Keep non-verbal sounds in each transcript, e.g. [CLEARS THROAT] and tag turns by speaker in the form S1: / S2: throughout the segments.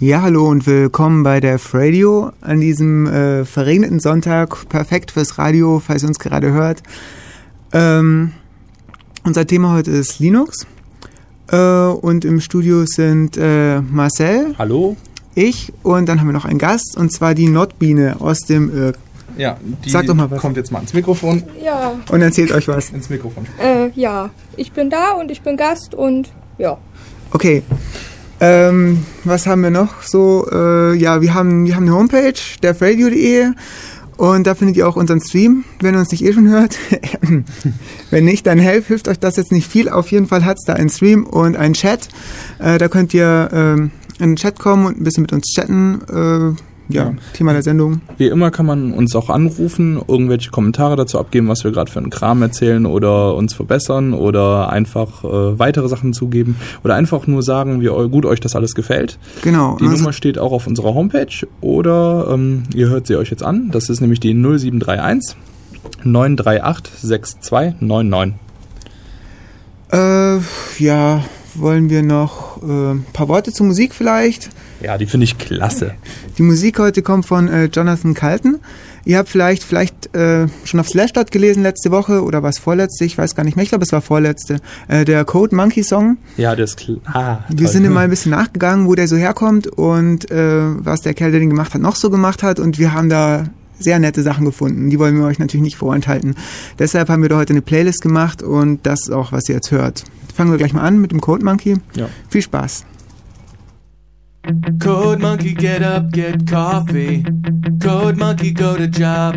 S1: Ja, hallo und willkommen bei der Radio an diesem äh, verregneten Sonntag. Perfekt fürs Radio, falls ihr uns gerade hört. Ähm, unser Thema heute ist Linux. Äh, und im Studio sind äh, Marcel.
S2: Hallo.
S1: Ich und dann haben wir noch einen Gast und zwar die Nordbiene aus dem Irk.
S2: Ja, die
S1: Sag doch mal was.
S2: kommt jetzt mal ans Mikrofon.
S3: Ja,
S1: Und erzählt euch was.
S2: Ins Mikrofon.
S3: äh, ja. Ich bin da und ich bin Gast und ja.
S1: Okay. Ähm, was haben wir noch so? Äh, ja, wir haben, wir haben eine Homepage, derfradio.de und da findet ihr auch unseren Stream, wenn ihr uns nicht eh schon hört. [LAUGHS] wenn nicht, dann helft, hilft euch das jetzt nicht viel. Auf jeden Fall hat es da einen Stream und einen Chat. Äh, da könnt ihr ähm, in den Chat kommen und ein bisschen mit uns chatten. Äh, ja. Thema der Sendung.
S2: Wie immer kann man uns auch anrufen, irgendwelche Kommentare dazu abgeben, was wir gerade für einen Kram erzählen oder uns verbessern oder einfach äh, weitere Sachen zugeben oder einfach nur sagen, wie gut euch das alles gefällt.
S1: Genau.
S2: Die
S1: Und
S2: Nummer steht auch auf unserer Homepage oder ähm, ihr hört sie euch jetzt an. Das ist nämlich die 0731 938 6299.
S1: Äh, ja, wollen wir noch äh, ein paar Worte zur Musik vielleicht?
S2: Ja, die finde ich klasse.
S1: Die Musik heute kommt von äh, Jonathan Calton. Ihr habt vielleicht vielleicht äh, schon auf Slashdot gelesen letzte Woche oder was vorletzte, ich weiß gar nicht mehr, ich glaube es war vorletzte. Äh, der Code Monkey Song.
S2: Ja, das ist ah,
S1: Wir sind mal [LAUGHS] ein bisschen nachgegangen, wo der so herkommt und äh, was der Kerl, der den gemacht hat, noch so gemacht hat und wir haben da sehr nette Sachen gefunden. Die wollen wir euch natürlich nicht vorenthalten. Deshalb haben wir da heute eine Playlist gemacht und das ist auch, was ihr jetzt hört. Fangen wir gleich mal an mit dem Code Monkey.
S2: Ja.
S1: Viel Spaß.
S4: Code monkey, get up, get coffee. Code monkey, go to job.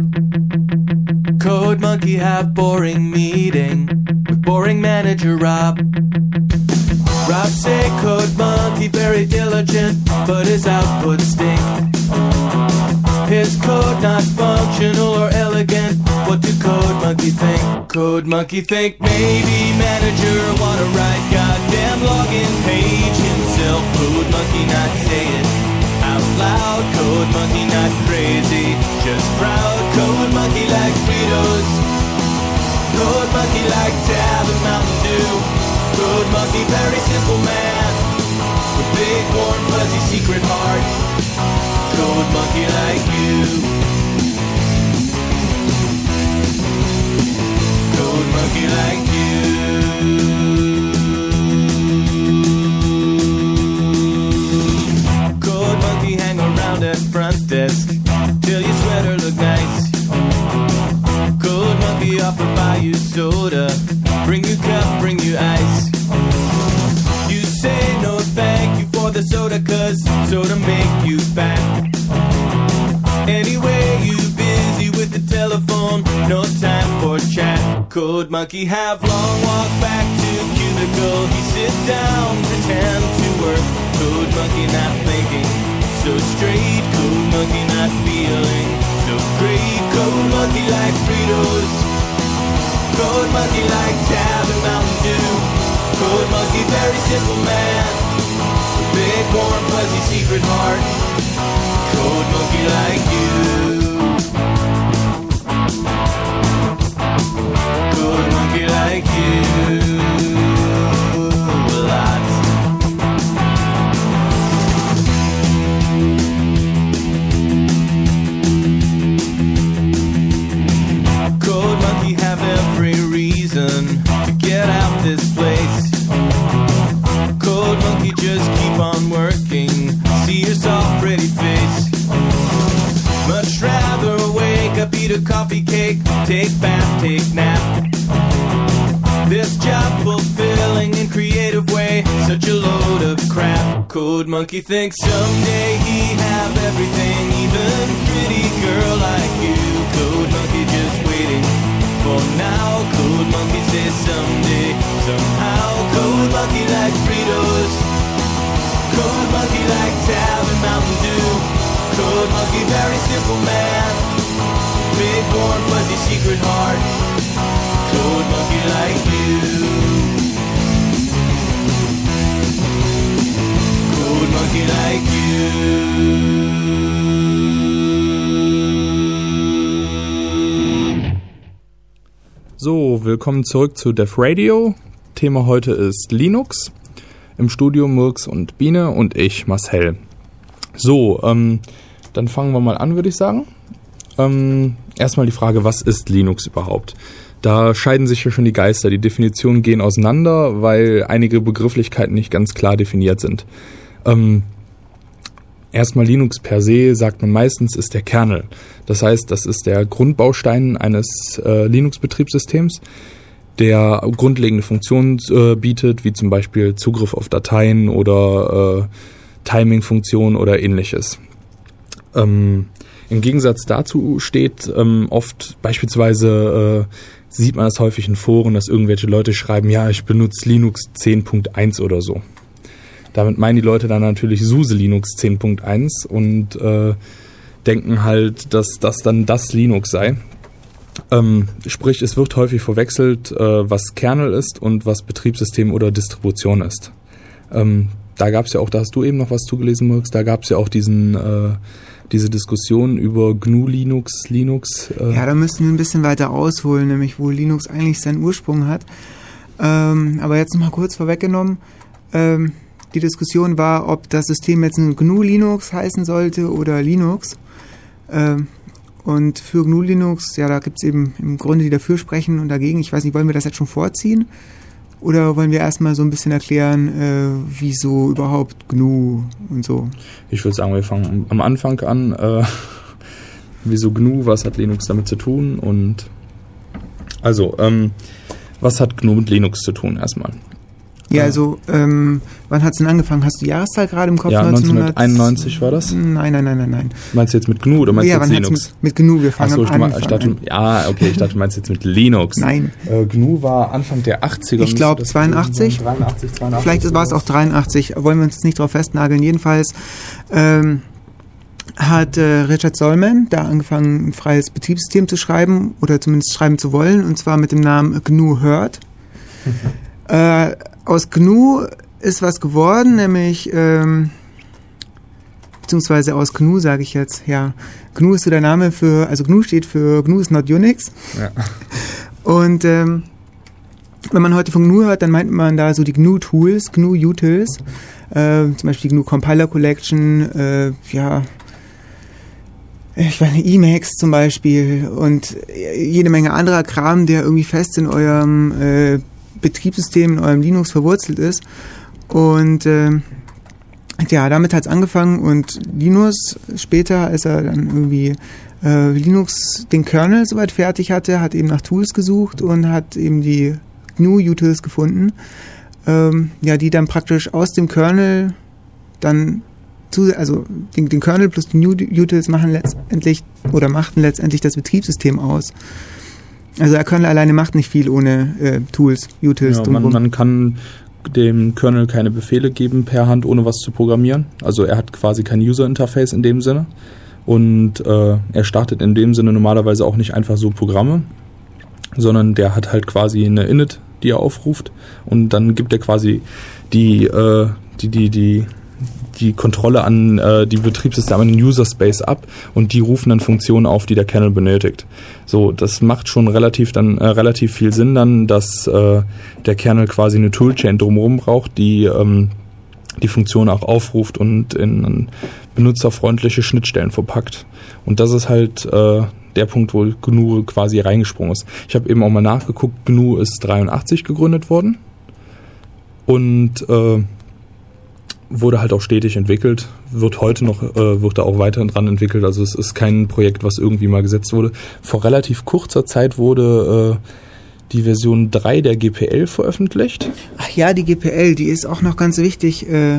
S4: Code monkey, have boring meeting with boring manager Rob. Rob say code monkey very diligent, but his output stink. His code not functional or elegant. What do code monkey think? Code monkey think maybe manager wanna write goddamn login page himself. Code monkey not say it out loud. Code monkey not crazy, just proud. Code monkey like Fritos. Code monkey like Tab and Mountain Dew. Code monkey very simple man with big warm fuzzy secret heart. Code monkey like you. Code monkey like you. Monkey offer buy you soda, bring you cup, bring you ice. You say no thank you for the soda cause soda make you fat. Anyway, you busy with the telephone, no time for chat. Code monkey have long walk back to cubicle. He sit down, pretend to work. Code monkey not thinking so straight. Code monkey not feeling so great. Code monkey like Fritos. Code monkey like Tab and Mountain Dew. Code monkey very simple man. Big warm fuzzy secret heart. Code monkey like Monkey thinks someday he have everything, even pretty girl like you. Code monkey just waiting for now. Code monkey says someday, somehow. Code monkey like Fritos. Code monkey like Tab and Mountain Dew. Code monkey, very simple man. Big warm fuzzy secret heart. Code monkey like you. Monkey like you.
S2: So, willkommen zurück zu Def Radio. Thema heute ist Linux. Im Studio Murks und Biene und ich, Marcel. So, ähm, dann fangen wir mal an, würde ich sagen. Ähm, erstmal die Frage, was ist Linux überhaupt? Da scheiden sich ja schon die Geister. Die Definitionen gehen auseinander, weil einige Begrifflichkeiten nicht ganz klar definiert sind. Ähm, erstmal Linux per se sagt man meistens ist der Kernel. Das heißt, das ist der Grundbaustein eines äh, Linux-Betriebssystems, der grundlegende Funktionen äh, bietet, wie zum Beispiel Zugriff auf Dateien oder äh, Timing-Funktionen oder ähnliches. Ähm, Im Gegensatz dazu steht ähm, oft beispielsweise äh, sieht man das häufig in Foren, dass irgendwelche Leute schreiben, ja, ich benutze Linux 10.1 oder so. Damit meinen die Leute dann natürlich SUSE Linux 10.1 und äh, denken halt, dass das dann das Linux sei. Ähm, sprich, es wird häufig verwechselt, äh, was Kernel ist und was Betriebssystem oder Distribution ist. Ähm, da gab es ja auch, da hast du eben noch was zugelesen, Murks, da gab es ja auch diesen, äh, diese Diskussion über GNU Linux, Linux.
S1: Äh. Ja, da müssten wir ein bisschen weiter ausholen, nämlich wo Linux eigentlich seinen Ursprung hat. Ähm, aber jetzt mal kurz vorweggenommen. Ähm, die Diskussion war, ob das System jetzt ein GNU Linux heißen sollte oder Linux. Ähm, und für GNU Linux, ja, da gibt es eben im Grunde die dafür sprechen und dagegen. Ich weiß nicht, wollen wir das jetzt schon vorziehen? Oder wollen wir erstmal so ein bisschen erklären, äh, wieso überhaupt GNU und so?
S2: Ich würde sagen, wir fangen am Anfang an. Äh, [LAUGHS] wieso GNU, was hat Linux damit zu tun? Und also, ähm, was hat GNU mit Linux zu tun erstmal?
S1: Ja, also ähm, wann hat es denn angefangen? Hast du die Jahreszahl gerade im Kopf?
S2: Ja, 1991 war das?
S1: Nein, nein, nein, nein, nein.
S2: Meinst du jetzt mit GNU oder meinst
S1: ja,
S2: du jetzt Linux?
S1: Mit, mit GNU, wir fangen
S2: Ach so,
S1: am
S2: ich, ich dachte, Ja, okay, ich dachte, du meinst jetzt mit Linux.
S1: Nein.
S2: Äh, GNU war Anfang der 80er.
S1: Ich glaube 82.
S2: 83, 82.
S1: Vielleicht war es auch 83. Wollen wir uns jetzt nicht drauf festnageln. Jedenfalls ähm, hat äh, Richard Solman da angefangen, ein freies Betriebssystem zu schreiben oder zumindest schreiben zu wollen, und zwar mit dem Namen GNU Hurt. [LAUGHS] äh, aus GNU ist was geworden, nämlich, ähm, beziehungsweise aus GNU sage ich jetzt, ja. GNU ist so der Name für, also GNU steht für GNU is not Unix.
S2: Ja. [LAUGHS]
S1: Und ähm, wenn man heute von GNU hört, dann meint man da so die GNU-Tools, GNU-Utils, äh, zum Beispiel die GNU Compiler Collection, äh, ja, ich meine, Emacs zum Beispiel und jede Menge anderer Kram, der irgendwie fest in eurem äh, Betriebssystem, in eurem Linux verwurzelt ist. Und äh, ja, damit hat es angefangen und Linus später, als er dann irgendwie äh, Linux den Kernel soweit fertig hatte, hat eben nach Tools gesucht und hat eben die GNU-Utils gefunden, ähm, ja, die dann praktisch aus dem Kernel dann zu, also den, den Kernel plus die GNU-Utils machen letztendlich oder machten letztendlich das Betriebssystem aus. Also der Kernel alleine macht nicht viel ohne äh, Tools, Utils.
S2: Ja, man, man kann dem Kernel keine Befehle geben per Hand, ohne was zu programmieren. Also er hat quasi kein User Interface in dem Sinne. Und äh, er startet in dem Sinne normalerweise auch nicht einfach so Programme, sondern der hat halt quasi eine Init, die er aufruft. Und dann gibt er quasi die, äh, die, die, die die Kontrolle an äh, die Betriebssysteme, an den User Space ab und die rufen dann Funktionen auf, die der Kernel benötigt. So, das macht schon relativ dann äh, relativ viel Sinn dann, dass äh, der Kernel quasi eine Toolchain drumherum braucht, die ähm, die Funktion auch aufruft und in benutzerfreundliche Schnittstellen verpackt. Und das ist halt äh, der Punkt, wo GNU quasi reingesprungen ist. Ich habe eben auch mal nachgeguckt, GNU ist 83 gegründet worden und äh, wurde halt auch stetig entwickelt, wird heute noch, äh, wird da auch weiterhin dran entwickelt. Also es ist kein Projekt, was irgendwie mal gesetzt wurde. Vor relativ kurzer Zeit wurde äh, die Version 3 der GPL veröffentlicht.
S1: Ach ja, die GPL, die ist auch noch ganz wichtig äh,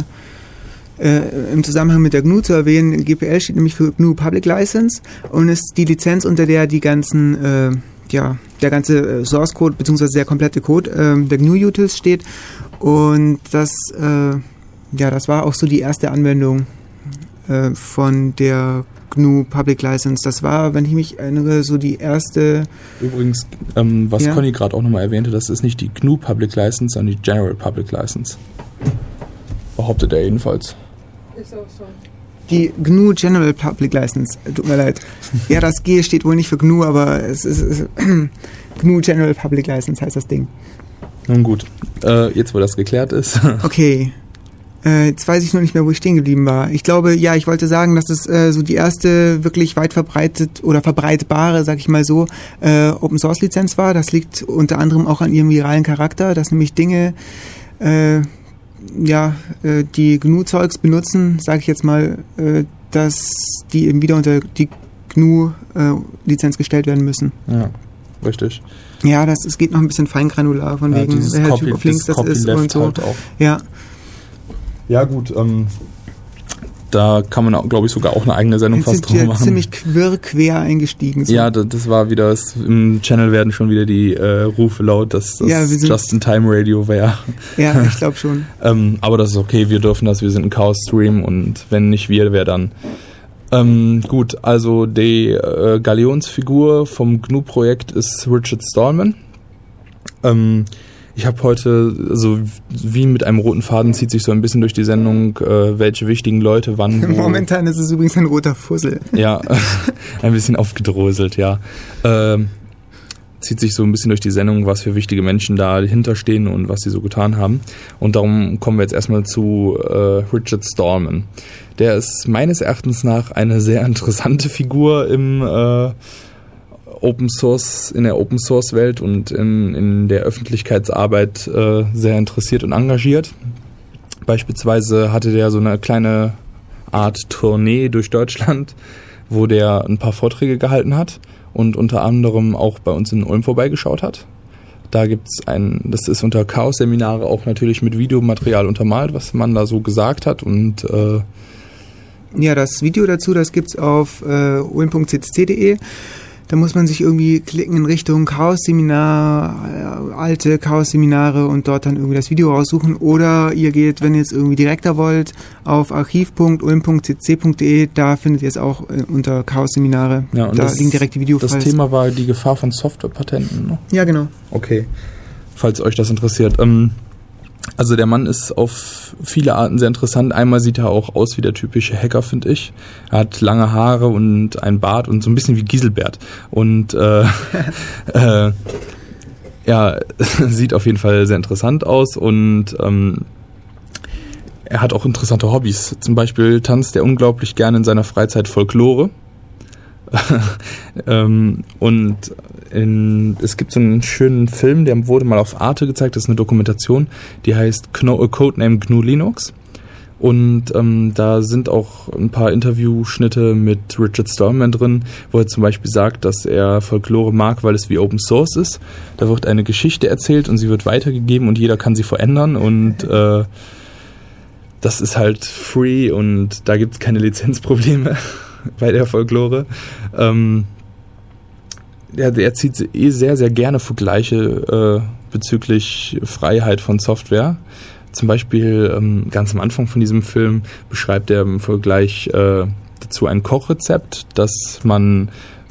S1: äh, im Zusammenhang mit der GNU zu erwähnen. GPL steht nämlich für GNU Public License und ist die Lizenz, unter der die ganzen äh, ja, der ganze äh, Source Code bzw. der komplette Code äh, der GNU Utils steht und das äh, ja, das war auch so die erste Anwendung äh, von der GNU Public License. Das war, wenn ich mich erinnere, so die erste.
S2: Übrigens, ähm, was ja. Conny gerade auch nochmal erwähnte, das ist nicht die GNU Public License, sondern die General Public License. Behauptet er jedenfalls.
S1: Ist auch so. Die GNU General Public License, tut mir leid. Ja, das G steht wohl nicht für GNU, aber es ist, es ist [CLEARS THROAT] GNU General Public License heißt das Ding.
S2: Nun gut, äh, jetzt wo das geklärt ist.
S1: okay. Äh, jetzt weiß ich nur nicht mehr, wo ich stehen geblieben war. Ich glaube, ja, ich wollte sagen, dass es äh, so die erste wirklich weit verbreitet oder verbreitbare, sag ich mal so, äh, Open Source Lizenz war. Das liegt unter anderem auch an ihrem viralen Charakter, dass nämlich Dinge, äh, ja, äh, die GNU-Zeugs benutzen, sage ich jetzt mal, äh, dass die eben wieder unter die GNU-Lizenz gestellt werden müssen.
S2: Ja, richtig.
S1: Ja, das es geht noch ein bisschen feingranular von
S2: Ja,
S1: wegen, welcher
S2: Copy-
S1: Typ of Links
S2: das
S1: ist und so.
S2: halt auch.
S1: Ja,
S2: Ja, gut, ähm, da kann man, glaube ich, sogar auch eine eigene Sendung fast drüber machen.
S1: ziemlich quer, quer eingestiegen. So.
S2: Ja, da- das war wieder, es, im Channel werden schon wieder die äh, Rufe laut, dass das
S1: Ja,
S2: Just-in-Time-Radio wäre.
S1: ja [LAUGHS] ich glaube schon.
S2: Ähm, aber das ist okay, wir dürfen das, wir sind ein Chaos-Stream und wenn nicht wir, wer dann? Ähm, gut, also die äh, Galionsfigur vom GNU-Projekt ist Richard Stallman. Ähm, ich habe heute, also wie mit einem roten Faden zieht sich so ein bisschen durch die Sendung, äh, welche wichtigen Leute wann wo. [LAUGHS]
S1: Momentan ist es übrigens ein roter Fussel.
S2: Ja, [LAUGHS] ein bisschen aufgedröselt, ja. Ähm, zieht sich so ein bisschen durch die Sendung, was für wichtige Menschen dahinter stehen und was sie so getan haben. Und darum kommen wir jetzt erstmal zu äh, Richard Stallman. Der ist meines Erachtens nach eine sehr interessante Figur im äh, Open Source, in der Open Source Welt und in, in der Öffentlichkeitsarbeit äh, sehr interessiert und engagiert. Beispielsweise hatte der so eine kleine Art Tournee durch Deutschland, wo der ein paar Vorträge gehalten hat und unter anderem auch bei uns in Ulm vorbeigeschaut hat. Da gibt's ein, das ist unter Chaos-Seminare auch natürlich mit Videomaterial untermalt, was man da so gesagt hat und äh,
S1: Ja, das Video dazu, das gibt's auf äh, ulm.ccc.de. Da muss man sich irgendwie klicken in Richtung Chaos-Seminar, äh, alte Chaos-Seminare und dort dann irgendwie das Video raussuchen. Oder ihr geht, wenn ihr es irgendwie direkter wollt, auf archiv.ulm.cc.de. Da findet ihr es auch äh, unter Chaos-Seminare.
S2: ja, und
S1: da
S2: das,
S1: liegen direkt die Videofiles.
S2: das Thema war die Gefahr von Softwarepatenten. Ne?
S1: Ja, genau.
S2: Okay. Falls euch das interessiert. Ähm, also der Mann ist auf viele Arten sehr interessant. Einmal sieht er auch aus wie der typische Hacker, finde ich. Er hat lange Haare und ein Bart und so ein bisschen wie Giselbert. Und äh, [LAUGHS] äh, ja, [LAUGHS] sieht auf jeden Fall sehr interessant aus und ähm, er hat auch interessante Hobbys. Zum Beispiel tanzt er unglaublich gerne in seiner Freizeit Folklore. [LAUGHS] ähm, und in, es gibt so einen schönen Film, der wurde mal auf Arte gezeigt, das ist eine Dokumentation, die heißt Kno Codename GNU Linux. Und ähm, da sind auch ein paar Interviewschnitte mit Richard Stallman drin, wo er zum Beispiel sagt, dass er Folklore mag, weil es wie Open Source ist. Da wird eine Geschichte erzählt und sie wird weitergegeben und jeder kann sie verändern und äh, das ist halt free und da gibt es keine Lizenzprobleme [LAUGHS] [LAUGHS] bei der Folklore. Ähm, der, der zieht eh sehr, sehr gerne Vergleiche äh, bezüglich Freiheit von Software. Zum Beispiel ähm, ganz am Anfang von diesem Film beschreibt er im Vergleich äh, dazu ein Kochrezept, das man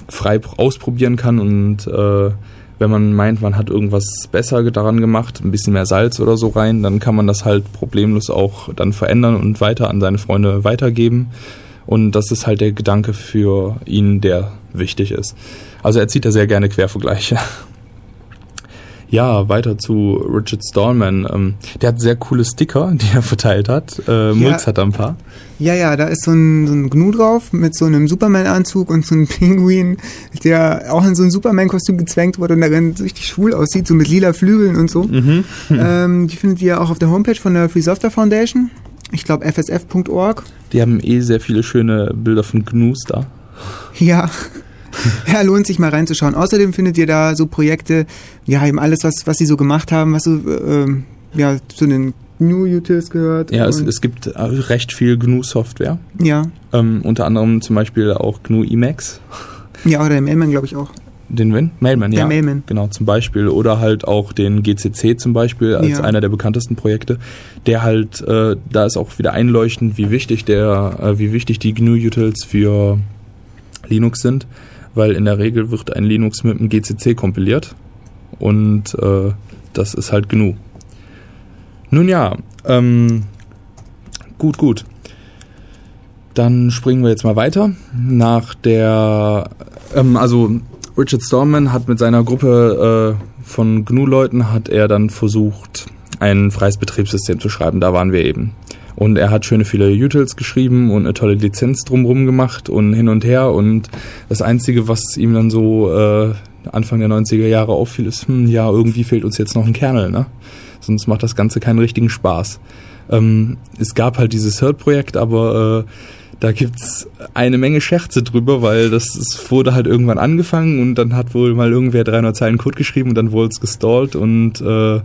S2: frei ausprobieren kann und äh, wenn man meint, man hat irgendwas besser daran gemacht, ein bisschen mehr Salz oder so rein, dann kann man das halt problemlos auch dann verändern und weiter an seine Freunde weitergeben. Und das ist halt der Gedanke für ihn, der wichtig ist. Also er zieht da sehr gerne Quervergleiche. [LAUGHS] Ja, weiter zu Richard Stallman. Ähm, der hat sehr coole Sticker, die er verteilt hat. Äh, Mulz hat da ein paar.
S1: Ja, ja, da ist so ein, so ein Gnu drauf mit so einem Superman-Anzug und so einem [LAUGHS] Pinguin, der auch in so ein Superman-Kostüm gezwängt wurde und darin richtig schwul aussieht, so mit lila Flügeln und so.
S2: Mhm.
S1: Ähm, die findet ihr auch auf der Homepage von der Free Software Foundation. Ich glaube fsf.org.
S2: Die haben eh sehr viele schöne Bilder von Gnus da.
S1: Ja. [LAUGHS] Ja, lohnt sich mal reinzuschauen. Außerdem findet ihr da so Projekte, ja, eben alles, was, was sie so gemacht haben, was so, ähm, ja, zu den New Utils gehört.
S2: Ja, es, es gibt äh, recht viel GNU-Software.
S1: ja,
S2: Ähm, unter anderem zum Beispiel auch GNU Emacs.
S1: ja, oder der Mailman, glaube ich, auch.
S2: Den Win? Mailman,
S1: Der
S2: ja.
S1: Mailman.
S2: Genau, zum Beispiel. Oder halt auch den GCC zum Beispiel als
S1: Ja.
S2: einer der bekanntesten Projekte. Der halt, äh, da ist auch wieder einleuchtend, wie wichtig der, äh, wie wichtig die GNU-Utils für Linux sind. Weil in der Regel wird ein Linux mit dem GCC kompiliert. Und äh, das ist halt GNU. Nun ja, ähm, gut, gut. Dann springen wir jetzt mal weiter. Nach der, ähm, also Richard Stallman hat mit seiner Gruppe äh, von GNU-Leuten hat er dann versucht, ein freies Betriebssystem zu schreiben. Da waren wir eben. Und er hat schöne viele Utils geschrieben und eine tolle Lizenz drumrum gemacht und hin und her. Und das Einzige, was ihm dann so äh, Anfang der 90er Jahre auffiel, ist, hm, ja, irgendwie fehlt uns jetzt noch ein Kernel, ne? Sonst macht das Ganze keinen richtigen Spaß. Ähm, es gab halt dieses Hurt-Projekt, aber äh, da gibt's eine Menge Scherze drüber, weil das es wurde halt irgendwann angefangen und dann hat wohl mal irgendwer 300 Zeilen Code geschrieben und dann wurde es gestallt und äh,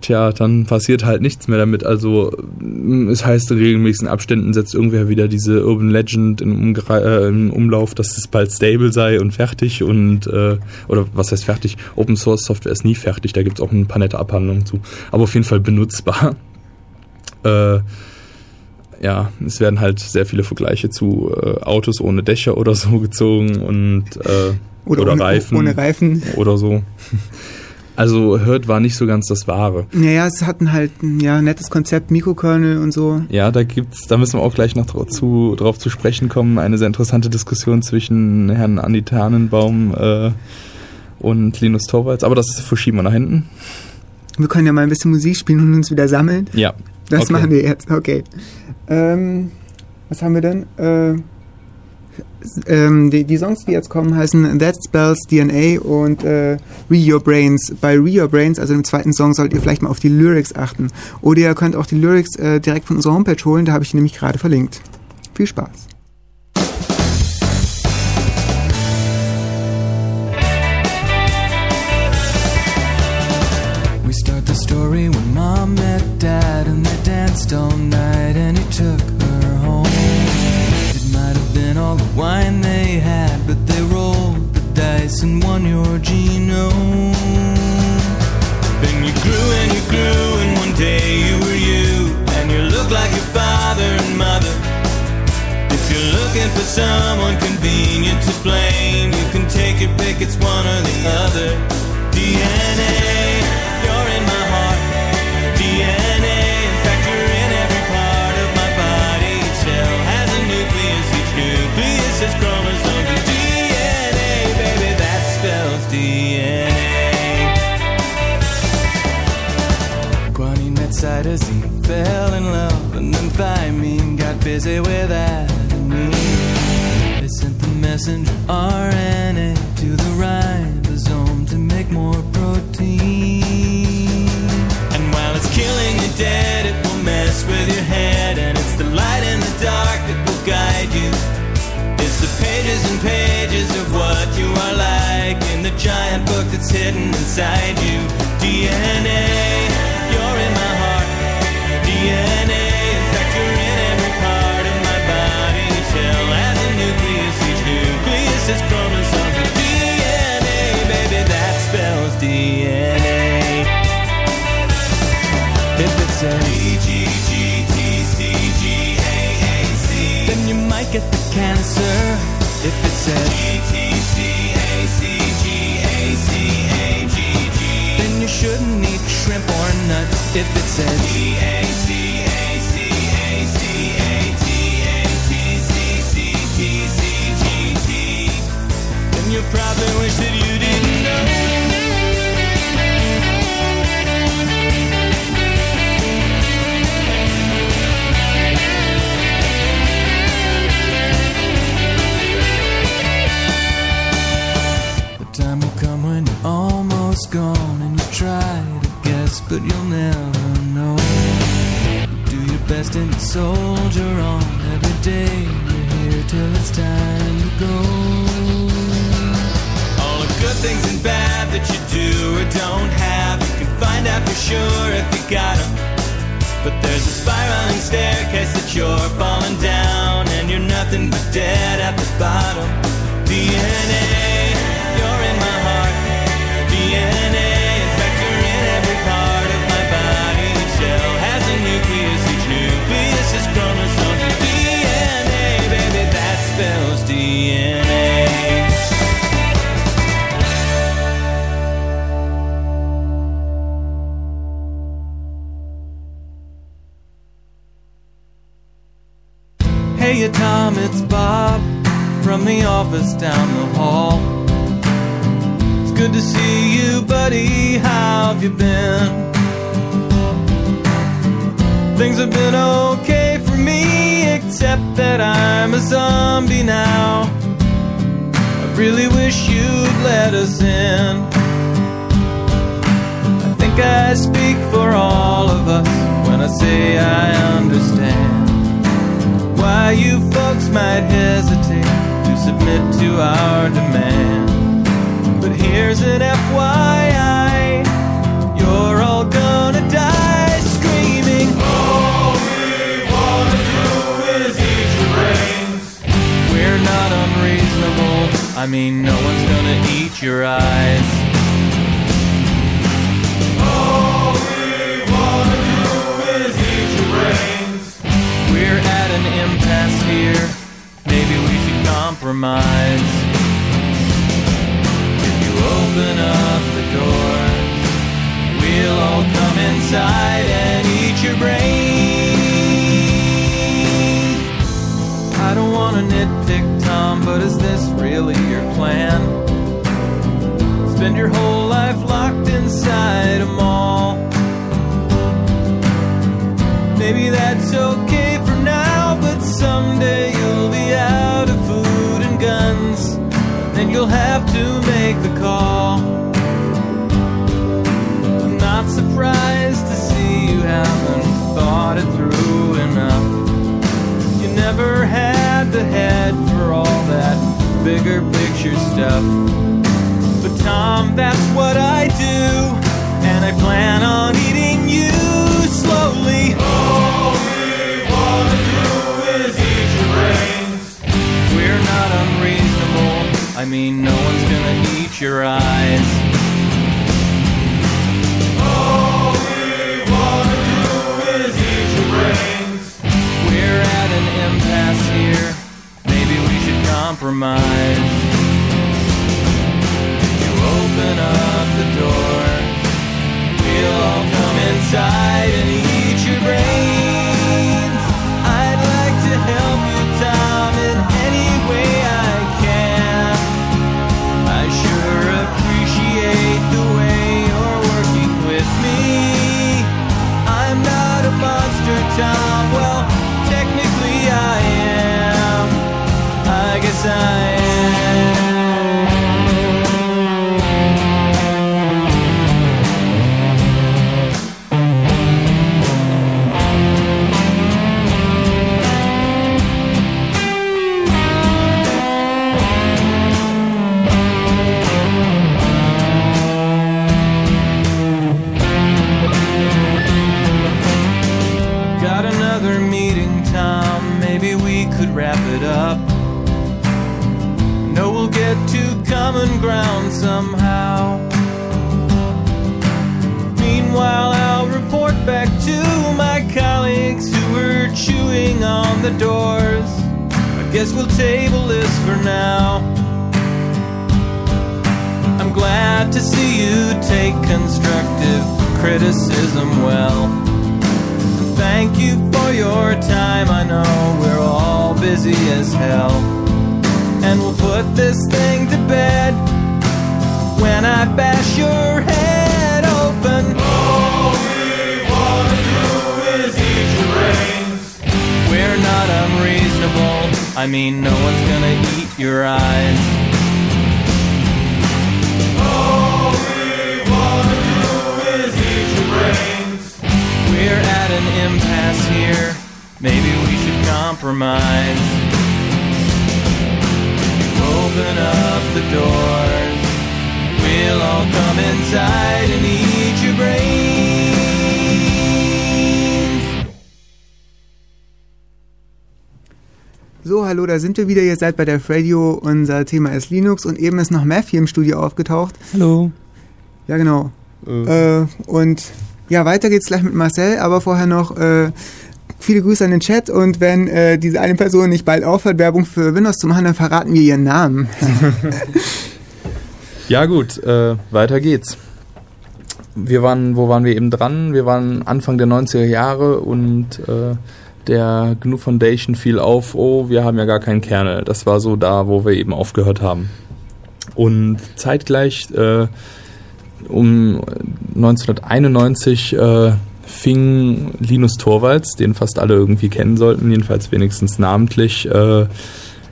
S2: tja, dann passiert halt nichts mehr damit. Also es heißt in regelmäßigen Abständen setzt irgendwer wieder diese Urban Legend in, Umgre äh, in Umlauf, dass es bald stable sei und fertig und äh, oder was heißt fertig? Open Source Software ist nie fertig, da gibt's auch ein paar nette Abhandlungen zu. Aber auf jeden Fall benutzbar. Äh, ja, es werden halt sehr viele Vergleiche zu äh, Autos ohne Dächer oder so [LAUGHS] gezogen und äh,
S1: Oder,
S2: oder
S1: ohne,
S2: Reifen
S1: ohne Reifen.
S2: oder so. Also Hurt war nicht so ganz das Wahre.
S1: Naja, es hatten halt ein ja, nettes Konzept, Mikrokernel und so.
S2: Ja, da gibt's, da müssen wir auch gleich noch drauf zu, drauf zu sprechen kommen, eine sehr interessante Diskussion zwischen Herrn Andi Tannenbaum äh, und Linus Torvalds. Aber das verschieben wir nach hinten.
S1: Wir können ja mal ein bisschen Musik spielen und uns wieder sammeln.
S2: Ja.
S1: Das
S2: Okay.
S1: machen wir jetzt, okay. Ähm, was haben wir denn? Äh, ähm, die, die Songs, die jetzt kommen, heißen That Spells DNA und äh, Re Your Brains. Bei Re Your Brains, also dem zweiten Song, solltet ihr vielleicht mal auf die Lyrics achten. Oder ihr könnt auch die Lyrics äh, direkt von unserer Homepage holen, da habe ich die nämlich gerade verlinkt. Viel Spaß.
S5: Danced all night and he took her home. It might have been all the wine they had, but they rolled the dice and won your genome.
S4: Then you grew and you grew, and one day you were you, and you looked like your father and mother. If you're looking for someone convenient to blame, you can take your pick, it's one or the other. DNA,
S5: Guanine met cytosine, fell in love, and then thymine got busy with adenine. They sent the messenger RNA to the ribosome to make more protein.
S4: And while it's killing you dead, it will mess with your head. And it's the light in the dark that will guide you. It's the pages and pages of what you are like in the giant book that's hidden inside you. DNA,
S5: cancer. If it says
S4: D-T-C-A-C-G-A-C-A-G-G
S5: then you shouldn't eat shrimp or nuts. If it says
S4: D-A-C-A-C-A-C-A-T-C-C-T-C-G-T Then you probably wish that you
S5: And soldier on every day. You're here till it's time to go.
S4: All the good things and bad that you do or don't have, you can find out for sure if you got 'em. But there's a spiraling staircase that you're falling down, and you're nothing but dead at the bottom. DNA, you're in my heart. DNA, in. I think I speak for all of us when I say I understand why you folks might hesitate to submit to our demand. But here's an FYI I mean, no one's gonna eat your eyes. All we wanna do is eat your brains. We're at an impasse here. Maybe we should compromise. If you open up the doors, we'll all come inside and eat your brains. I don't want to nitpick, Tom, but is this really your plan? Spend your whole life locked inside a mall. Maybe that's okay for now, but someday you'll be out of food and guns. Then you'll have to make the call. I'm not surprised bigger picture stuff. But Tom, that's what I do, and I plan on eating you slowly. All we wanna do is eat your brains. We're not unreasonable. I mean, no one's gonna eat your eyes. Compromise. You open up the door. We'll all come inside and eat your brains. I'd like to help you, Tom, in any way I can. I sure appreciate the way you're working with me. I'm not a monster, Tom. Well, I am. Common ground somehow. Meanwhile, I'll report back to my colleagues who were chewing on the doors. I guess we'll table this for now. I'm glad to see you take constructive criticism well. Thank you for your time. I know we're all busy as hell. And we'll put this thing to bed when I bash your head open. All we wanna do is eat your brains. We're not unreasonable. I mean, no one's gonna eat your eyes. All we wanna do is eat your brains. We're at an impasse here. Maybe we should compromise. Open up the doors. We'll all come inside and eat your brains.
S1: So, hallo, da sind wir wieder. Ihr seid bei der Radio. Unser Thema ist Linux und eben ist noch Matthew im Studio aufgetaucht.
S2: Hallo.
S1: Ja, genau. Äh, und ja, weiter geht's gleich mit Marcel, aber vorher noch äh, viele Grüße an den Chat und wenn äh, diese eine Person nicht bald aufhört, Werbung für Windows zu machen, dann verraten wir ihren Namen. [LAUGHS]
S2: Ja gut, äh, weiter geht's. Wir waren, wo waren wir eben dran? Wir waren Anfang der 90er Jahre und äh, der GNU Foundation fiel auf, oh, wir haben ja gar keinen Kernel. Das war so da, wo wir eben aufgehört haben. Und zeitgleich äh, um 1991 äh, fing Linus Torvalds, den fast alle irgendwie kennen sollten, jedenfalls wenigstens namentlich, äh,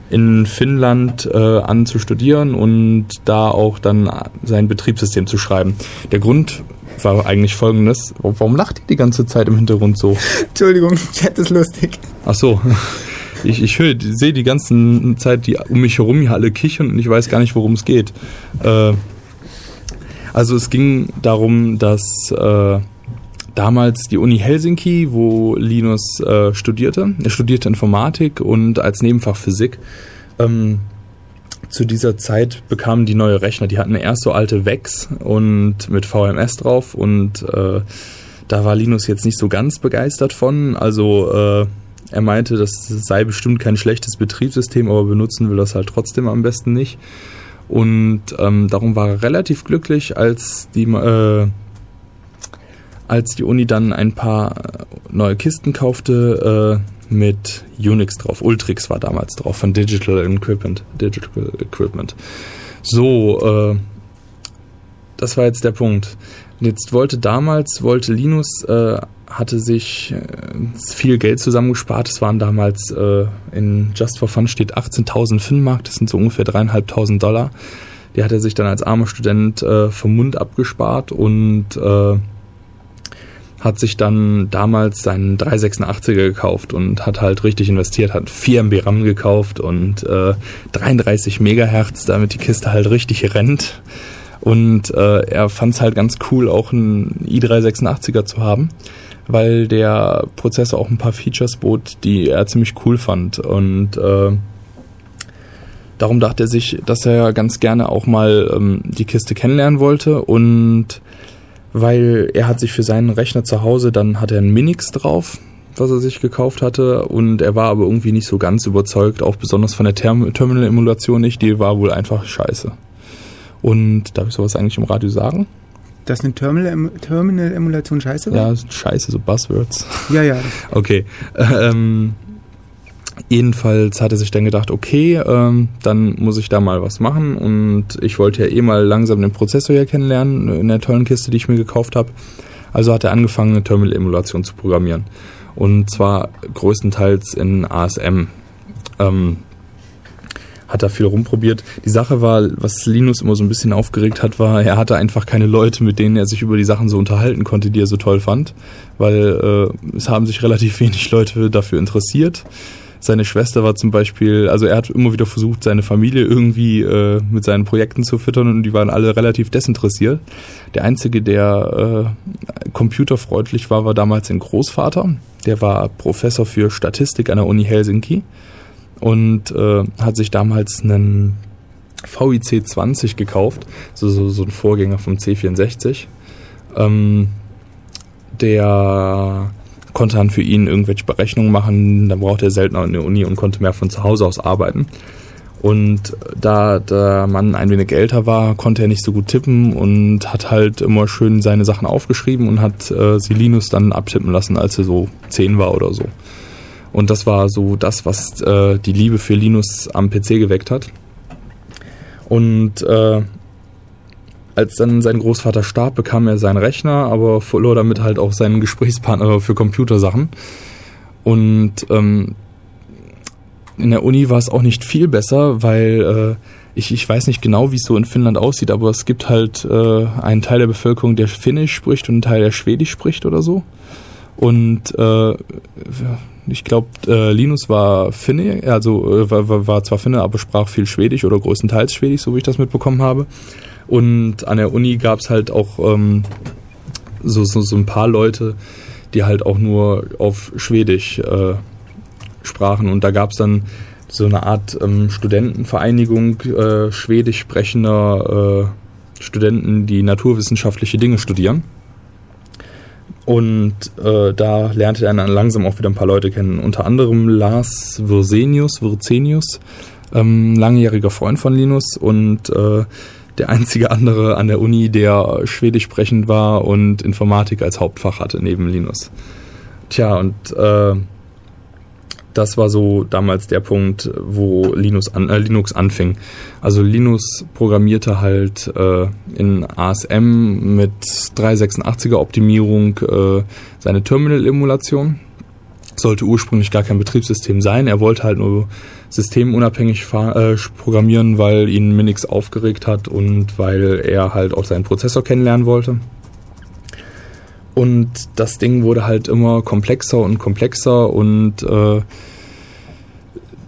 S2: in Finnland äh, an zu studieren und da auch dann sein Betriebssystem zu schreiben. Der Grund war eigentlich folgendes. Warum lacht ihr die ganze Zeit im Hintergrund so? [LAUGHS]
S1: Entschuldigung, Chat ist lustig.
S2: Ach so. Ich, ich höre, sehe die ganze Zeit die um mich herum hier alle kichern und ich weiß gar nicht, worum es geht. Äh, also es ging darum, dass äh, damals die Uni Helsinki, wo Linus äh, studierte. Er studierte Informatik und als Nebenfach Physik. Ähm, zu dieser Zeit bekamen die neue Rechner, die hatten erst so alte VEX und mit VMS drauf und äh, da war Linus jetzt nicht so ganz begeistert von. Also äh, er meinte, das sei bestimmt kein schlechtes Betriebssystem, aber benutzen will das halt trotzdem am besten nicht. Und ähm, darum war er relativ glücklich, als die äh, als die Uni dann ein paar äh, neue Kisten kaufte äh, mit Unix drauf. Ultrix war damals drauf von Digital Equipment. Digital Equipment. So, äh, das war jetzt der Punkt. Jetzt wollte damals, wollte Linus, äh, hatte sich äh, viel Geld zusammengespart. Es waren damals äh, in Just for Fun steht 18.000 Finnmark, das sind so ungefähr dreieinhalbtausend Dollar. Die hat er sich dann als armer Student äh, vom Mund abgespart und äh, hat sich dann damals seinen 386er gekauft und hat halt richtig investiert, hat 4 MB RAM gekauft und äh, 33 Megahertz, damit die Kiste halt richtig rennt. Und äh, er fand es halt ganz cool, auch einen i386er zu haben, weil der Prozessor auch ein paar Features bot, die er ziemlich cool fand. Und äh, darum dachte er sich, dass er ganz gerne auch mal ähm, die Kiste kennenlernen wollte und weil er hat sich für seinen Rechner zu Hause, dann hat er einen Minix drauf, was er sich gekauft hatte und er war aber irgendwie nicht so ganz überzeugt, auch besonders von der Term Terminal-Emulation nicht, die war wohl einfach scheiße. Und darf ich sowas eigentlich im Radio sagen?
S1: Dass eine Terminal-Emulation scheiße war?
S2: Ja, scheiße, so Buzzwords.
S1: Ja, ja. [LAUGHS]
S2: Okay. Ähm, Jedenfalls hat er sich dann gedacht, okay, ähm, dann muss ich da mal was machen und ich wollte ja eh mal langsam den Prozessor hier kennenlernen in der tollen Kiste, die ich mir gekauft habe. Also hat er angefangen, eine Terminal-Emulation zu programmieren und zwar größtenteils in ASM. Ähm, hat er viel rumprobiert. Die Sache war, was Linus immer so ein bisschen aufgeregt hat, war, er hatte einfach keine Leute, mit denen er sich über die Sachen so unterhalten konnte, die er so toll fand, weil äh, es haben sich relativ wenig Leute dafür interessiert. Seine Schwester war zum Beispiel, also er hat immer wieder versucht, seine Familie irgendwie äh, mit seinen Projekten zu füttern und die waren alle relativ desinteressiert. Der einzige, der äh, computerfreundlich war, war damals sein Großvater. Der war Professor für Statistik an der Uni Helsinki und äh, hat sich damals einen VIC 20 gekauft, so, so, so ein Vorgänger vom C64. Ähm, der konnte dann für ihn irgendwelche Berechnungen machen, dann brauchte er seltener in der Uni und konnte mehr von zu Hause aus arbeiten. Und da der Mann ein wenig älter war, konnte er nicht so gut tippen und hat halt immer schön seine Sachen aufgeschrieben und hat äh, sie Linus dann abtippen lassen, als er so zehn war oder so. Und das war so das, was äh, die Liebe für Linus am PC geweckt hat. Und äh, als dann sein Großvater starb, bekam er seinen Rechner, aber verlor damit halt auch seinen Gesprächspartner für Computersachen. Und ähm, in der Uni war es auch nicht viel besser, weil äh, ich, ich weiß nicht genau, wie es so in Finnland aussieht, aber es gibt halt äh, einen Teil der Bevölkerung, der Finnisch spricht und einen Teil, der Schwedisch spricht oder so. Und äh, ich glaube, äh, Linus war Finne, also äh, war, war zwar Finne, aber sprach viel Schwedisch oder größtenteils Schwedisch, so wie ich das mitbekommen habe. Und an der Uni gab es halt auch ähm, so, so, so ein paar Leute, die halt auch nur auf Schwedisch äh, sprachen. Und da gab es dann so eine Art ähm, Studentenvereinigung äh, schwedisch sprechender äh, Studenten, die naturwissenschaftliche Dinge studieren. Und äh, da lernte er dann langsam auch wieder ein paar Leute kennen. Unter anderem Lars Wirsenius, Wirzenius, ähm, langjähriger Freund von Linus und äh, der einzige andere an der Uni, der Schwedisch sprechend war und Informatik als Hauptfach hatte neben Linus. Tja, und äh, das war so damals der Punkt, wo Linux, an, äh, Linux anfing. Also Linux programmierte halt äh, in ASM mit 386er Optimierung äh, seine Terminal-Emulation. Sollte ursprünglich gar kein Betriebssystem sein. Er wollte halt nur systemunabhängig äh, programmieren, weil ihn Minix aufgeregt hat und weil er halt auch seinen Prozessor kennenlernen wollte. Und das Ding wurde halt immer komplexer und komplexer und äh,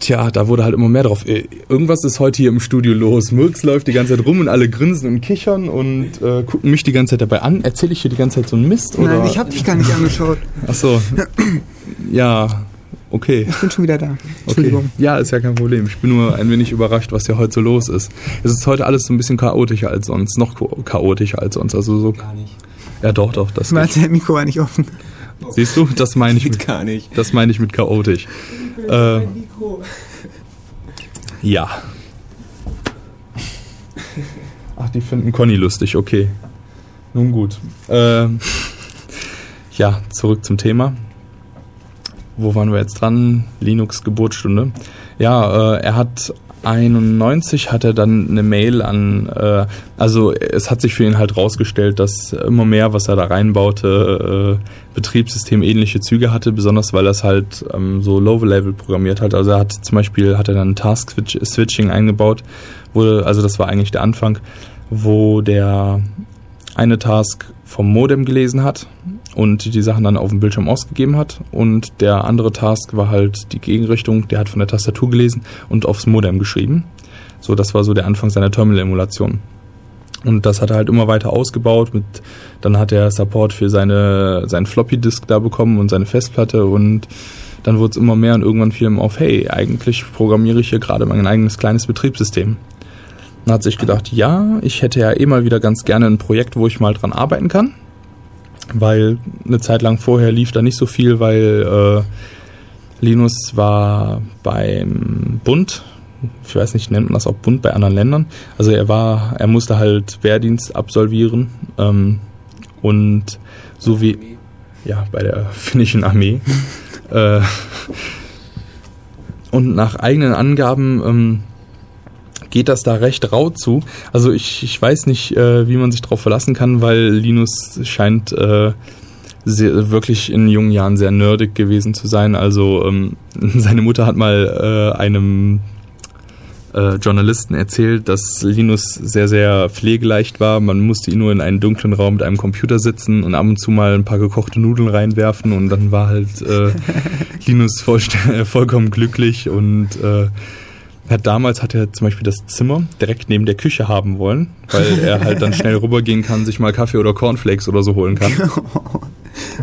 S2: tja, da wurde halt immer mehr drauf. Äh, Irgendwas ist heute hier im Studio los. Murks läuft die ganze Zeit rum und alle grinsen und kichern und äh, gucken mich die ganze Zeit dabei an. Erzähle ich hier die ganze Zeit so einen Mist? Oder?
S1: Nein, ich habe dich gar nicht angeschaut.
S2: Ach so. [CLEARS THROAT] Ja, okay.
S1: Ich bin schon wieder da.
S2: Okay.
S1: Entschuldigung.
S2: Ja, ist ja kein Problem. Ich bin nur ein wenig überrascht, was ja heute so los ist. Es ist heute alles so ein bisschen chaotischer als sonst, noch cha- chaotischer als sonst. Also so.
S6: Gar nicht.
S2: Ja, doch, doch. Das
S1: Warte, der Mikro war nicht offen.
S2: siehst du, das meine ich mit,
S6: Gar nicht.
S2: das meine ich mit chaotisch. Äh, ja. Ach, die finden Conny lustig. Okay. Nun gut. Ähm, ja, zurück zum Thema. Wo waren wir jetzt dran? Linux Geburtsstunde. Ja, äh, er hat 91 hat er dann eine Mail an, äh, also es hat sich für ihn halt rausgestellt, dass immer mehr, was er da reinbaute, äh, Betriebssystemähnliche Züge hatte, besonders weil er es halt ähm, so Low-Level programmiert hat. Also er hat zum Beispiel hat er dann Task-Switching eingebaut, wo, also das war eigentlich der Anfang, wo der eine Task vom Modem gelesen hat und die Sachen dann auf dem Bildschirm ausgegeben hat und der andere Task war halt die Gegenrichtung, der hat von der Tastatur gelesen und aufs Modem geschrieben. So, das war so der Anfang seiner Terminal-Emulation. Und das hat er halt immer weiter ausgebaut. Mit, dann hat er Support für seine, seinen Floppy-Disk da bekommen und seine Festplatte und dann wurde es immer mehr und irgendwann fiel ihm auf, hey, eigentlich programmiere ich hier gerade mein eigenes kleines Betriebssystem. Dann hat sich gedacht, ja, ich hätte ja eh mal wieder ganz gerne ein Projekt, wo ich mal dran arbeiten kann. Weil eine Zeit lang vorher lief da nicht so viel, weil äh, Linus war beim Bund. Ich weiß nicht, nennt man das auch Bund bei anderen Ländern. Also er war, er musste halt Wehrdienst absolvieren. Ähm, und so wie ja, bei der [LAUGHS] finnischen Armee. äh, und nach eigenen Angaben ähm, geht das da recht rau zu. Also ich, ich weiß nicht, äh, wie man sich darauf verlassen kann, weil Linus scheint äh, sehr, wirklich in jungen Jahren sehr nerdig gewesen zu sein. Also ähm, [LAUGHS] seine Mutter hat mal äh, einem äh, Journalisten erzählt, dass Linus sehr, sehr pflegeleicht war. Man musste ihn nur in einen dunklen Raum mit einem Computer sitzen und ab und zu mal ein paar gekochte Nudeln reinwerfen und dann war halt äh, [LAUGHS] Linus voll, vollkommen glücklich und äh, hat damals hat er zum Beispiel das Zimmer direkt neben der Küche haben wollen, weil er halt dann schnell rübergehen kann, sich mal Kaffee oder Cornflakes oder so holen kann. [LAUGHS]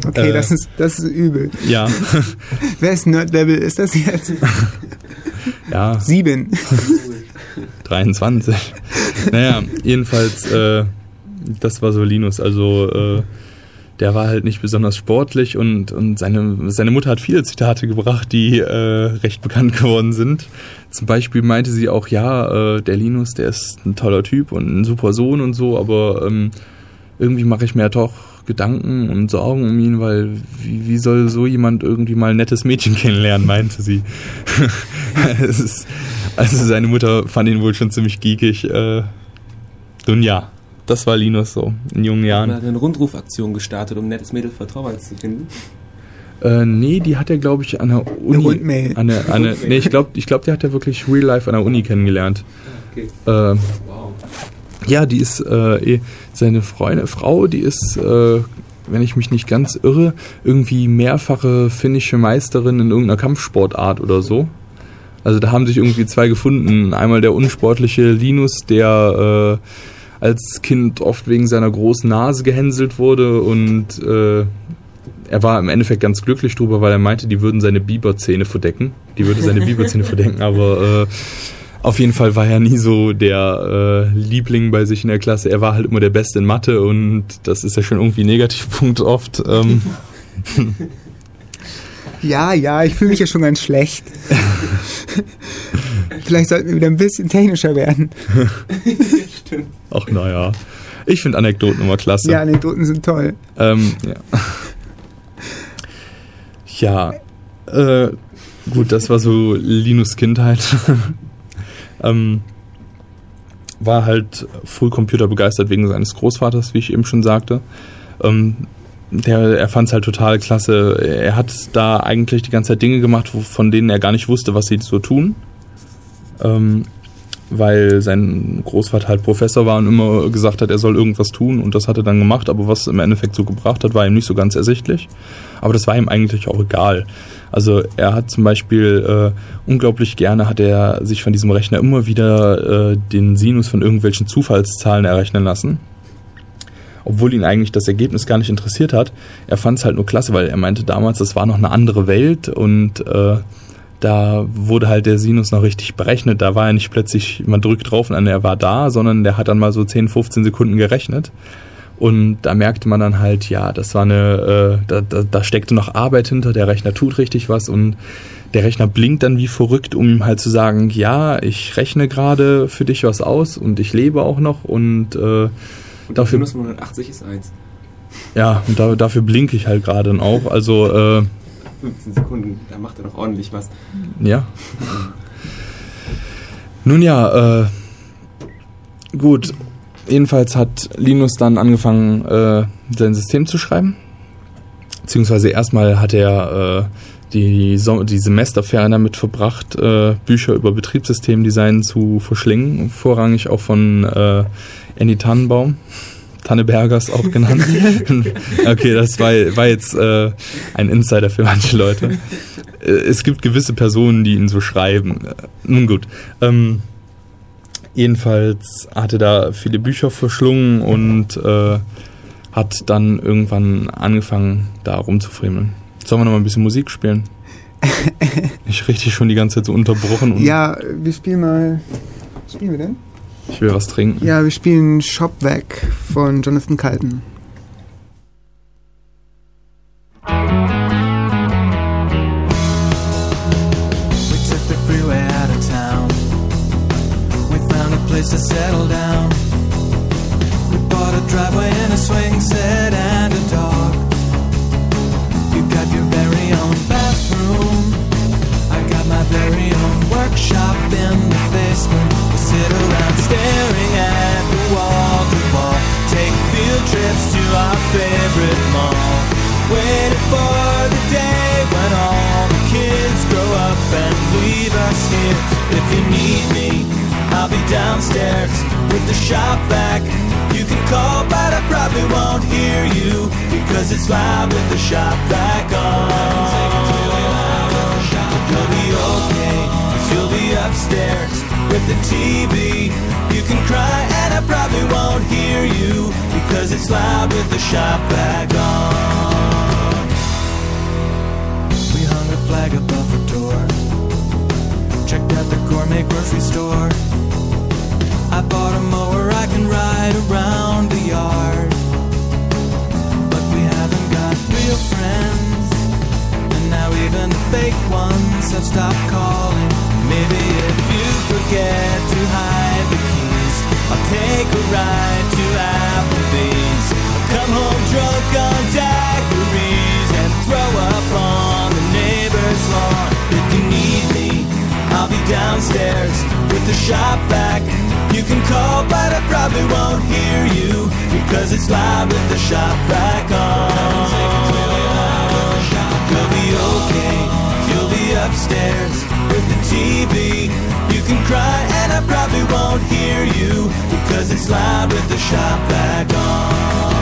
S1: Okay,
S2: Äh.
S1: das, ist, das ist übel.
S2: Ja, [LAUGHS]
S1: Wer ist Nerd-Level? Ist das jetzt? [LAUGHS]
S2: ja,
S1: Sieben.
S2: 23. Naja, jedenfalls, äh, das war so Linus. Also, äh, der war halt nicht besonders sportlich und, und seine, seine Mutter hat viele Zitate gebracht, die äh, recht bekannt [LAUGHS] geworden sind. Zum Beispiel meinte sie auch, ja, äh, der Linus, der ist ein toller Typ und ein super Sohn und so, aber ähm, irgendwie mache ich mir ja doch Gedanken und Sorgen um ihn, weil wie, wie soll so jemand irgendwie mal ein nettes Mädchen [LAUGHS] kennenlernen, meinte sie. [LAUGHS] also seine Mutter fand ihn wohl schon ziemlich geekig. Äh, nun ja, das war Linus so in jungen Jahren.
S6: hat eine Rundrufaktion gestartet, um ein nettes Mädel für Torvalds zu finden.
S2: Äh, nee, die hat er, glaube ich, an der Uni.
S1: Rundmail.
S2: An der, an der, nee, ich glaube, ich glaub, die hat er wirklich real life an der Uni kennengelernt.
S6: Okay.
S2: Äh,
S6: Wow.
S2: Ja, die ist äh, eh seine Freundin, Frau, die ist, äh, wenn ich mich nicht ganz irre, irgendwie mehrfache finnische Meisterin in irgendeiner Kampfsportart oder so. Also da haben sich irgendwie zwei gefunden. Einmal der unsportliche Linus, der äh, als Kind oft wegen seiner großen Nase gehänselt wurde und äh, er war im Endeffekt ganz glücklich drüber, weil er meinte, die würden seine Biberzähne verdecken. Die würde seine Biberzähne [LAUGHS] verdecken, aber äh, auf jeden Fall war er nie so der äh, Liebling bei sich in der Klasse. Er war halt immer der Beste in Mathe und das ist ja schon irgendwie ein Negativpunkt oft. Ähm, [LAUGHS]
S1: Ja, ja, ich fühle mich ja schon ganz schlecht. [LAUGHS] Vielleicht sollten wir wieder ein bisschen technischer werden.
S2: Ach naja. Ich finde Anekdoten immer klasse.
S1: Ja, Anekdoten sind toll.
S2: Ähm, ja. ja. Äh, Gut, das war so Linus Kindheit. [LAUGHS] ähm, war halt früh Computer begeistert wegen seines Großvaters, wie ich eben schon sagte. Ähm, der, er fand es halt total klasse. Er hat da eigentlich die ganze Zeit Dinge gemacht, von denen er gar nicht wusste, was sie so tun. Ähm, weil sein Großvater halt Professor war und immer gesagt hat, er soll irgendwas tun und das hat er dann gemacht, aber was im Endeffekt so gebracht hat, war ihm nicht so ganz ersichtlich. Aber das war ihm eigentlich auch egal. Also er hat zum Beispiel äh, unglaublich gerne hat er sich von diesem Rechner immer wieder äh, den Sinus von irgendwelchen Zufallszahlen errechnen lassen. Obwohl ihn eigentlich das Ergebnis gar nicht interessiert hat. Er fand es halt nur klasse, weil er meinte damals, das war noch eine andere Welt und äh, da wurde halt der Sinus noch richtig berechnet. Da war er nicht plötzlich, man drückt drauf und er war da, sondern der hat dann mal so 10, 15 Sekunden gerechnet. Und da merkte man dann halt, ja, das war eine, äh, da, da, da steckte noch Arbeit hinter, der Rechner tut richtig was und der Rechner blinkt dann wie verrückt, um ihm halt zu sagen, ja, ich rechne gerade für dich was aus und ich lebe auch noch und, äh,
S6: Und
S2: dafür,
S6: Minus 180 ist 1.
S2: ja, und da, dafür blinke ich halt gerade dann auch. Also, äh,
S6: 15 Sekunden, da macht er doch ordentlich was.
S2: Ja. Nun ja, äh, gut. Jedenfalls hat Linus dann angefangen, äh, sein System zu schreiben. Beziehungsweise erstmal hat er äh, die, so die Semesterferien damit verbracht, äh, Bücher über Betriebssystemdesign zu verschlingen. Vorrangig auch von äh, Andy Tannenbaum. Tannebergers auch genannt. [LAUGHS] okay, das war, war jetzt äh, ein Insider für manche Leute. Äh, Es gibt gewisse Personen, die ihn so schreiben. Äh, Nun gut. Ähm, jedenfalls hatte da viele Bücher verschlungen und äh, hat dann irgendwann angefangen, da rumzufriemeln. Sollen wir noch mal ein bisschen Musik spielen? [LAUGHS] Ich richtig schon die ganze Zeit so unterbrochen
S1: Ja, wir spielen mal. Was spielen wir denn?
S2: Ich will was trinken.
S1: Ja, wir spielen Shop Weg von Jonathan Colton.
S4: We took the freeway out of town. We found a place to settle down. We bought a driveway and a swing set staring at the wall to wall. Take field trips to our favorite mall. Waiting for the day when all the kids grow up and leave us here. If you need me, I'll be downstairs with the shop vac. You can call, but I probably won't hear you because it's loud with the shop vac on. You'll be okay, cause you'll be upstairs with the TV. You can cry and I probably won't hear you because it's loud with the shop vac on. We hung a flag above her door. Checked out the gourmet grocery store. I bought a mower I can ride around the yard. But we haven't got real friends. And now even the fake ones have stopped calling. Maybe if you forget to hide the keys, I'll take a ride to Applebee's. I'll come home drunk on daiquiris and throw up on the neighbor's lawn. If you need me, I'll be downstairs with the shop vac. You can call, but I probably won't hear you because it's loud with the shop vac on. You'll be okay, you'll be upstairs with the TV. Can cry, and I probably won't hear you because it's loud with the shop back on.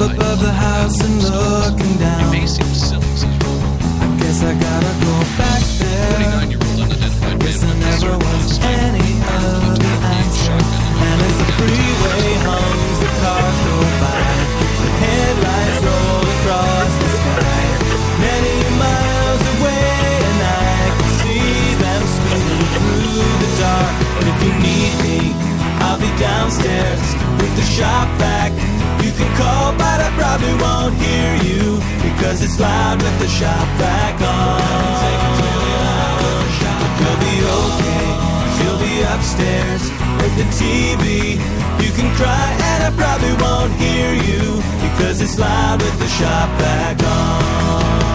S4: above above the house and looking down. It may seem silly, I guess I gotta go back there. guess I never was any other answer. And as the freeway hums, the cars go by. The headlights roll across the sky. Many miles away, and I can see them speeding through the dark. And if you need me, I'll be downstairs with the shop back we won't hear you because it's loud with the shop back on. You'll be okay, you you'll be upstairs with the TV. You can cry and I probably won't hear you because it's loud with the shop back on.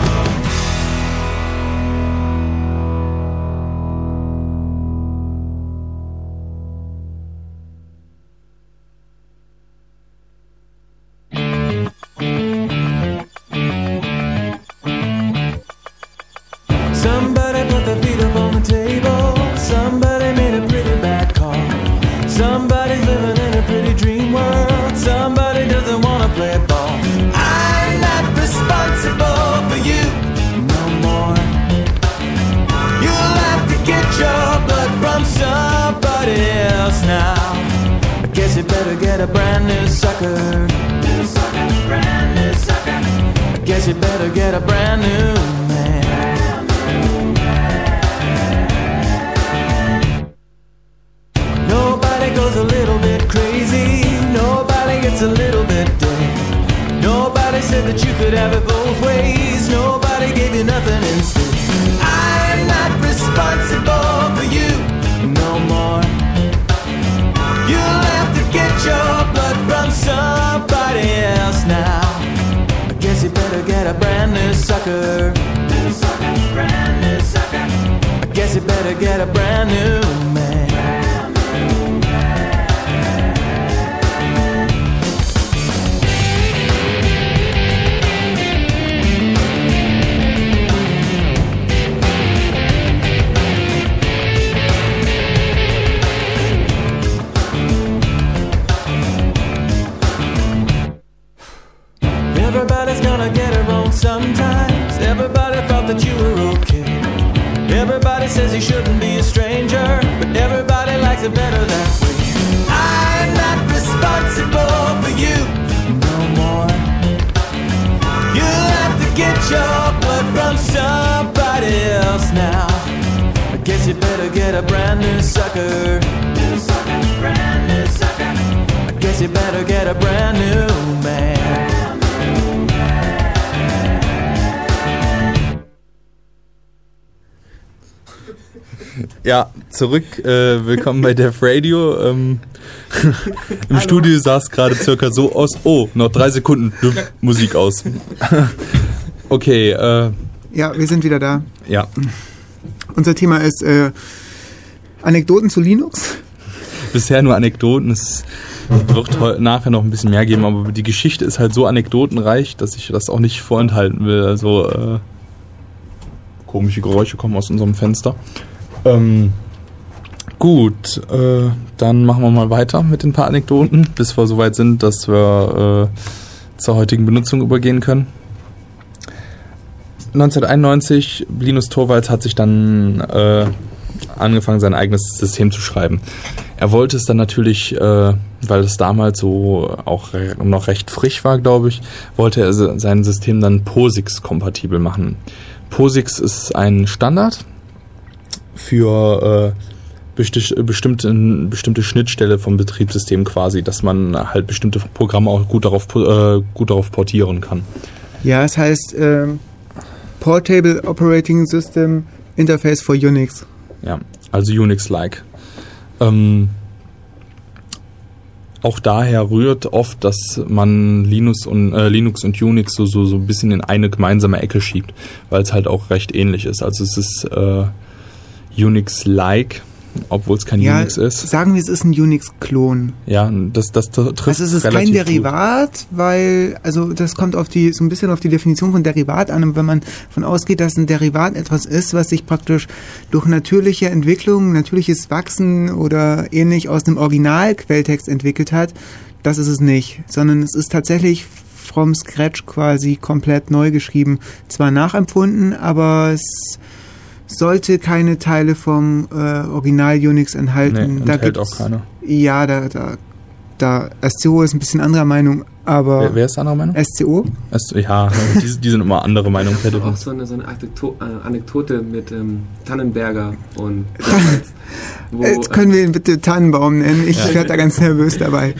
S4: Brand new man.
S2: Ja, zurück. Äh, willkommen bei Def Radio. Ähm, [LAUGHS] Im Studio sah es gerade circa so aus. Oh, noch drei Sekunden. Musik aus. [LAUGHS] okay, äh,
S1: Ja, wir sind wieder da.
S2: ja.
S1: Unser Thema ist äh, Anekdoten zu Linux.
S2: Bisher nur Anekdoten. Es wird [LAUGHS] nachher noch ein bisschen mehr geben, aber die Geschichte ist halt so anekdotenreich, dass ich das auch nicht vorenthalten will. Also äh, komische Geräusche kommen aus unserem Fenster. Ähm, gut, äh, dann machen wir mal weiter mit den paar Anekdoten, bis wir soweit sind, dass wir äh, zur heutigen Benutzung übergehen können. 1991, Linus Torvalds hat sich dann äh, angefangen, sein eigenes System zu schreiben. Er wollte es dann natürlich, äh, weil es damals so auch noch recht frisch war, glaube ich, wollte er se- sein System dann POSIX-kompatibel machen. POSIX ist ein Standard für äh, besti bestimmte, bestimmte Schnittstelle vom Betriebssystem quasi, dass man halt bestimmte Programme auch gut darauf, äh, gut darauf portieren kann.
S1: Ja, es heißt ähm, Portable Operating System Interface for Unix.
S2: Ja, also Unix-like. Ähm, auch daher rührt oft, dass man Linux und, äh, Linux und Unix so, so, so ein bisschen in eine gemeinsame Ecke schiebt, weil es halt auch recht ähnlich ist. Also es ist äh, Unix-like, obwohl es kein
S1: Ja,
S2: Unix ist.
S1: sagen wir, es ist ein Unix-Klon.
S2: Ja, das, das trifft
S1: Also es ist kein
S2: relativ gut.
S1: Derivat, weil, also das kommt auf die, so ein bisschen auf die Definition von Derivat an. Und wenn man davon ausgeht, dass ein Derivat etwas ist, was sich praktisch durch natürliche Entwicklung, natürliches Wachsen oder ähnlich aus dem Originalquelltext entwickelt hat, das ist es nicht. Sondern es ist tatsächlich from scratch quasi komplett neu geschrieben. Zwar nachempfunden, aber es sollte keine Teile vom äh, Original Unix enthalten.
S2: Nee,
S1: da
S2: enthält
S1: gibt's-
S2: auch keine.
S1: ja, da, da, da. SCO ist ein bisschen anderer Meinung, aber
S2: Wer, wer ist anderer Meinung?
S1: SCO?
S2: Es, ja, die, die sind immer andere Meinung.
S6: Das ist auch so eine, so eine äh, Anekdote mit ähm, Tannenberger und [LAUGHS] wo,
S1: Jetzt können wir ihn bitte Tannenbaum nennen. Ich
S2: Ja.
S1: werde da ganz nervös dabei.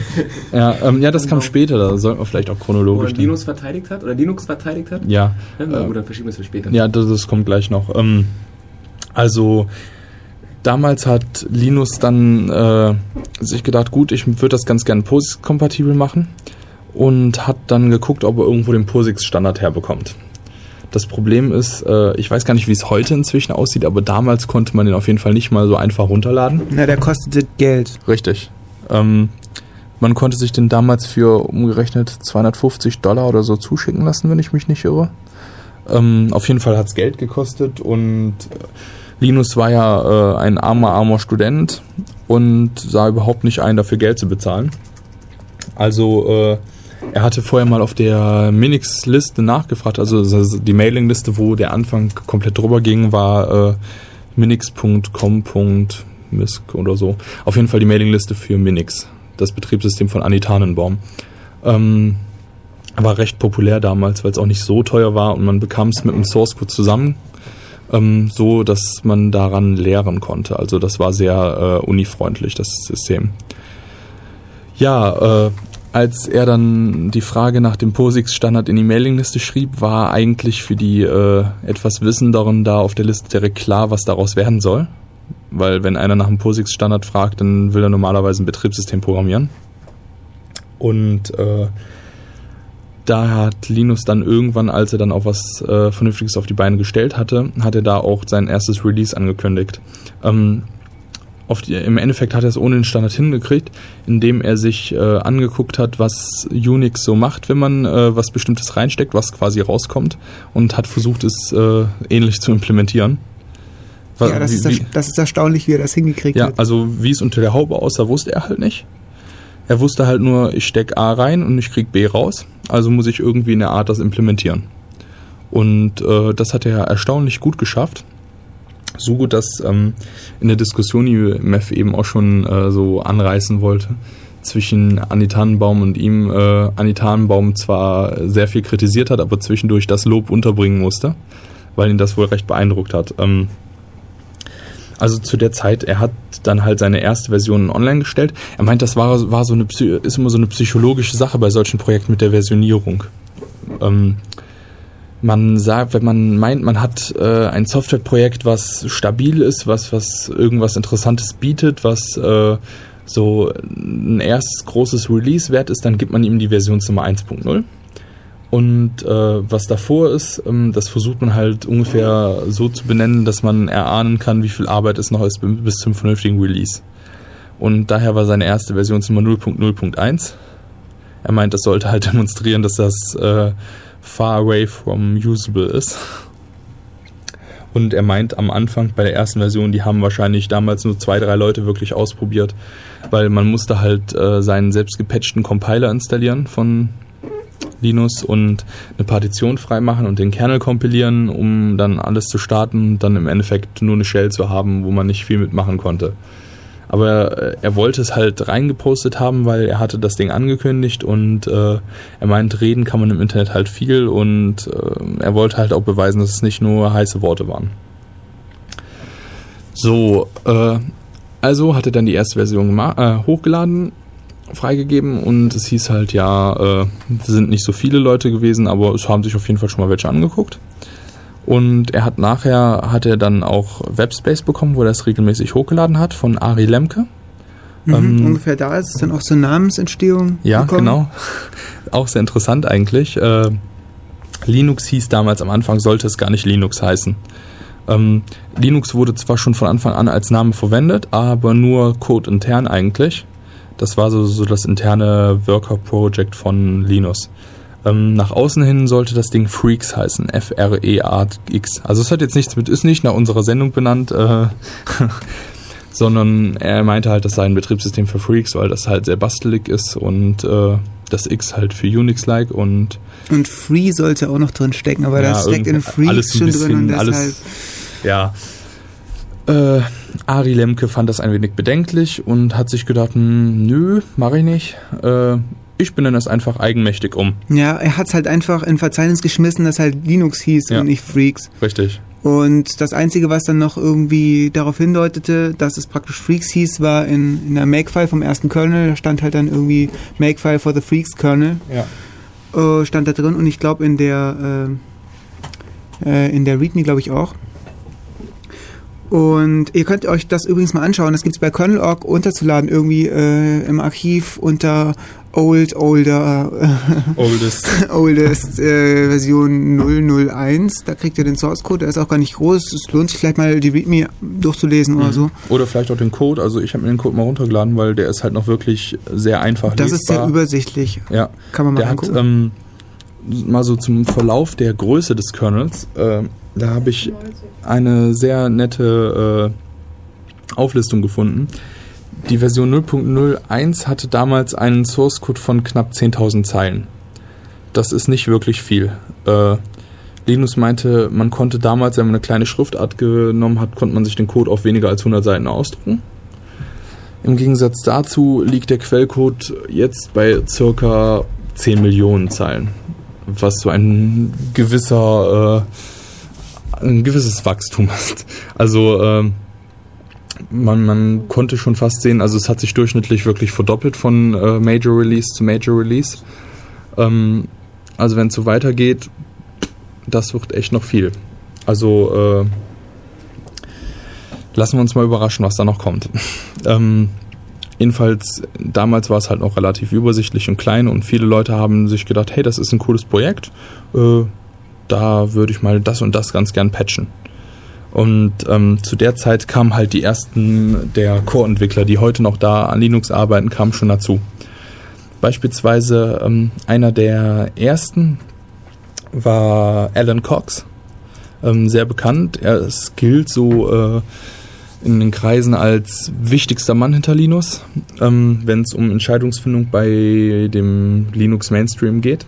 S2: Ja, ähm, ja, das kam später, da sollten wir vielleicht auch
S6: wo er
S2: chronologisch. dann-
S6: Linus verteidigt hat oder Linux verteidigt hat.
S2: Ja,
S6: Ja,
S2: äh,
S6: gut, dann verschieben wir es für später.
S2: Ja, das, das kommt gleich noch. Ähm, also damals hat Linus dann äh, sich gedacht, gut, ich würde das ganz gerne POSIX-kompatibel machen und hat dann geguckt, ob er irgendwo den POSIX-Standard herbekommt. Das Problem ist, äh, ich weiß gar nicht, wie es heute inzwischen aussieht, aber damals konnte man den auf jeden Fall nicht mal so einfach runterladen.
S1: Na, der kostete Geld.
S2: Richtig. Ähm, man konnte sich den damals für umgerechnet 250 Dollar oder so zuschicken lassen, wenn ich mich nicht irre. Ähm, auf jeden Fall hat's Geld gekostet und äh, Linus war ja äh, ein armer, armer Student und sah überhaupt nicht ein, dafür Geld zu bezahlen. Also äh, er hatte vorher mal auf der Minix-Liste nachgefragt, also die Mailing-Liste, wo der Anfang komplett drüber ging, war äh, minix.com.misc oder so. Auf jeden Fall die Mailingliste für Minix, das Betriebssystem von Anni Tannenbaum. Ähm, war recht populär damals, weil es auch nicht so teuer war und man bekam es mit dem Source Code zusammen, ähm, so dass man daran lehren konnte. Also das war sehr äh, unifreundlich, das System. Ja, äh, als er dann die Frage nach dem POSIX-Standard in die Mailingliste schrieb, war eigentlich für die äh, etwas Wissenderen da auf der Liste direkt klar, was daraus werden soll. Weil wenn einer nach dem POSIX-Standard fragt, dann will er normalerweise ein Betriebssystem programmieren. Und äh, da hat Linus dann irgendwann, als er dann auch was äh, Vernünftiges auf die Beine gestellt hatte, hat er da auch sein erstes Release angekündigt. Ähm, die, Im Endeffekt hat er es ohne den Standard hingekriegt, indem er sich äh, angeguckt hat, was Unix so macht, wenn man äh, was Bestimmtes reinsteckt, was quasi rauskommt, und hat versucht, es äh, ähnlich zu implementieren. Wa-
S1: Ja, das,
S2: wie-
S1: ist, erst- das ist erstaunlich, wie er das hingekriegt
S2: ja,
S1: hat.
S2: also wie es unter der Haube aussah, wusste er halt nicht. Er wusste halt nur, ich steck A rein und ich krieg B raus. Also muss ich irgendwie in der Art das implementieren. Und äh, das hat er erstaunlich gut geschafft. So gut, dass ähm, in der Diskussion, die Mev eben auch schon äh, so anreißen wollte, zwischen Anni Tannenbaum und ihm, äh, Anni zwar sehr viel kritisiert hat, aber zwischendurch das Lob unterbringen musste, weil ihn das wohl recht beeindruckt hat. Ähm, also zu der Zeit, er hat dann halt seine erste Version online gestellt. Er meint, das war, war so eine, ist immer so eine psychologische Sache bei solchen Projekten mit der Versionierung. Ähm, man sagt, wenn man meint, man hat äh, ein Softwareprojekt, was stabil ist, was, was irgendwas Interessantes bietet, was äh, so ein erstes großes Release wert ist, dann gibt man ihm die Versionsnummer 1.0. Und äh, was davor ist, ähm, das versucht man halt ungefähr so zu benennen, dass man erahnen kann, wie viel Arbeit es noch ist bis zum vernünftigen Release. Und daher war seine erste Versionsnummer 0.0.1. Er meint, das sollte halt [LAUGHS] demonstrieren, dass das äh, far away from usable ist. Und er meint am Anfang bei der ersten Version, die haben wahrscheinlich damals nur zwei, drei Leute wirklich ausprobiert, weil man musste halt äh, seinen selbst gepatchten Compiler installieren von Linus und eine Partition freimachen und den Kernel kompilieren, um dann alles zu starten und dann im Endeffekt nur eine Shell zu haben, wo man nicht viel mitmachen konnte. Aber äh, er wollte es halt reingepostet haben, weil er hatte das Ding angekündigt und äh, er meint, reden kann man im Internet halt viel und äh, er wollte halt auch beweisen, dass es nicht nur heiße Worte waren. So, äh, also hat er dann die erste Version äh, hochgeladen, freigegeben und es hieß halt, ja, äh, sind nicht so viele Leute gewesen, aber es haben sich auf jeden Fall schon mal welche angeguckt. Und er hat nachher, hat er dann auch Webspace bekommen, wo er das regelmäßig hochgeladen hat, von Ari Lemke.
S1: Mhm,
S2: ähm,
S1: ungefähr da ist es dann auch zur Namensentstehung
S2: Ja,
S1: gekommen.
S2: genau. [LAUGHS] Auch sehr interessant eigentlich. Äh, Linux hieß damals am Anfang, sollte es gar nicht Linux heißen. Ähm, Linux wurde zwar schon von Anfang an als Name verwendet, aber nur Code intern eigentlich. Das war so, so das interne Worker Project von Linus. Ähm, nach außen hin sollte das Ding Freaks heißen, F-R-E-A-X. Also es hat jetzt nichts mit, ist nicht nach unserer Sendung benannt, äh, [LAUGHS] sondern er meinte halt, das sei ein Betriebssystem für Freaks, weil das halt sehr bastelig ist und äh, das X halt für Unix-like und
S1: Und Free sollte auch noch drin stecken, aber
S2: Ja,
S1: das steckt in Free
S2: alles ein
S1: schon
S2: bisschen-
S1: drin und deshalb.
S2: alles- ja. Äh, Ari Lemke fand das ein wenig bedenklich und hat sich gedacht, hm, nö, mache ich nicht. Äh, ich benenne das einfach eigenmächtig um.
S1: Ja, er hat es halt einfach in Verzeichnis geschmissen, dass halt Linux hieß
S2: Ja.
S1: und nicht Freaks.
S2: Richtig.
S1: Und das Einzige, was dann noch irgendwie darauf hindeutete, dass es praktisch Freaks hieß, war in, in der Makefile vom ersten Kernel. Da stand halt dann irgendwie Makefile for the Freaks Kernel.
S2: Ja.
S1: Äh, stand da drin und ich glaube in der äh, äh, in der README glaube ich auch. Und ihr könnt euch das übrigens mal anschauen. Das gibt es bei Kernel.org runterzuladen, irgendwie äh, im Archiv unter Old, Older,
S2: Oldest. [LAUGHS]
S1: Oldest äh, Version 001. Da kriegt ihr den Source Code, der ist auch gar nicht groß. Es lohnt sich vielleicht mal die README durchzulesen oder so.
S2: Oder vielleicht auch den Code. Also ich habe mir den Code mal runtergeladen, weil der ist halt noch wirklich sehr einfach
S1: Das ist sehr
S2: lesbar.
S1: übersichtlich.
S2: Ja,
S1: Kann man mal
S2: der hat
S1: angucken.
S2: ähm, mal so zum Verlauf der Größe des Kernels. Äh, da habe ich eine sehr nette äh, Auflistung gefunden. Die Version 0.01 hatte damals einen Source Code von knapp 10.000 Zeilen. Das ist nicht wirklich viel. Äh, Linus meinte, man konnte damals, wenn man eine kleine Schriftart genommen hat, konnte man sich den Code auf weniger als 100 Seiten ausdrucken. Im Gegensatz dazu liegt der Quellcode jetzt bei circa 10 Millionen Zeilen, was so ein gewisser, äh, ein gewisses Wachstum ist. Also ähm, man, man konnte schon fast sehen, also es hat sich durchschnittlich wirklich verdoppelt von äh, Major Release zu Major Release. Ähm, also wenn es so weitergeht, das wird echt noch viel. Also äh, lassen wir uns mal überraschen, was da noch kommt. [LAUGHS] ähm, jedenfalls, damals war es halt noch relativ übersichtlich und klein und viele Leute haben sich gedacht, hey, das ist ein cooles Projekt, äh, da würde ich mal das und das ganz gern patchen. Und ähm, zu der Zeit kamen halt die ersten der Core-Entwickler, die heute noch da an Linux arbeiten, kamen schon dazu. Beispielsweise ähm, einer der ersten war Alan Cox, ähm, sehr bekannt. Er gilt so äh, in den Kreisen als wichtigster Mann hinter Linus, ähm, wenn es um Entscheidungsfindung bei dem Linux Mainstream geht.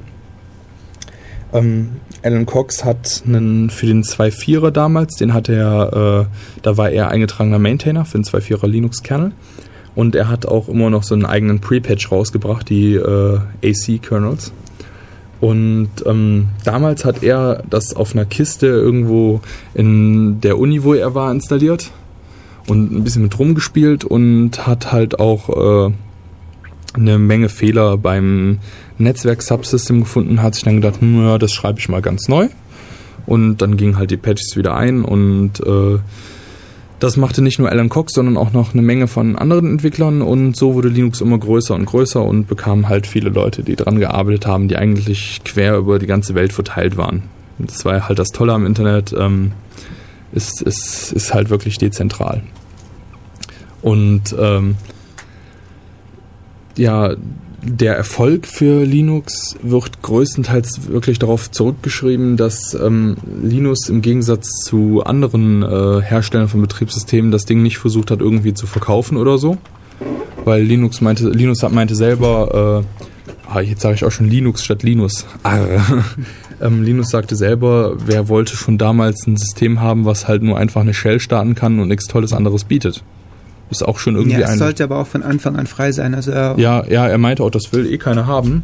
S2: Ähm, Alan Cox hat einen für den 2.4er damals, den hat er, äh, da war er eingetragener Maintainer für den 2.4er Linux-Kernel. Und er hat auch immer noch so einen eigenen Pre-Patch rausgebracht, die äh, AC-Kernels. Und ähm, damals hat er das auf einer Kiste irgendwo in der Uni, wo er war, installiert und ein bisschen mit rumgespielt und hat halt auch äh, eine Menge Fehler beim Netzwerk-Subsystem gefunden, hat sich dann gedacht, hm, ja, das schreibe ich mal ganz neu. Und dann gingen halt die Patches wieder ein und äh, das machte nicht nur Alan Cox, sondern auch noch eine Menge von anderen Entwicklern und so wurde Linux immer größer und größer und bekam halt viele Leute, die dran gearbeitet haben, die eigentlich quer über die ganze Welt verteilt waren. Das war halt das Tolle am Internet, ähm, ist, ist, ist halt wirklich dezentral. Und ähm, ja, der Erfolg für Linux wird größtenteils wirklich darauf zurückgeschrieben, dass ähm, Linus im Gegensatz zu anderen äh, Herstellern von Betriebssystemen das Ding nicht versucht hat, irgendwie zu verkaufen oder so. Weil Linux meinte, Linus hat- meinte selber, äh, ah, jetzt sage ich auch schon Linux statt Linus. [LAUGHS] Ähm, Linus sagte selber, wer wollte schon damals ein System haben, was halt nur einfach eine Shell starten kann und nichts Tolles anderes bietet. Ist auch schon irgendwie
S1: Ja,
S2: ein.
S1: sollte aber auch von Anfang an frei sein. Also er
S2: Ja, ja, er meinte auch, das will eh keiner haben.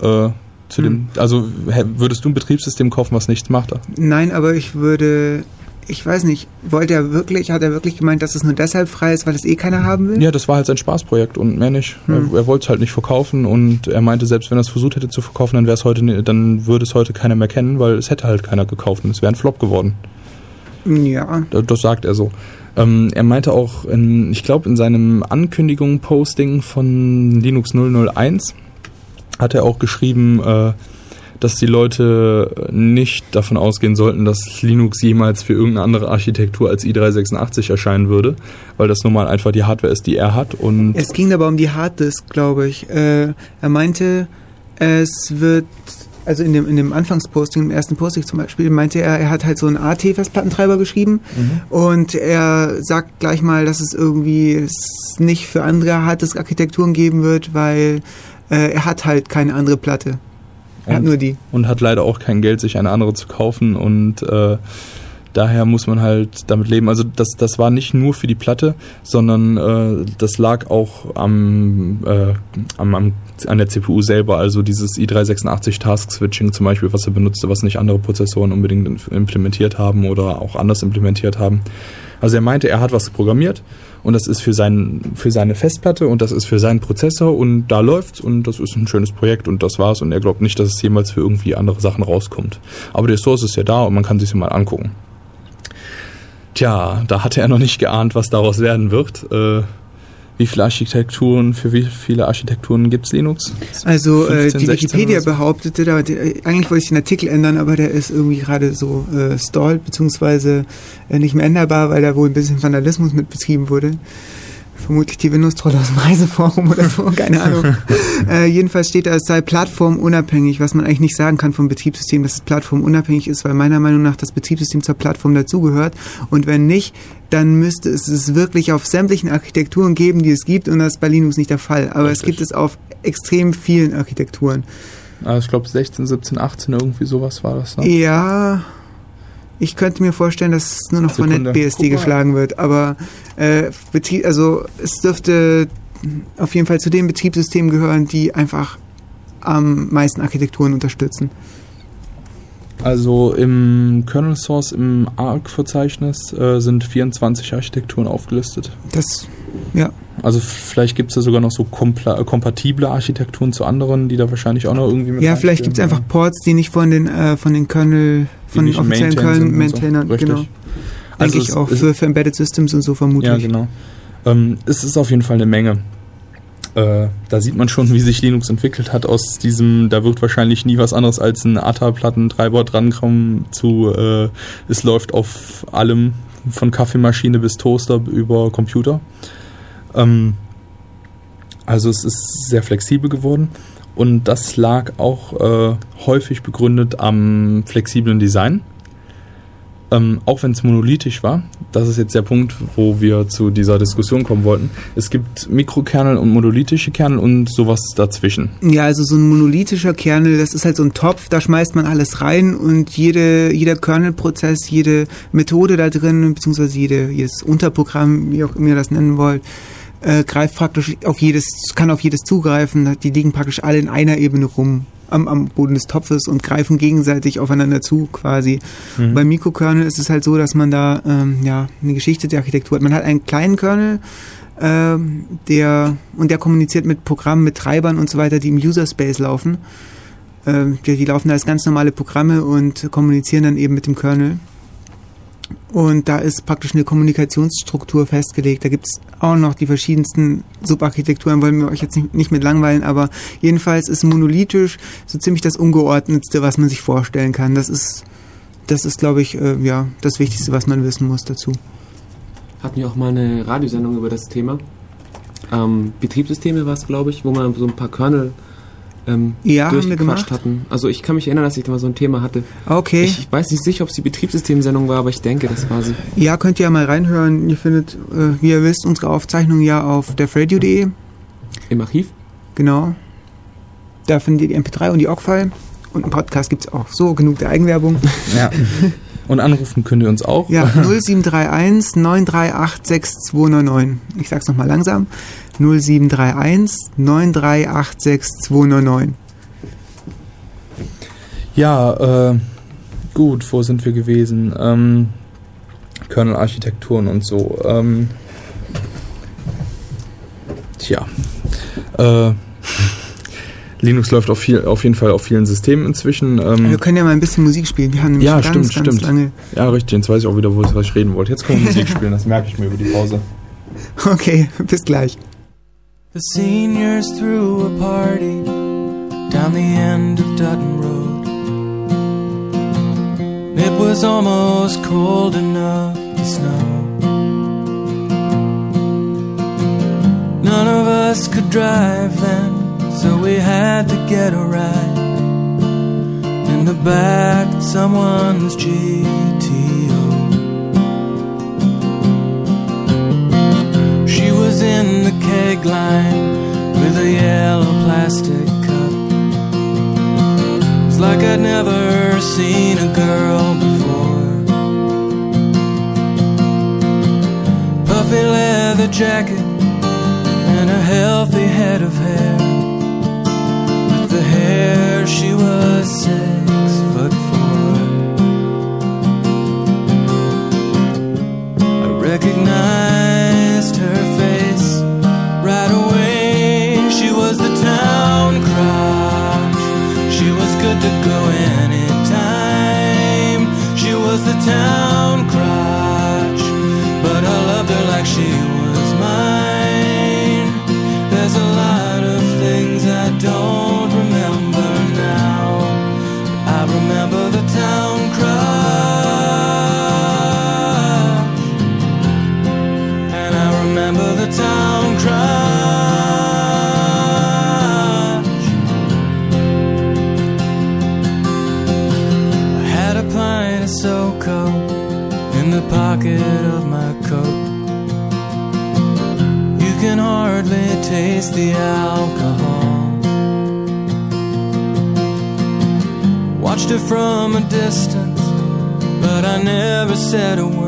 S2: Äh, zu dem, also hä, würdest du ein Betriebssystem kaufen, was nichts macht?
S1: Nein, aber ich würde, ich weiß nicht, wollte er wirklich, hat er wirklich gemeint, dass es nur deshalb frei ist, weil es eh keiner haben will?
S2: Ja, das war halt sein Spaßprojekt und mehr nicht.
S1: Hm.
S2: Er, er wollte es halt nicht verkaufen und er meinte, selbst wenn er es versucht hätte zu verkaufen, dann wäre es heute, dann würde es heute keiner mehr kennen, weil es hätte halt keiner gekauft und es wäre ein Flop geworden.
S1: Ja,
S2: Da- Das sagt er so. Ähm, er meinte auch, in, ich glaube, in seinem Ankündigung-Posting von Linux 001 hat er auch geschrieben, äh, dass die Leute nicht davon ausgehen sollten, dass Linux jemals für irgendeine andere Architektur als i386 erscheinen würde, weil das nun mal einfach die Hardware ist, die er hat. Und
S1: es ging aber um die Harddisk, glaube ich. Äh, er meinte, es wird, also in dem, in dem Anfangsposting, im ersten Posting zum Beispiel, meinte er, er hat halt so einen AT-Festplattentreiber geschrieben und er sagt gleich mal, dass es irgendwie es nicht für andere Harddisk-Architekturen geben wird, weil äh, er hat halt keine andere Platte. Er hat
S2: Und-
S1: nur die.
S2: und hat leider auch kein Geld, sich eine andere zu kaufen und äh, Daher muss man halt damit leben. Also das, das war nicht nur für die Platte, sondern äh, das lag auch am, äh, am, am, an der CPU selber. Also dieses i386 Task Switching zum Beispiel, was er benutzte, was nicht andere Prozessoren unbedingt implementiert haben oder auch anders implementiert haben. Also er meinte, er hat was programmiert und das ist für, sein, für seine Festplatte und das ist für seinen Prozessor und da läuft's und das ist ein schönes Projekt und das war's und er glaubt nicht, dass es jemals für irgendwie andere Sachen rauskommt. Aber der Source ist ja da und man kann sich mal angucken. Tja, da hatte er noch nicht geahnt, was daraus werden wird. Äh, wie viele Architekturen, für wie viele Architekturen gibt's Linux?
S1: Also äh,
S2: 15,
S1: die
S2: 16
S1: Wikipedia
S2: so?
S1: behauptete, da, die, äh, eigentlich wollte ich den Artikel ändern, aber der ist irgendwie gerade so äh, stalled, beziehungsweise äh, nicht mehr änderbar, weil da wohl ein bisschen Vandalismus mit betrieben wurde. Vermutlich die Windows-Trolle aus dem Reiseforum oder so, keine Ahnung. [LAUGHS] äh, jedenfalls steht da, es sei plattformunabhängig, was man eigentlich nicht sagen kann vom Betriebssystem, dass es plattformunabhängig ist, weil meiner Meinung nach das Betriebssystem zur Plattform dazugehört. Und wenn nicht, dann müsste es es wirklich auf sämtlichen Architekturen geben, die es gibt, und das ist bei Linux nicht der Fall. Aber es
S2: Richtig.
S1: gibt es auf extrem vielen Architekturen.
S2: Ah, ich glaube 16, 17, 18, irgendwie sowas war das. Ne?
S1: Ja, ich könnte mir vorstellen, dass es nur noch von
S2: Sekunde.
S1: NetBSD
S2: Guck mal.
S1: geschlagen wird, aber äh, also es dürfte auf jeden Fall zu den Betriebssystemen gehören, die einfach am meisten Architekturen unterstützen.
S2: Also im Kernel Source, im ARC-Verzeichnis äh, sind 24 Architekturen aufgelistet.
S1: Das, ja.
S2: Also vielleicht gibt es da sogar noch so kompatible Architekturen zu anderen, die da wahrscheinlich auch noch irgendwie mit
S1: Ja, vielleicht gibt es einfach Ports, die nicht von den äh, von den Kernel,
S2: die
S1: von den offiziellen
S2: so.
S1: Kernel-Maintainern,
S2: Richtig.
S1: genau.
S2: Also
S1: Denke ich auch für, für Embedded Systems und so vermutlich.
S2: Ja, genau. Ähm, es ist auf jeden Fall eine Menge. Äh, da sieht man schon, wie sich Linux entwickelt hat aus diesem, da wird wahrscheinlich nie was anderes als ein ATA-Plattentreiber drankommen zu, äh, es läuft auf allem, von Kaffeemaschine bis Toaster über Computer. Ähm, also es ist sehr flexibel geworden und das lag auch äh, häufig begründet am flexiblen Design. Ähm, auch wenn es monolithisch war, das ist jetzt der Punkt, wo wir zu dieser Diskussion kommen wollten. Es gibt Mikrokernel und monolithische Kernel und sowas dazwischen.
S1: Ja, also so ein monolithischer Kernel, das ist halt so ein Topf, da schmeißt man alles rein und jede, jeder Kernel-Prozess, jede Methode da drin, beziehungsweise jede, jedes Unterprogramm, wie auch immer ihr das nennen wollt, äh, greift praktisch auf jedes, kann auf jedes zugreifen. Die liegen praktisch alle in einer Ebene rum am, am Boden des Topfes und greifen gegenseitig aufeinander zu quasi.
S2: Mhm.
S1: Beim Mikrokernel ist es halt so, dass man da ähm, ja eine Geschichte der Architektur hat. Man hat einen kleinen Kernel, ähm, der und der kommuniziert mit Programmen, mit Treibern und so weiter, die im User Space laufen. Ähm, die, die laufen da als ganz normale Programme und kommunizieren dann eben mit dem Kernel. Und da ist praktisch eine Kommunikationsstruktur festgelegt. Da gibt es auch noch die verschiedensten Subarchitekturen, wollen wir euch jetzt nicht, nicht mit langweilen, aber jedenfalls ist monolithisch so ziemlich das Ungeordnetste, was man sich vorstellen kann. Das ist, das ist, glaube ich, äh, ja, das Wichtigste, was man wissen muss dazu.
S6: Hatten wir auch mal eine Radiosendung über das Thema. Ähm, Betriebssysteme war es, glaube ich, wo man so ein paar Kernel ähm,
S1: Ja, haben wir
S6: durchgequatscht
S1: gemacht.
S6: hatten. Also ich kann mich erinnern, dass ich da mal so ein Thema hatte.
S1: Okay.
S6: Ich weiß nicht sicher, ob es die Betriebssystemsendung war, aber ich denke, das war sie.
S1: Ja, könnt ihr ja mal reinhören. Ihr findet, äh, wie ihr wisst, unsere Aufzeichnung ja auf defradio.de.
S6: Im Archiv.
S1: Genau. Da findet ihr die MP3 und die OGG-File. Und einen Podcast gibt's auch. So, genug der Eigenwerbung.
S2: Ja. Und anrufen könnt ihr uns auch.
S1: Ja, 0731 938 6299. Ich sag's nochmal langsam. 0731 938 6299.
S2: Ja, äh, gut, wo sind wir gewesen? Ähm, Kernel-Architekturen und so. Ähm, tja. Äh, [LAUGHS] Linux läuft auf, viel, auf jeden Fall auf vielen Systemen inzwischen. Ähm,
S1: Wir können ja mal ein bisschen Musik spielen. Wir haben nämlich
S2: Ja,
S1: ganz,
S2: stimmt,
S1: ganz
S2: stimmt.
S1: lange.
S2: ja, richtig, jetzt weiß ich auch wieder, wo was ich reden wollte. Jetzt können wir Musik spielen, das merke ich mir über die Pause. [LAUGHS]
S1: Okay, bis gleich.
S5: The seniors threw a party down the end of Dutton Road. It was almost cold enough to snow. None of us could drive then, so we had to get a ride in the back of someone's GTO. in the keg line with a yellow plastic cup. It's like I'd never seen a girl before.
S4: Puffy leather jacket and a healthy head of hair. With the hair, she was six foot four. I recognize town crush. But I loved her like she said a word.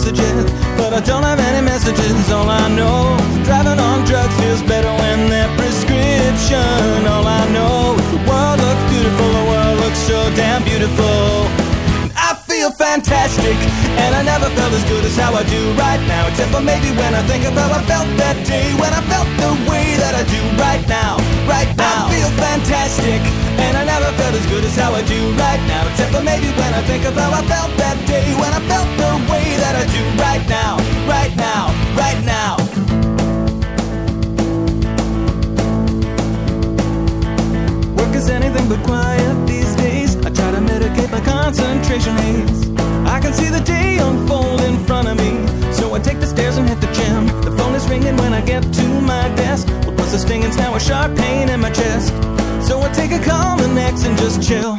S4: Messages, but I don't have any messages. All I know driving on drugs feels better when they're prescription. All I know the world looks beautiful, the world looks so damn beautiful fantastic. And I never felt as good as how I do right now Except for maybe when I think of how I felt that day When I felt the way that I do right now Right now. I feel fantastic And I never felt as good as how I do right now Except for maybe when I think of how I felt that day When I felt the way that I do right now Right now, right now. Work is anything but quiet these days. I try to mitigate my concentration haze I can see the day unfold in front of me. So I take the stairs and hit the gym. The phone is ringing when I get to my desk. What was the sting? It's now a sharp pain in my chest. So I take a Cominex and just chill.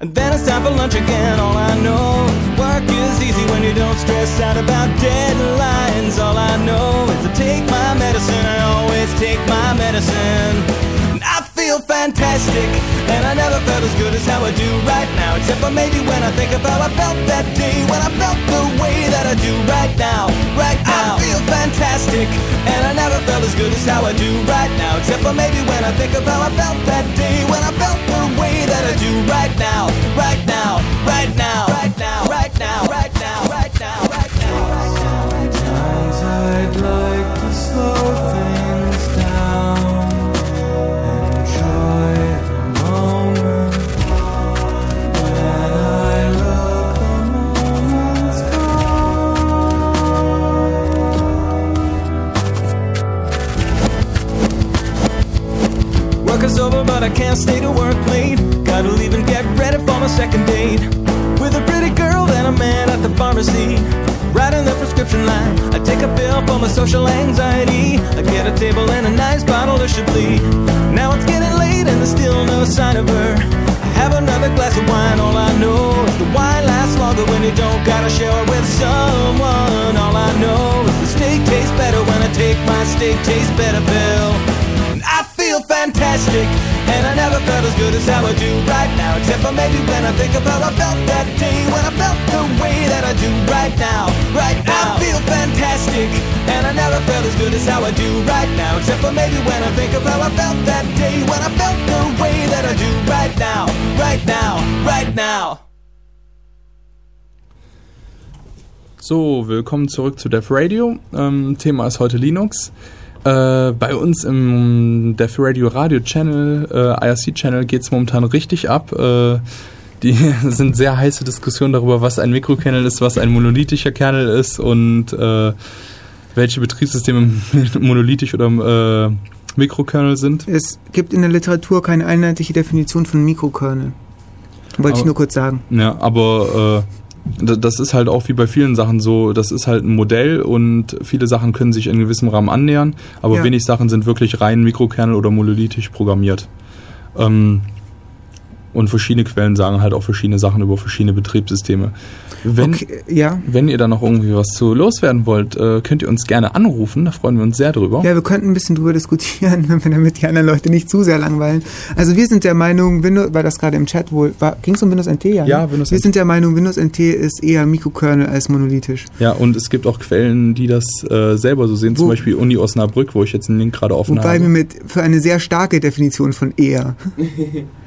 S4: And then it's time for lunch again. All I know is work is easy when you don't stress out about deadlines. All I know is to take my medicine. I always take my medicine. Feel fantastic, and I never felt as good as how I do right now. Except for maybe when I think of how I felt that day, when I felt the way that I do right now. Right now, I feel fantastic, and I never felt as good as how I do right now. Except for maybe when I think of how I felt that day, when I felt the way that I do right now. Right now, right now, right now, right now, right now, right now, right now. Can't stay to work late. Gotta leave and get ready for my second date. With a pretty girl and a man at the pharmacy. Writing the prescription line. I take a pill for my social anxiety. I get a table and a nice bottle of Chablis. Now it's getting late and there's still no sign of her. I have another glass of wine. All I know is the wine lasts longer when you don't gotta share it with someone. All I know is the steak tastes better when I take my steak tastes better pill. Feel fantastic, and I never felt as good as how I do right now. Except for maybe when I think how I felt that day, when I felt the way that I do right now. Right now, I feel fantastic, and I never felt as good as how I do right now. Except for maybe when I think how I felt that day, when I felt the way that I do right now. Right now, right now.
S2: So, willkommen zurück zu Dev Radio. Ähm, Thema ist heute Linux. Äh, bei uns im Dev Radio Radio Channel, äh, IRC Channel, geht es momentan richtig ab. Äh, die [LAUGHS] sind sehr heiße Diskussionen darüber, was ein Mikrokernel ist, was ein monolithischer Kernel ist und äh, welche Betriebssysteme [LAUGHS] monolithisch oder äh, Mikrokernel sind.
S1: Es gibt in der Literatur keine einheitliche Definition von Mikrokernel. Wollte ich
S2: Aber-
S1: nur kurz sagen.
S2: Ja, aber äh, das ist halt auch wie bei vielen Sachen so, das ist halt ein Modell und viele Sachen können sich in gewissem Rahmen annähern, aber
S1: Ja.
S2: wenig Sachen sind wirklich rein Mikrokernel oder monolithisch programmiert. Ähm, und verschiedene Quellen sagen halt auch verschiedene Sachen über verschiedene Betriebssysteme. Wenn,
S1: okay, ja.
S2: wenn ihr da noch irgendwie was zu loswerden wollt, äh, könnt ihr uns gerne anrufen, da freuen wir uns sehr drüber.
S1: Ja, wir könnten ein bisschen drüber diskutieren, [LAUGHS] wenn wir damit die anderen Leute nicht zu sehr langweilen. Also wir sind der Meinung, Windows, weil das gerade im Chat wohl, ging es um Windows NT, ja? ne?
S2: Ja, Windows
S1: Wir
S2: NT.
S1: sind der Meinung, Windows NT ist eher Mikrokernel als monolithisch.
S2: Ja, und es gibt auch Quellen, die das äh, selber so sehen, zum
S1: Wo-
S2: Beispiel Uni Osnabrück, wo ich jetzt einen Link gerade offen
S1: Wobei
S2: habe.
S1: wir mit für eine sehr starke Definition von eher. [LAUGHS]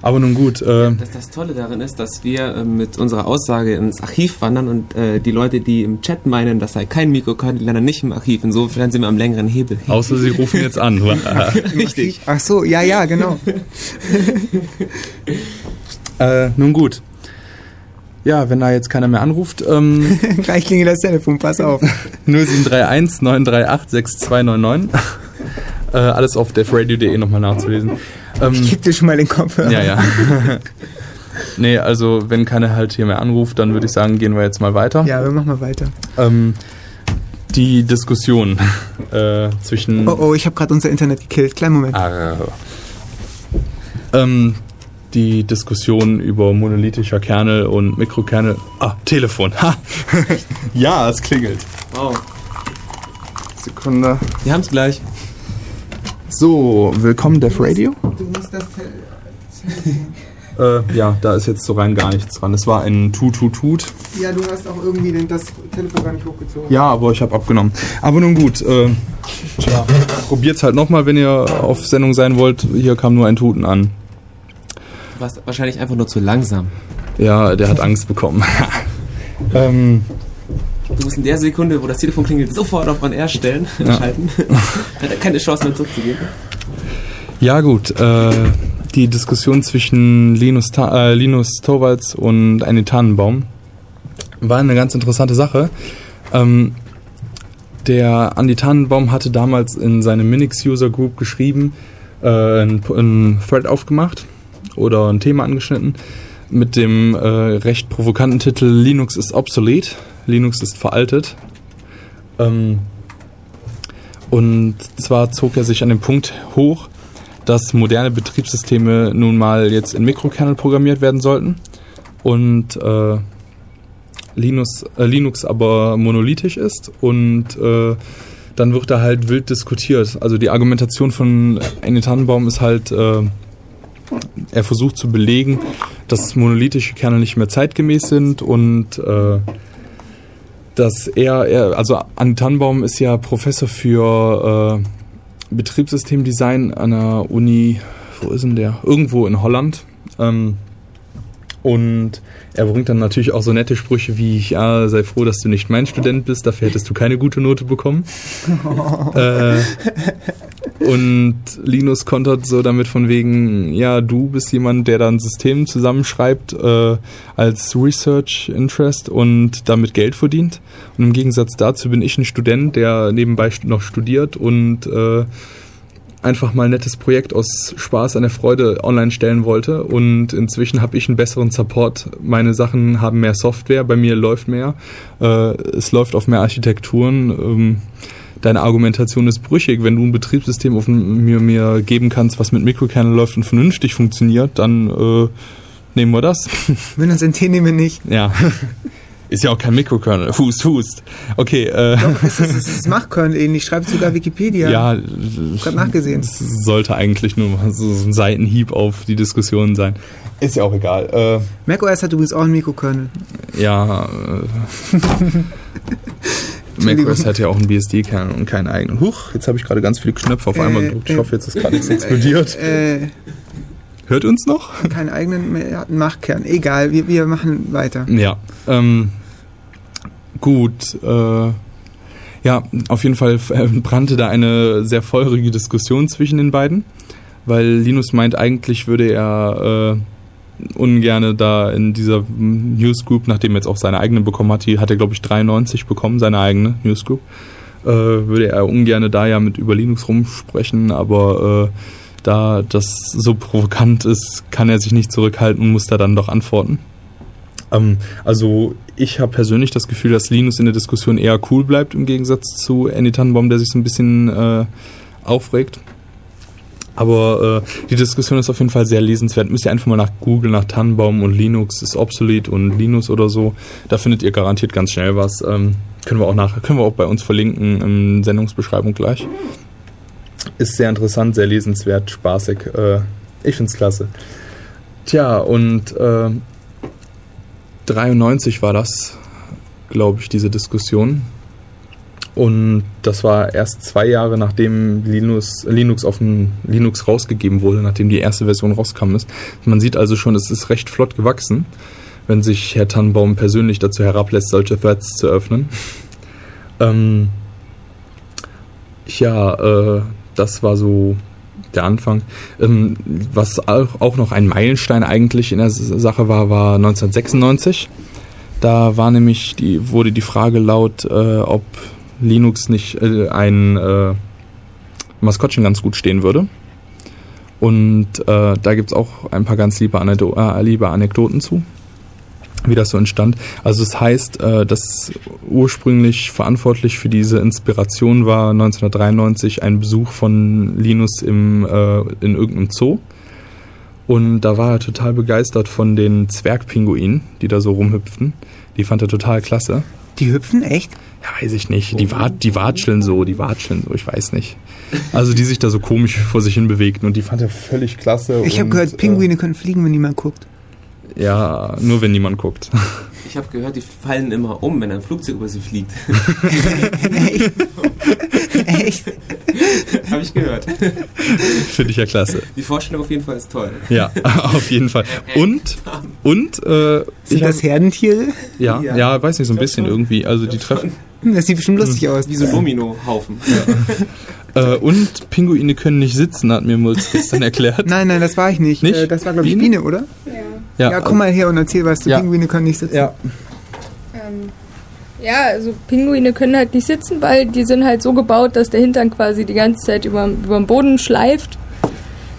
S2: Aber nun gut, äh,
S6: Das, das Tolle darin ist, dass wir äh, mit unserer Aussage ins Archiv wandern und äh, die Leute, die im Chat meinen, das sei kein Mikrokernel, landen nicht im Archiv. Insofern sind wir am längeren Hebel. [LAUGHS]
S2: außer sie rufen jetzt an. [LAUGHS]
S6: Richtig.
S1: Ach so, ja, ja, genau. [LAUGHS]
S2: Äh, nun gut. Ja, wenn da jetzt keiner mehr anruft, ähm,
S1: Gleich klingelt das Telefon, pass auf.
S2: 0731 938 6299. äh, alles auf devradio.de nochmal nachzulesen. Ähm,
S1: Gib dir schon mal den Kopf.
S2: ja, ja. [LAUGHS] nee, also wenn keiner halt hier mehr anruft, dann würde ich sagen, gehen wir jetzt mal weiter.
S1: Ja, wir machen mal weiter.
S2: Ähm, die Diskussion [LAUGHS] äh, zwischen...
S1: Oh oh, ich habe gerade unser Internet gekillt. Kleinen Moment.
S2: Arr. Ähm, die Diskussion über monolithischer Kernel und Mikrokernel. Ah, Telefon. Ha. [LAUGHS] ja, es klingelt.
S6: Wow.
S2: Sekunde.
S6: Wir haben es gleich.
S2: So, willkommen Dev Radio.
S1: Du musst das
S2: Äh, ja, da ist jetzt so rein gar nichts dran. Es war ein Tut-Tut-Tut.
S1: Ja, du hast auch irgendwie den, das Telefon gar nicht hochgezogen.
S2: Ja, aber ich habe abgenommen. Aber nun gut. Äh, tja, probiert's halt nochmal, wenn ihr auf Sendung sein wollt. Hier kam nur ein Tuten an.
S6: Du warst wahrscheinlich einfach nur zu langsam.
S2: Ja, der hat Angst bekommen. [LAUGHS] ähm,
S6: Du musst in der Sekunde, wo das Telefon klingelt, sofort auf On Air stellen, schalten. [LAUGHS] Hat er keine Chance mehr zurückzugeben.
S2: Ja gut, äh, die Diskussion zwischen Linus, Ta äh, Linus Torvalds und Annie Tannenbaum war eine ganz interessante Sache. Ähm, der Andy Tannenbaum hatte damals in seine Minix User Group geschrieben, äh, ein, ein Thread aufgemacht oder ein Thema angeschnitten mit dem äh, recht provokanten Titel Linux ist obsolet, Linux ist veraltet. Ähm, Und zwar zog er sich an dem Punkt hoch, dass moderne Betriebssysteme nun mal jetzt in Mikrokernel programmiert werden sollten und äh, Linux, äh, Linux aber monolithisch ist und äh, dann wird da halt wild diskutiert. Also die Argumentation von Annie Tannenbaum ist halt, äh, er versucht zu belegen, dass monolithische Kernel nicht mehr zeitgemäß sind und äh, dass er, er also Annie Tannenbaum ist ja Professor für äh, Betriebssystemdesign an der Uni, wo ist denn der? Irgendwo in Holland. Ähm, und er bringt dann natürlich auch so nette Sprüche wie, ja, sei froh, dass du nicht mein Student bist, dafür hättest du keine gute Note bekommen. [LAUGHS] äh, und Linus kontert so damit von wegen, ja, du bist jemand, der dann System zusammenschreibt äh, als Research Interest und damit Geld verdient. Und im Gegensatz dazu bin ich ein Student, der nebenbei noch studiert und äh, einfach mal ein nettes Projekt aus Spaß an der Freude online stellen wollte. Und inzwischen habe ich einen besseren Support. Meine Sachen haben mehr Software, bei mir läuft mehr. Äh, es läuft auf mehr Architekturen. Ähm, deine Argumentation ist brüchig. Wenn du ein Betriebssystem auf mir, mir geben kannst, was mit Mikrokernel läuft und vernünftig funktioniert, dann äh, nehmen wir das. [LAUGHS]
S1: Windows NT nehmen wir nicht.
S2: Ja. [LAUGHS] Ist ja auch kein Mikrokernel. Hust, hust. Okay. Äh,
S1: Doch, es ist, es ist Machkernel ähnlich. Schreibt sogar Wikipedia.
S2: ja,
S1: Gerade nachgesehen.
S2: Das sollte eigentlich nur mal so ein Seitenhieb auf die Diskussion sein. Ist ja auch egal. Äh,
S1: macOS hat übrigens auch einen Mikrokernel.
S2: ja, äh, [LAUGHS] macOS hat ja auch einen BSD-Kernel und keinen eigenen. Huch, jetzt habe ich gerade ganz viele Knöpfe auf einmal
S1: Äh,
S2: gedrückt. Ich
S1: äh,
S2: hoffe, jetzt ist gerade nichts explodiert.
S1: Äh,
S2: Hört uns noch?
S1: keinen eigenen, er hat einen Machkern. Egal, wir, wir machen weiter.
S2: Ja, ähm, gut. Äh, ja, auf jeden Fall äh, brannte da eine sehr feurige Diskussion zwischen den beiden, weil Linus meint, eigentlich würde er äh, ungerne da in dieser Newsgroup, nachdem er jetzt auch seine eigene bekommen hat, die hat er glaube ich 93 bekommen, seine eigene Newsgroup, äh, würde er ungerne da ja mit über Linux rumsprechen, aber äh, da das so provokant ist, kann er sich nicht zurückhalten und muss da dann doch antworten. Ähm, also ich habe persönlich das Gefühl, dass Linus in der Diskussion eher cool bleibt im Gegensatz zu Andy Tannenbaum, der sich so ein bisschen äh, aufregt. Aber äh, die Diskussion ist auf jeden Fall sehr lesenswert. Müsst ihr einfach mal nach Google, nach Tannenbaum und Linux ist obsolet und Linus oder so. Da findet ihr garantiert ganz schnell was. Ähm, können wir auch nach, können wir auch bei uns verlinken in Sendungsbeschreibung gleich. Ist sehr interessant, sehr lesenswert, spaßig. Äh, ich find's klasse. Tja, und äh, 93 war das, glaube ich, diese Diskussion. Und das war erst zwei Jahre nachdem Linux, Linux auf dem Linux rausgegeben wurde, nachdem die erste Version rauskam ist. Man sieht also schon, es ist recht flott gewachsen, wenn sich Herr Tannenbaum persönlich dazu herablässt, solche Threads zu öffnen. ähm, ja, äh, das war so der Anfang. Ähm, was auch, auch noch ein Meilenstein eigentlich in der Sache war, war 1996. Da war nämlich die, wurde die Frage laut, äh, ob Linux nicht äh, ein äh, Maskottchen ganz gut stehen würde. Und äh, da gibt's auch ein paar ganz liebe, Anekdo äh, liebe Anekdoten zu, wie das so entstand. Also es heißt, äh, dass ursprünglich verantwortlich für diese Inspiration war 1993 ein Besuch von Linus im, äh, in irgendeinem Zoo. Und da war er total begeistert von den Zwergpinguinen, die da so rumhüpften. Die fand er total klasse.
S1: Die hüpfen echt?
S2: Ja, weiß ich nicht. Die, wat, die watscheln so, die watscheln so, ich weiß nicht. Also die sich da so komisch vor sich hin bewegten und die fand er völlig klasse.
S1: Ich habe gehört, Pinguine können fliegen, wenn niemand guckt.
S2: Äh, ja, nur wenn niemand guckt. [LAUGHS]
S6: Ich habe gehört, die fallen immer um, wenn ein Flugzeug über sie fliegt. [LAUGHS]
S1: echt? echt?
S6: Habe ich gehört. [LAUGHS]
S2: Finde ich ja klasse.
S6: Die Vorstellung auf jeden Fall ist toll.
S2: Ja, [LAUGHS] auf jeden Fall. [LAUGHS] Und, und, äh,
S1: Sind das Herdentiere?
S2: ja, ja,
S6: Ja.
S2: weiß nicht, so ein bisschen
S6: schon.
S2: irgendwie. Also die treffen.
S1: Hm, Das sieht bestimmt lustig aus.
S6: Wie so Domino-Haufen.
S2: Äh, und Pinguine können nicht sitzen, hat mir Mulz gestern erklärt.
S1: Nein, nein, das war ich nicht.
S2: Nicht?
S1: Äh, das war, glaube ich,
S2: Biene?
S1: Biene, oder?
S3: Ja.
S1: Ja, komm mal her und erzähl was zu
S2: Ja.
S1: Pinguine können nicht sitzen.
S2: Ja.
S3: Ähm, ja, also Pinguine können halt nicht sitzen, weil die sind halt so gebaut, dass der Hintern quasi die ganze Zeit über, über den Boden schleift.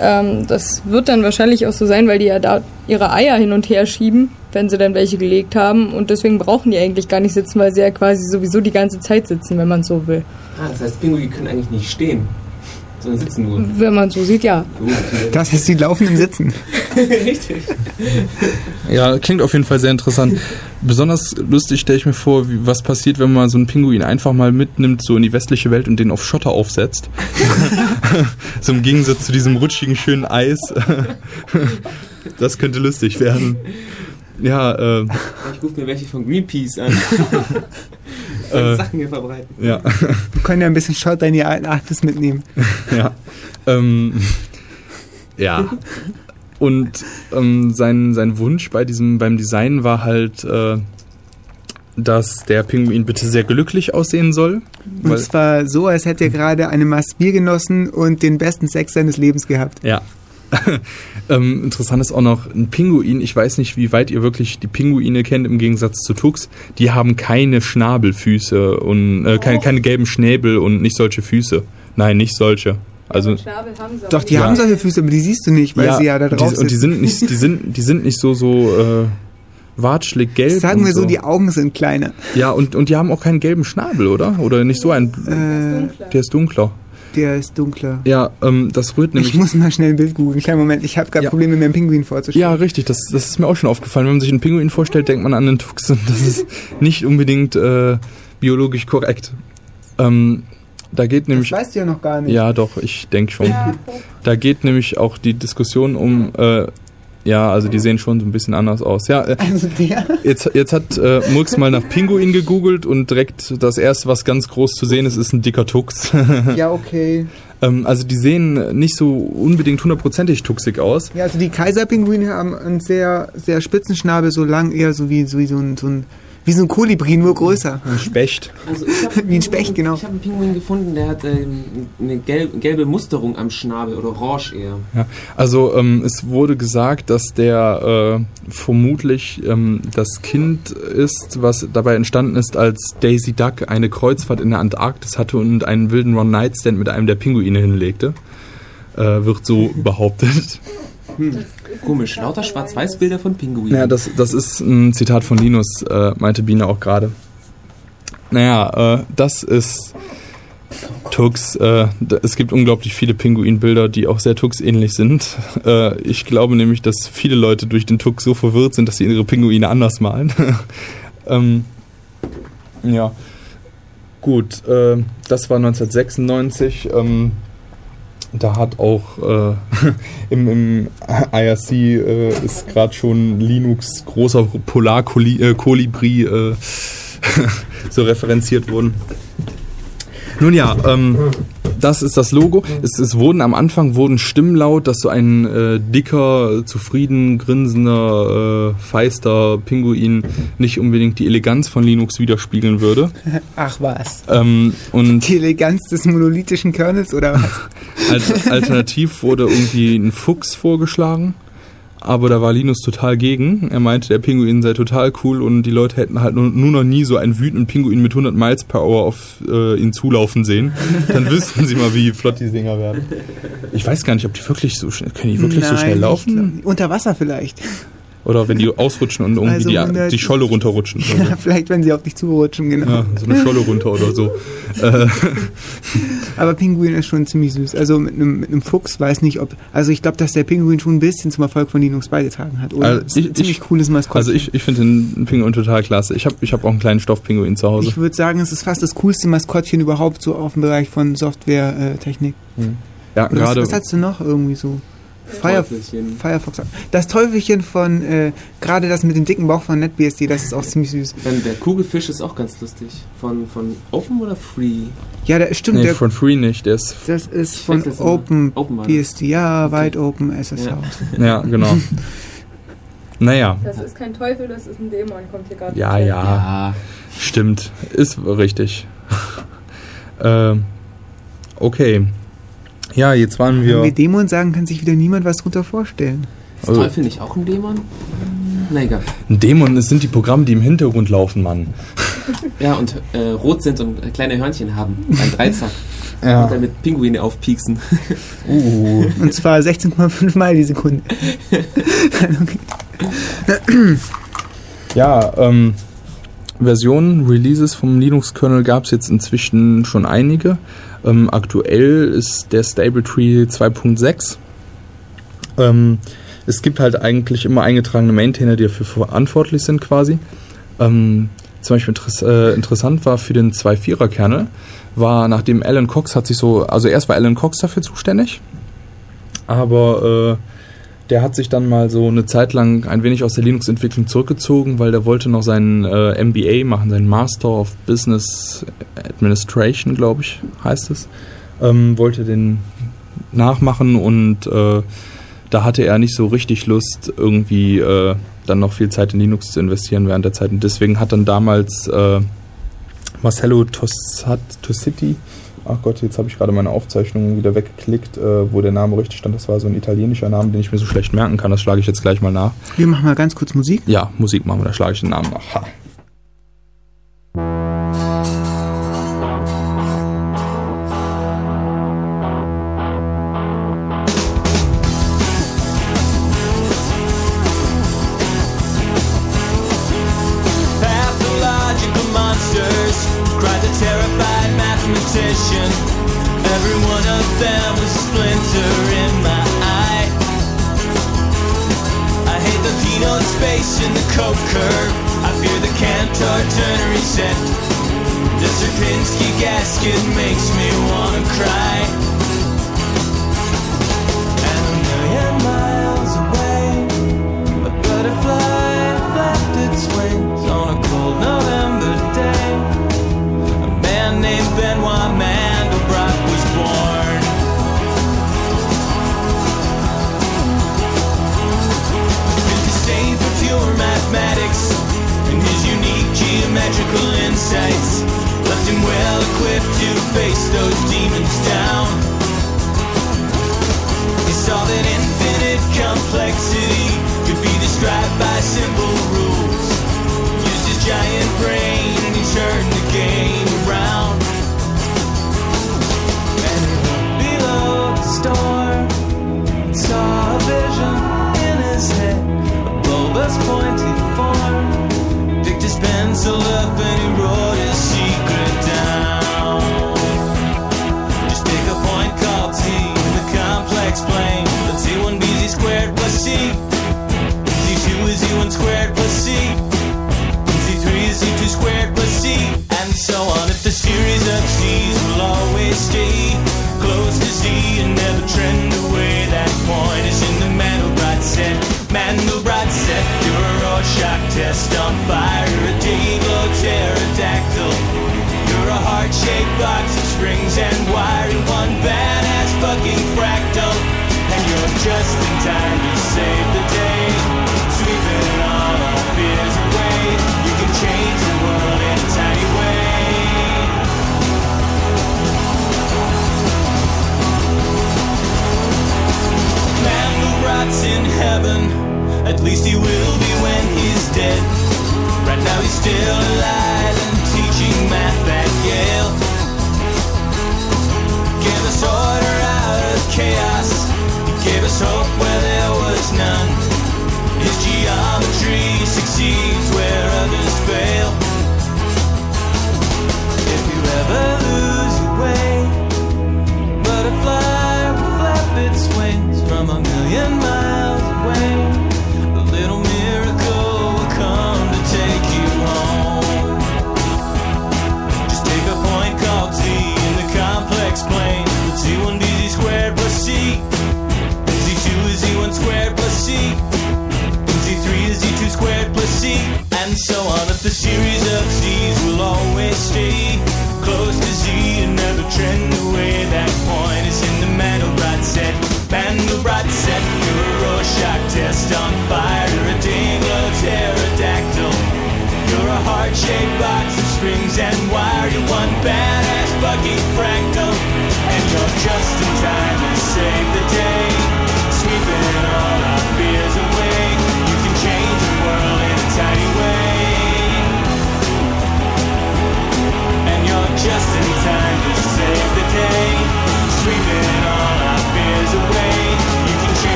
S3: Ähm, das wird dann wahrscheinlich auch so sein, weil die ja da ihre Eier hin und her schieben. wenn sie dann welche gelegt haben. Und deswegen brauchen die eigentlich gar nicht sitzen, weil sie ja quasi sowieso die ganze Zeit sitzen, wenn man so will.
S6: Ah, das heißt, Pinguine können eigentlich nicht stehen, sondern sitzen nur.
S3: Wenn man so sieht, ja.
S1: Das heißt, die laufen im Sitzen. [LAUGHS]
S6: Richtig.
S2: Ja, klingt auf jeden Fall sehr interessant. Besonders lustig stelle ich mir vor, wie, was passiert, wenn man so einen Pinguin einfach mal mitnimmt, so in die westliche Welt und den auf Schotter aufsetzt. [LAUGHS] so im Gegensatz zu diesem rutschigen, schönen Eis. [LAUGHS] das könnte lustig werden. Ja, äh,
S6: Ich rufe mir welche von Greenpeace an. [LAUGHS]
S2: Äh.
S6: Sachen hier verbreiten.
S2: ja.
S1: Wir können ja ein bisschen Schotter in die alten Arktis mitnehmen.
S2: ja. Ähm, ja. Und ähm, sein, sein Wunsch bei diesem, beim Design war halt, äh, dass der Pinguin bitte sehr glücklich aussehen soll.
S1: Und zwar so, als hätte er gerade eine Maß Bier genossen und den besten Sex seines Lebens gehabt.
S2: ja. [LAUGHS] ähm, interessant ist auch noch ein Pinguin. Ich weiß nicht, wie weit ihr wirklich die Pinguine kennt im Gegensatz zu Tux. Die haben keine Schnabelfüße und äh, keine, keine gelben Schnäbel und nicht solche Füße. Nein, nicht solche. Also
S1: Doch, die
S2: Ja.
S1: haben solche Füße, aber die siehst du nicht, weil sie ja da drauf
S2: die, und die sind nicht, die sind, die sind nicht so so äh, watschlig gelb.
S1: Sagen
S2: und
S1: wir so, die Augen sind kleiner.
S2: Ja, und, und die haben auch keinen gelben Schnabel, oder? Oder nicht so ein.
S1: Äh,
S2: Der ist dunkler.
S1: der ist dunkler.
S2: Ja, ähm, das rührt nämlich.
S1: Ich muss mal schnell ein Bild googeln. Kleinen Moment, ich habe gerade
S2: Ja.
S1: Probleme, mir einen Pinguin vorzustellen.
S2: Ja, richtig, das, das ist mir auch schon aufgefallen. Wenn man sich einen Pinguin vorstellt, denkt man an einen Tux und das ist [LAUGHS] nicht unbedingt äh, biologisch korrekt. Ähm, da geht
S1: das
S2: nämlich.
S1: weißt du ja noch gar nicht.
S2: Ja, doch, ich denke schon. Da geht nämlich auch die Diskussion um. Äh, ja, also die sehen schon so ein bisschen anders aus. Ja, äh,
S1: Also der?
S2: Jetzt, jetzt hat äh, Murks mal nach Pinguin gegoogelt und direkt das erste, was ganz groß zu sehen ist, ist ein dicker Tux. [LAUGHS]
S1: Ja, okay.
S2: ähm, also die sehen nicht so unbedingt hundertprozentig tuxig aus.
S1: Ja, also die Kaiserpinguine haben einen sehr, sehr spitzen Schnabel, so lang, eher so wie, so wie so ein, so ein, wie so ein Kolibri, nur größer.
S2: Ein Specht.
S6: Also [LAUGHS]
S1: Wie ein Specht, genau.
S6: Ich habe einen Pinguin gefunden, der hat ähm, eine gelb, gelbe Musterung am Schnabel oder orange eher.
S2: Ja, also ähm, es wurde gesagt, dass der äh, vermutlich ähm, das Kind ist, was dabei entstanden ist, als Daisy Duck eine Kreuzfahrt in der Antarktis hatte und einen wilden One-Night-Stand mit einem der Pinguine hinlegte. Äh, wird so [LAUGHS] behauptet.
S6: Komisch, lauter Schwarz-Weiß-Bilder von Pinguinen.
S2: Ja, das, das ist ein Zitat von Linus, äh, meinte Biene auch gerade. Naja, äh, das ist Tux. Äh, es gibt unglaublich viele Pinguinbilder, die auch sehr Tux-ähnlich sind. [LAUGHS] Äh, ich glaube nämlich, dass viele Leute durch den Tux so verwirrt sind, dass sie ihre Pinguine anders malen. [LAUGHS] ähm, ja. Gut, äh, das war 1996. Ähm, da hat auch äh, [LAUGHS] im, im IRC äh, ist gerade schon Linux großer Polarkolibri äh, [LAUGHS] so referenziert worden. Nun ja, ähm, das ist das Logo. Es, es wurden am Anfang wurden Stimmen laut, dass so ein äh, dicker, zufrieden grinsender, äh, feister Pinguin nicht unbedingt die Eleganz von Linux widerspiegeln würde. [LAUGHS]
S1: Ach was.
S2: Ähm, und
S1: Die Eleganz des monolithischen Kernels oder was? [LAUGHS]
S2: Als [LAUGHS] Alternativ wurde irgendwie ein Fuchs vorgeschlagen, aber da war Linus total gegen. Er meinte, der Pinguin sei total cool und die Leute hätten halt nur, nur noch nie so einen wütenden Pinguin mit 100 Miles per Hour auf äh, ihn zulaufen sehen. Dann wüssten sie mal, wie flott die Dinger werden. Ich weiß gar nicht, ob die wirklich so schnell, können die wirklich so
S1: Nein,
S2: schnell
S1: ich
S2: laufen?
S1: Unter Wasser vielleicht.
S2: Oder wenn die ausrutschen und irgendwie
S1: Also
S2: die,
S1: 100
S2: die Scholle runterrutschen. [LAUGHS]
S1: Ja, vielleicht, wenn sie auf dich zurutschen, genau.
S2: so. Ja, so eine Scholle runter oder so. Äh, [LAUGHS]
S1: Aber Pinguin ist schon ziemlich süß. Also mit einem, mit einem Fuchs weiß nicht, ob. Also ich glaube, dass der Pinguin schon ein bisschen zum Erfolg von Linux beigetragen hat. Oder?
S2: Also ich-
S1: ziemlich
S2: ich-
S1: cooles Maskottchen.
S2: also ich, ich finde den Pinguin total klasse. Ich habe ich hab auch einen kleinen Stoffpinguin zu Hause.
S1: Ich würde sagen, es ist fast das coolste Maskottchen überhaupt so auf dem Bereich von Software-Technik.
S2: Ja,
S1: was,
S2: gerade.
S1: was hast du noch irgendwie so? Fire,
S6: Teufelchen.
S1: Firefox. Das Teufelchen von, äh, gerade das mit dem dicken Bauch von NetBSD, das ist auch ziemlich süß.
S6: Dann der Kugelfisch ist auch ganz lustig. Von, von Open oder Free?
S1: Ja, der, stimmt,
S2: Nee,
S1: der,
S2: von Free nicht. Der ist,
S1: das ist von
S6: immer.
S1: Open
S6: Open das.
S1: BSD. Ja,
S6: Okay.
S1: weit Open SSH.
S6: Ja.
S2: ja, genau. [LAUGHS] naja,
S3: Das ist kein Teufel, das ist ein Dämon, kommt hier gerade.
S2: ja, ja, stimmt. Ist richtig. [LAUGHS] ähm, okay. Ja, jetzt waren wir.
S1: Wenn wir Dämon sagen, kann sich wieder niemand was drunter vorstellen.
S6: Ist
S2: also,
S6: Teufel nicht auch ein Dämon? Na egal.
S2: Ein Dämon, das sind die Programme, die im Hintergrund laufen, Mann. [LAUGHS]
S6: ja, und äh, rot sind und äh, kleine Hörnchen haben. Ein Dreizack. [LAUGHS]
S2: ja.
S6: Und damit Pinguine aufpieksen. [LAUGHS]
S2: uh.
S1: Und zwar 16,5 Mal die Sekunde. [CLEARS THROAT]
S4: ja, ähm. Versionen, Releases vom Linux-Kernel gab es jetzt inzwischen schon einige. Ähm, aktuell ist der Stabletree 2.6. Ähm, es gibt halt eigentlich immer eingetragene Maintainer, die dafür verantwortlich sind quasi. Ähm, zum Beispiel äh, interessant war für den 2.4er-Kernel, war nachdem Alan Cox hat sich so, also erst war Alan Cox dafür zuständig, aber äh, der hat sich dann mal so eine Zeit lang ein wenig aus der Linux-Entwicklung zurückgezogen, weil der wollte noch seinen äh, MBA machen, seinen Master of Business Administration, glaube ich, heißt es. Ähm, wollte den nachmachen und äh, da hatte er nicht so richtig Lust, irgendwie äh, dann noch viel Zeit in Linux zu investieren während der Zeit. Und deswegen hat dann damals äh, Marcello Tossat, Tossiti, ach Gott, jetzt habe ich gerade meine Aufzeichnung wieder weggeklickt, äh, wo der Name richtig stand. Das war so ein italienischer Name, den ich mir so schlecht merken kann. Das schlage ich jetzt gleich mal nach.
S1: Wir machen mal ganz kurz Musik.
S4: Ja, Musik machen wir, da schlage ich den Namen nach. Ha.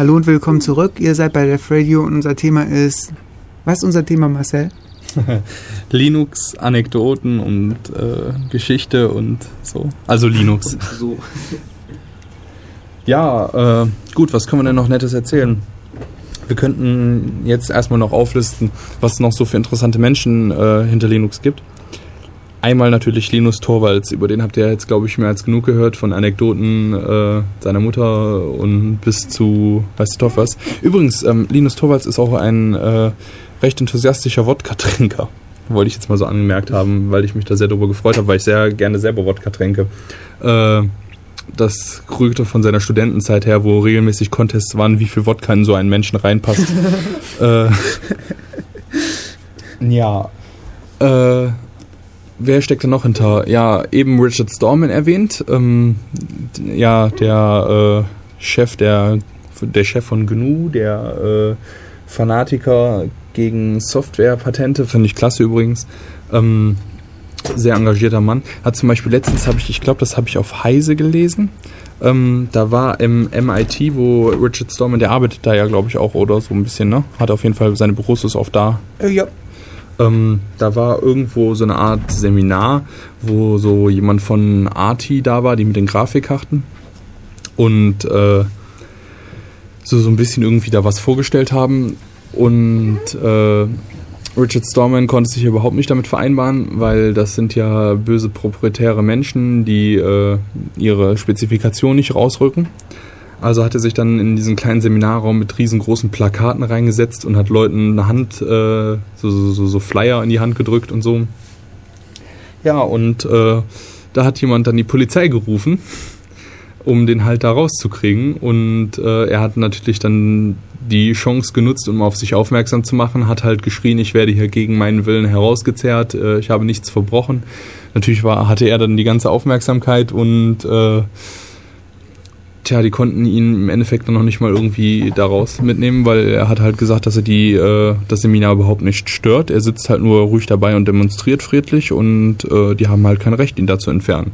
S1: Hallo und willkommen zurück. Ihr seid bei Def Radio und unser Thema ist. Was ist unser Thema, Marcel? [LAUGHS]
S2: Linux, Anekdoten und äh, Geschichte und so. Also Linux. [LAUGHS]
S6: So.
S2: Ja, äh, gut, was können wir denn noch Nettes erzählen? Wir könnten jetzt erstmal noch auflisten, was es noch so für interessante Menschen äh, hinter Linux gibt. Einmal natürlich Linus Torvalds, über den habt ihr jetzt, glaube ich, mehr als genug gehört, von Anekdoten äh, seiner Mutter und bis zu weiß der Teufel was. Übrigens, ähm, Linus Torvalds ist auch ein äh, recht enthusiastischer Wodka-Trinker. Wollte ich jetzt mal so angemerkt haben, weil ich mich da sehr darüber gefreut habe, weil ich sehr gerne selber Wodka trinke. Äh, das rührte von seiner Studentenzeit her, wo regelmäßig Contests waren, wie viel Wodka in so einen Menschen reinpasst. [LAUGHS] äh, ja. Äh, wer steckt da noch hinter? Ja, eben Richard Stallman erwähnt. Ähm, ja, der äh, Chef der, der Chef von GNU, der äh, Fanatiker gegen Softwarepatente, finde ich klasse übrigens. Ähm, sehr engagierter Mann. Hat zum Beispiel letztens habe ich, ich glaube, das habe ich auf Heise gelesen. Ähm, da war im MIT, wo Richard Stallman, der arbeitet da ja, glaube ich, auch oder so ein bisschen, ne? Hat auf jeden Fall seine Büros ist oft da.
S1: Äh, ja.
S2: Ähm, da war irgendwo so eine Art Seminar, wo so jemand von Arti da war, die mit den Grafikkarten. Und äh, so, so ein bisschen irgendwie da was vorgestellt haben. Und äh, Richard Stallman konnte sich überhaupt nicht damit vereinbaren, weil das sind ja böse proprietäre Menschen, die äh, ihre Spezifikation nicht rausrücken. Also hat er sich dann in diesen kleinen Seminarraum mit riesengroßen Plakaten reingesetzt und hat Leuten eine Hand, äh, so, so, so, Flyer in die Hand gedrückt und so. Ja, und äh, da hat jemand dann die Polizei gerufen, um den halt da rauszukriegen. Und äh, er hat natürlich dann die Chance genutzt, um auf sich aufmerksam zu machen, hat halt geschrien, ich werde hier gegen meinen Willen herausgezerrt, äh, ich habe nichts verbrochen. Natürlich war, hatte er dann die ganze Aufmerksamkeit und äh, Tja, die konnten ihn im Endeffekt dann noch nicht mal irgendwie daraus mitnehmen, weil er hat halt gesagt, dass er die, äh, das Seminar überhaupt nicht stört. Er sitzt halt nur ruhig dabei und demonstriert friedlich und äh, die haben halt kein Recht, ihn da zu entfernen.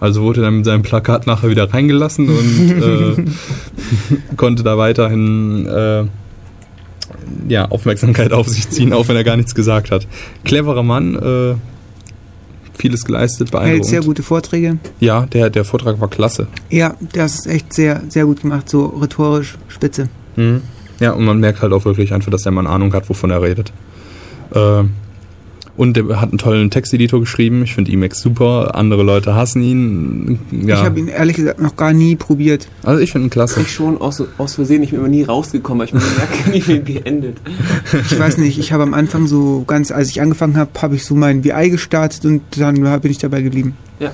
S2: Also wurde er dann mit seinem Plakat nachher wieder reingelassen und äh, [LAUGHS] konnte da weiterhin äh, ja, Aufmerksamkeit auf sich ziehen, auch wenn er gar nichts gesagt hat. Cleverer Mann, äh, vieles geleistet,
S1: Hält
S2: beeindruckend.
S1: sehr gute Vorträge.
S2: Ja, der, der Vortrag war klasse.
S1: Ja, das ist echt sehr, sehr gut gemacht, so rhetorisch spitze.
S2: Mhm. Ja, und man merkt halt auch wirklich einfach, dass der Mann Ahnung hat, wovon er redet. Äh, und der hat einen tollen Texteditor geschrieben. Ich finde Emacs super. Andere Leute hassen ihn. Ja.
S1: Ich habe ihn ehrlich gesagt noch gar nie probiert.
S2: also ich finde ihn klasse.
S6: Ich schon aus, aus Versehen, ich bin immer nie rausgekommen, weil ich mir merke, nie wie geendet.
S1: Ich weiß nicht, ich habe am Anfang so ganz, als ich angefangen habe, habe ich so mein VI gestartet und dann bin ich dabei geblieben.
S6: Ja.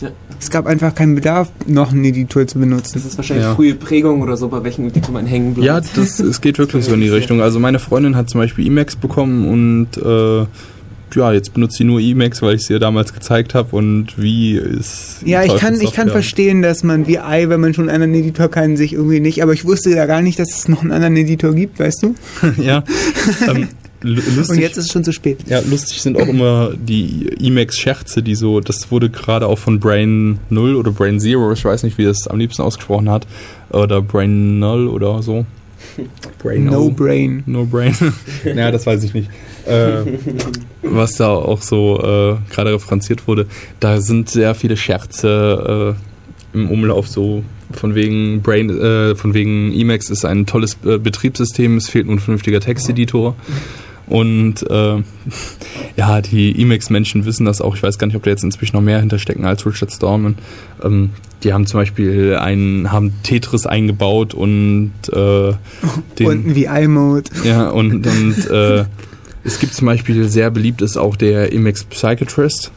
S6: Ja.
S1: Es gab einfach keinen Bedarf, noch einen Editor zu benutzen.
S6: Das ist wahrscheinlich
S2: Ja.
S6: frühe Prägung oder so, bei welchen Editor man hängen bleibt.
S2: Ja, das, es geht wirklich so in die [LAUGHS] Richtung. Also meine Freundin hat zum Beispiel Emacs bekommen und äh, ja, jetzt benutzt sie nur Emacs, weil ich sie ihr damals gezeigt habe und wie ist.
S1: Ja, ich kann, ich kann verstehen, dass man VI, wenn man schon einen anderen Editor kann, sich irgendwie nicht, aber ich wusste ja gar nicht, dass es noch einen anderen Editor gibt, weißt du? [LAUGHS]
S2: ja. [LAUGHS] Ähm, lu- lustig.
S1: Und jetzt ist es schon zu spät.
S2: Ja, lustig sind auch immer die Emacs-Scherze, die so, das wurde gerade auch von Brain 0 oder Brain Zero, ich weiß nicht, wie das am liebsten ausgesprochen hat, oder Brain 0 oder so. Brain
S1: No brain.
S2: No Brain. [LAUGHS] naja, das weiß ich nicht. Äh, was da auch so äh, gerade referenziert wurde, da sind sehr viele Scherze äh, im Umlauf so von wegen Brain, äh, von wegen Emacs ist ein tolles äh, Betriebssystem, es fehlt nur ein vernünftiger Texteditor. Und äh, [LAUGHS] ja, die Emacs-Menschen wissen das auch. Ich weiß gar nicht, ob da jetzt inzwischen noch mehr hinterstecken als Richard Stallman. Ähm, die haben zum Beispiel einen, haben Tetris eingebaut und äh, [LAUGHS] den,
S1: Und ein VI-Mode.
S2: ja, und, [LAUGHS] und äh, es gibt zum Beispiel sehr beliebt ist auch der Emacs Psychiatrist.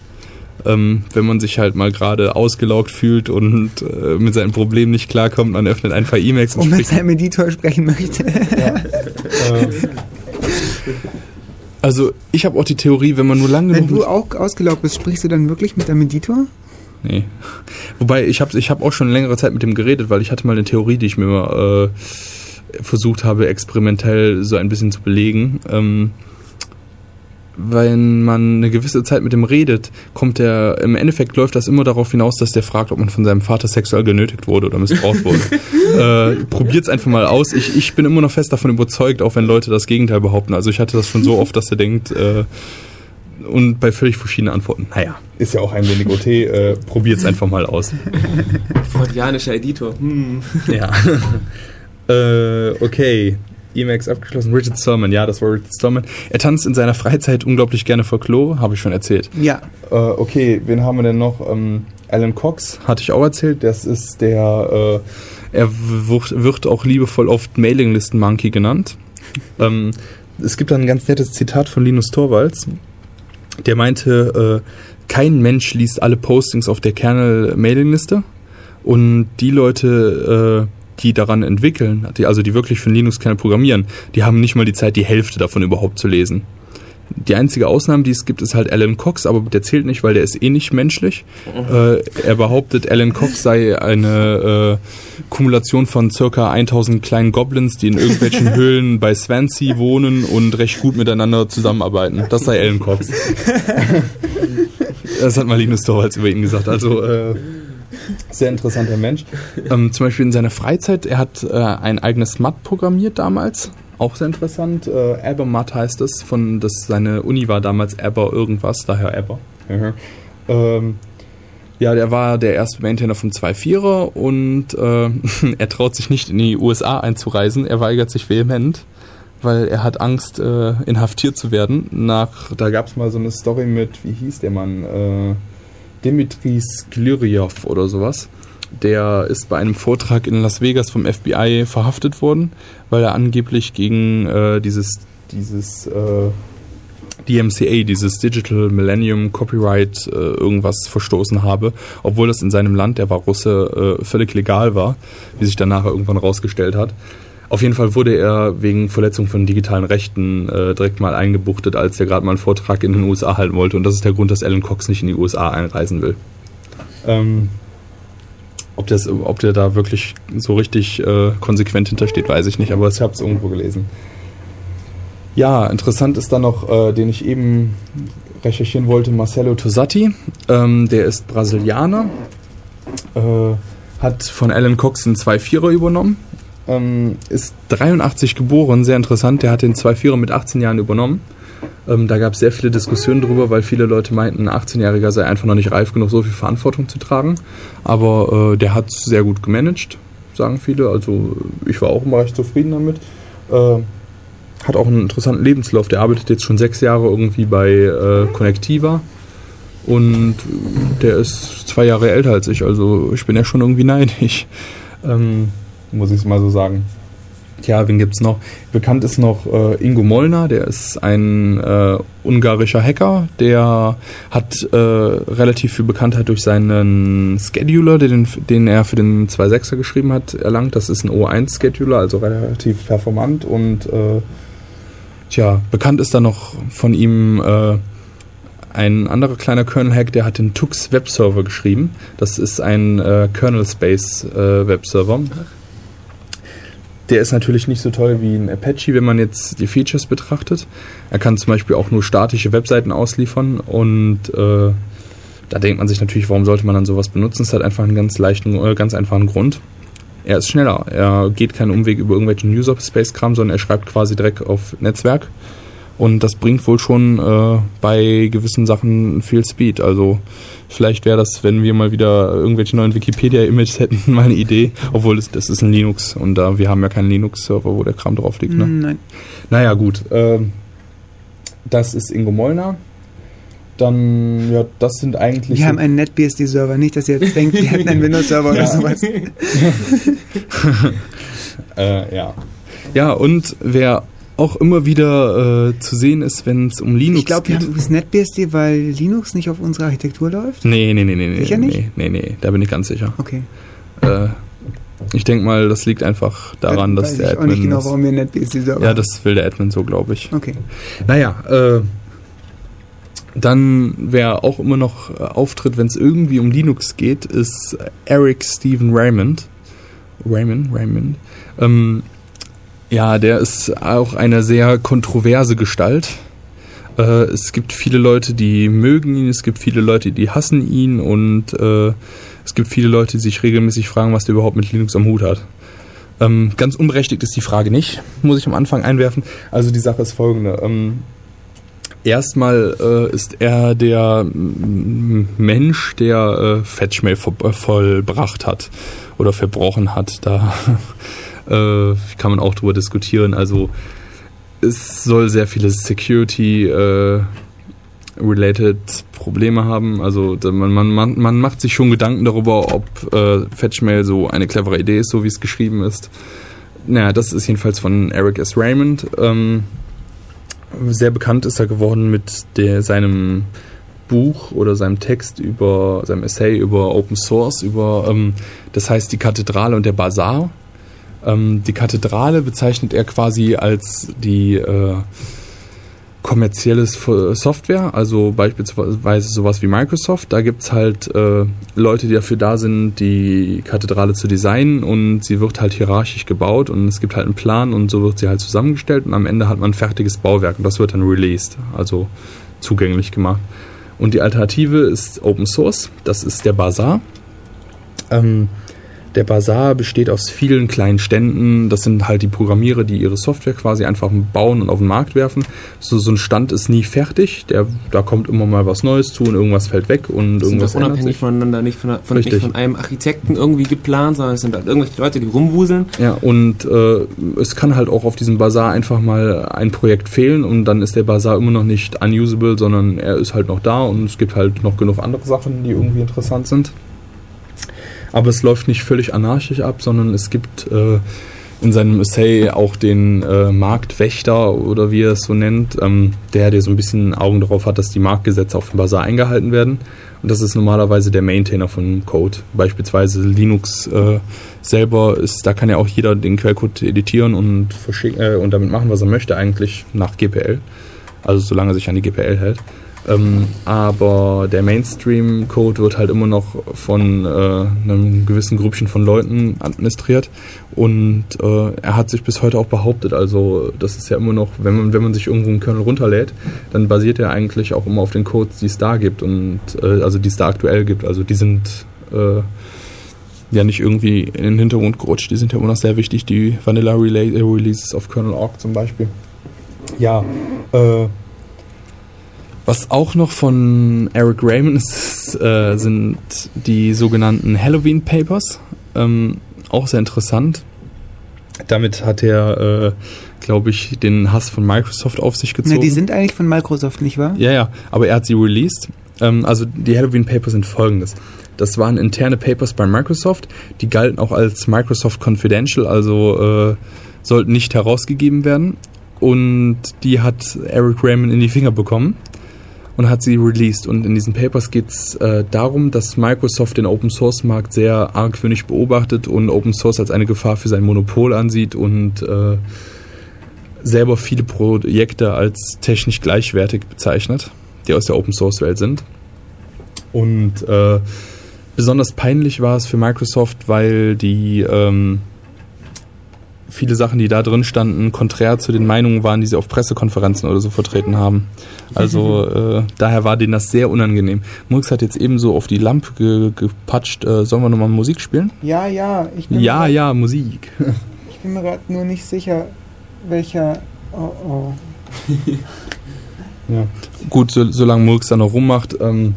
S2: Ähm, wenn man sich halt mal gerade ausgelaugt fühlt und äh, mit seinen Problemen nicht klarkommt, man öffnet einfach Emacs und
S1: Und mit
S2: spricht.
S1: seinem Editor sprechen möchte.
S2: Äh, [LAUGHS] also ich habe auch die Theorie, wenn man nur lang
S1: Wenn du auch ausgelaugt bist, sprichst du dann wirklich mit deinem Editor?
S2: Nee. [LAUGHS] Wobei, ich habe ich hab auch schon längere Zeit mit dem geredet, weil ich hatte mal eine Theorie, die ich mir mal, äh, versucht habe, experimentell so ein bisschen zu belegen. Ähm, wenn man eine gewisse Zeit mit ihm redet, kommt er, im Endeffekt läuft das immer darauf hinaus, dass der fragt, ob man von seinem Vater sexuell genötigt wurde oder missbraucht wurde. [LAUGHS] äh, probiert's einfach mal aus. Ich, ich bin immer noch fest davon überzeugt, auch wenn Leute das Gegenteil behaupten. Also ich hatte das schon so oft, dass er denkt, äh, und bei völlig verschiedenen Antworten, naja, ist ja auch ein wenig OT, äh, probiert's einfach mal aus.
S6: Freudianischer Editor. Hm.
S2: Ja. [LAUGHS] äh, okay. Emacs abgeschlossen. Richard Stallman, ja, das war Richard Stallman. Er tanzt in seiner Freizeit unglaublich gerne Folklore, habe ich schon erzählt.
S1: Ja.
S2: Äh, okay, wen haben wir denn noch? Ähm, Alan Cox, hatte ich auch erzählt. Das ist der, äh, er wird, auch liebevoll oft Mailinglisten-Monkey genannt. [LAUGHS] ähm, es gibt da ein ganz nettes Zitat von Linus Torvalds. Der meinte, äh, kein Mensch liest alle Postings auf der Kernel-Mailingliste und die Leute, äh, die daran entwickeln, die, also die wirklich für den Linux-Kernel programmieren, die haben nicht mal die Zeit, die Hälfte davon überhaupt zu lesen. Die einzige Ausnahme, die es gibt, ist halt Alan Cox, aber der zählt nicht, weil der ist eh nicht menschlich. Äh, er behauptet, Alan Cox sei eine äh, Kumulation von circa 1000 kleinen Goblins, die in irgendwelchen [LAUGHS] Höhlen bei Swansea wohnen und recht gut miteinander zusammenarbeiten. Das sei Alan Cox. [LAUGHS] das hat mal Linus Torvalds über ihn gesagt. Also äh, sehr interessanter Mensch. Ähm, zum Beispiel in seiner Freizeit, er hat äh, ein eigenes MAT programmiert damals. Auch sehr interessant. Äh, ABBA-MAT heißt es. Von, das, seine Uni war damals ABBA irgendwas, daher ABBA. Ähm, ja, der war der erste Maintainer vom 2.4er und äh, [LAUGHS] er traut sich nicht in die USA einzureisen. Er weigert sich vehement, weil er hat Angst, äh, inhaftiert zu werden. Nach, da gab es mal so eine Story mit, wie hieß der Mann? Äh, Dimitri Skliryov oder sowas. Der ist bei einem Vortrag in Las Vegas vom FBI verhaftet worden, weil er angeblich gegen äh, dieses, dieses äh, DMCA, dieses Digital Millennium Copyright äh, irgendwas verstoßen habe, obwohl das in seinem Land, der war Russe, äh, völlig legal war, wie sich dann nachher irgendwann rausgestellt hat. Auf jeden Fall wurde er wegen Verletzung von digitalen Rechten äh, direkt mal eingebuchtet, als er gerade mal einen Vortrag in den USA halten wollte. Und das ist der Grund, dass Alan Cox nicht in die USA einreisen will. Ähm, ob, das, ob der da wirklich so richtig äh, konsequent hintersteht, weiß ich nicht, aber ich habe es irgendwo gelesen. Ja, interessant ist dann noch, äh, den ich eben recherchieren wollte, Marcelo Tosatti. Ähm, der ist Brasilianer, äh, hat von Alan Cox einen 2-4er übernommen, ähm, ist 83 geboren, sehr interessant. Der hat den 2-4er mit 18 Jahren übernommen. Ähm, da gab es sehr viele Diskussionen drüber, weil viele Leute meinten, ein 18-Jähriger sei einfach noch nicht reif genug, so viel Verantwortung zu tragen. Aber äh, der hat es sehr gut gemanagt, sagen viele. Also ich war auch immer recht zufrieden damit. Äh, hat auch einen interessanten Lebenslauf. Der arbeitet jetzt schon sechs Jahre irgendwie bei äh, Connectiva. Und der ist zwei Jahre älter als ich, also ich bin ja schon irgendwie neidisch. Ähm, muss ich mal so sagen. Tja, wen gibt's noch? Bekannt ist noch äh, Ingo Molnar, der ist ein äh, ungarischer Hacker, der hat äh, relativ viel Bekanntheit durch seinen Scheduler, den, den er für den 2.6er geschrieben hat, erlangt. Das ist ein O1-Scheduler, also relativ performant und äh, tja, bekannt ist da noch von ihm äh, ein anderer kleiner Kernel-Hack, der hat den Tux Webserver geschrieben. Das ist ein äh, Kernel-Space-Webserver. Der ist natürlich nicht so toll wie ein Apache, wenn man jetzt die Features betrachtet. Er kann zum Beispiel auch nur statische Webseiten ausliefern und äh, da denkt man sich natürlich, warum sollte man dann sowas benutzen? Es hat einfach einen ganz leichten, äh, ganz einfachen Grund. Er ist schneller. Er geht keinen Umweg über irgendwelchen User-Space-Kram, sondern er schreibt quasi direkt auf Netzwerk. Und das bringt wohl schon äh, bei gewissen Sachen viel Speed. Also vielleicht wäre das, wenn wir mal wieder irgendwelche neuen Wikipedia-Images hätten, [LAUGHS] mal eine Idee. Obwohl es, das ist ein Linux und da wir haben ja keinen Linux-Server, wo der Kram drauf liegt. Ne?
S1: Nein.
S2: Naja, gut. ähm, das ist Ingo Mollner. Dann, ja, das sind eigentlich.
S1: Wir haben einen NetBSD-Server, nicht, dass ihr jetzt denkt, wir hätten einen [LAUGHS] Windows-Server oder sowas. [LAUGHS]
S2: äh, ja. Ja, und wer auch immer wieder äh, zu sehen ist, wenn es um Linux
S1: Ich glaube, wir
S2: geht.
S1: haben NetBSD, weil Linux nicht auf unserer Architektur läuft.
S2: Nee, nee, nee, nee, nee.
S1: Sicher nicht?
S2: Nee, nee, nee, da bin ich ganz sicher.
S1: Okay.
S2: Äh, ich denke mal, das liegt einfach daran,
S1: Dann
S2: dass
S1: weiß
S2: der
S1: ich auch nicht
S2: Admin.
S1: genau,
S2: das-
S1: warum wir NetBSD-Server
S2: ja, das will der Admin so, glaube ich.
S1: Okay.
S2: Naja, äh, dann, wer auch immer noch äh, auftritt, wenn es irgendwie um Linux geht, ist Eric Stephen Raymond. Raymond, Raymond. Ähm, ja, der ist auch eine sehr kontroverse Gestalt. Äh, es gibt viele Leute, die mögen ihn, es gibt viele Leute, die hassen ihn und äh, es gibt viele Leute, die sich regelmäßig fragen, was der überhaupt mit Linux am Hut hat. Ähm, ganz unberechtigt ist die Frage nicht, muss ich am Anfang einwerfen. Also die Sache ist folgende. Ähm, erstmal äh, ist er der Mensch, der äh, Fettschmäh vo- äh, vollbracht hat oder verbrochen hat. Da [LAUGHS] äh, kann man auch drüber diskutieren. Also es soll sehr viele Security äh, related Probleme haben. Also man, man, man macht sich schon Gedanken darüber, ob äh, Fetchmail so eine clevere Idee ist, so wie es geschrieben ist. Naja, das ist jedenfalls von Eric S. Raymond. Ähm, sehr bekannt ist er geworden mit der, seinem Buch oder seinem Text über, seinem Essay über Open Source, über, ähm, das heißt die Kathedrale und der Bazar. Ähm, die Kathedrale bezeichnet er quasi als die äh, kommerzielle F- Software, also beispielsweise sowas wie Microsoft. Da gibt's halt äh, Leute, die dafür da sind, die Kathedrale zu designen und sie wird halt hierarchisch gebaut und es gibt halt einen Plan und so wird sie halt zusammengestellt und am Ende hat man ein fertiges Bauwerk und das wird dann released, also zugänglich gemacht. Und die Alternative ist Open Source, das ist der Bazar. Ähm, der Bazar besteht aus vielen kleinen Ständen. Das sind halt die Programmierer, die ihre Software quasi einfach bauen und auf den Markt werfen. So, so ein Stand ist nie fertig. Der, da kommt immer mal was Neues zu und irgendwas fällt weg und
S6: sind
S2: irgendwas ändert
S6: unabhängig voneinander, nicht von, von, nicht von einem Architekten irgendwie geplant, sondern es sind halt irgendwelche Leute, die rumwuseln.
S2: Ja, und äh, es kann halt auch auf diesem Bazar einfach mal ein Projekt fehlen und dann ist der Bazar immer noch nicht unusable, sondern er ist halt noch da und es gibt halt noch genug andere Sachen, die irgendwie interessant sind. Aber es läuft nicht völlig anarchisch ab, sondern es gibt äh, in seinem Essay auch den äh, Marktwächter oder wie er es so nennt, ähm, der, der so ein bisschen Augen darauf hat, dass die Marktgesetze auf dem Bazar eingehalten werden. Und das ist normalerweise der Maintainer von Code. Beispielsweise Linux äh, selber ist, da kann ja auch jeder den Quellcode editieren und, äh, und damit machen, was er möchte, eigentlich nach GPL. Also solange er sich an die GPL hält. Ähm, aber der Mainstream-Code wird halt immer noch von äh, einem gewissen Grüppchen von Leuten administriert und äh, er hat sich bis heute auch behauptet. Also das ist ja immer noch, wenn man wenn man sich irgendwo einen Kernel runterlädt, dann basiert er eigentlich auch immer auf den Codes, die es da gibt und äh, also die es da aktuell gibt. Also die sind äh, ja nicht irgendwie in den Hintergrund gerutscht. Die sind ja immer noch sehr wichtig. Die Vanilla Releases auf Kernel.org zum Beispiel. Ja. Äh, was auch noch von Eric Raymond ist, äh, sind die sogenannten Halloween Papers. Ähm, auch sehr interessant. Damit hat er, äh, glaube ich, den Hass von Microsoft auf sich gezogen.
S1: Ne, die sind eigentlich von Microsoft, nicht wahr?
S2: Ja, ja, aber er hat sie released. Ähm, also die Halloween Papers sind folgendes. Das waren interne Papers bei Microsoft, die galten auch als Microsoft Confidential, also äh, sollten nicht herausgegeben werden. Und die hat Eric Raymond in die Finger bekommen und hat sie released. Und in diesen Papers geht es äh, darum, dass Microsoft den Open Source Markt sehr argwöhnisch beobachtet und Open Source als eine Gefahr für sein Monopol ansieht und äh, selber viele Projekte als technisch gleichwertig bezeichnet, die aus der Open Source Welt sind. Und äh, besonders peinlich war es für Microsoft, weil die ähm, viele Sachen, die da drin standen, konträr zu den Meinungen waren, die sie auf Pressekonferenzen oder so vertreten haben. Also [LAUGHS] äh, daher war denen das sehr unangenehm. Murks hat jetzt ebenso auf die Lampe ge gepatscht. Äh, sollen wir nochmal Musik spielen?
S1: Ja, ja. Ich bin
S2: Ja, ja, Musik. [LAUGHS]
S1: Ich bin mir gerade nur nicht sicher, welcher. Oh, oh. [LAUGHS]
S2: ja. Gut, so, solange Murks da noch rummacht. Ähm,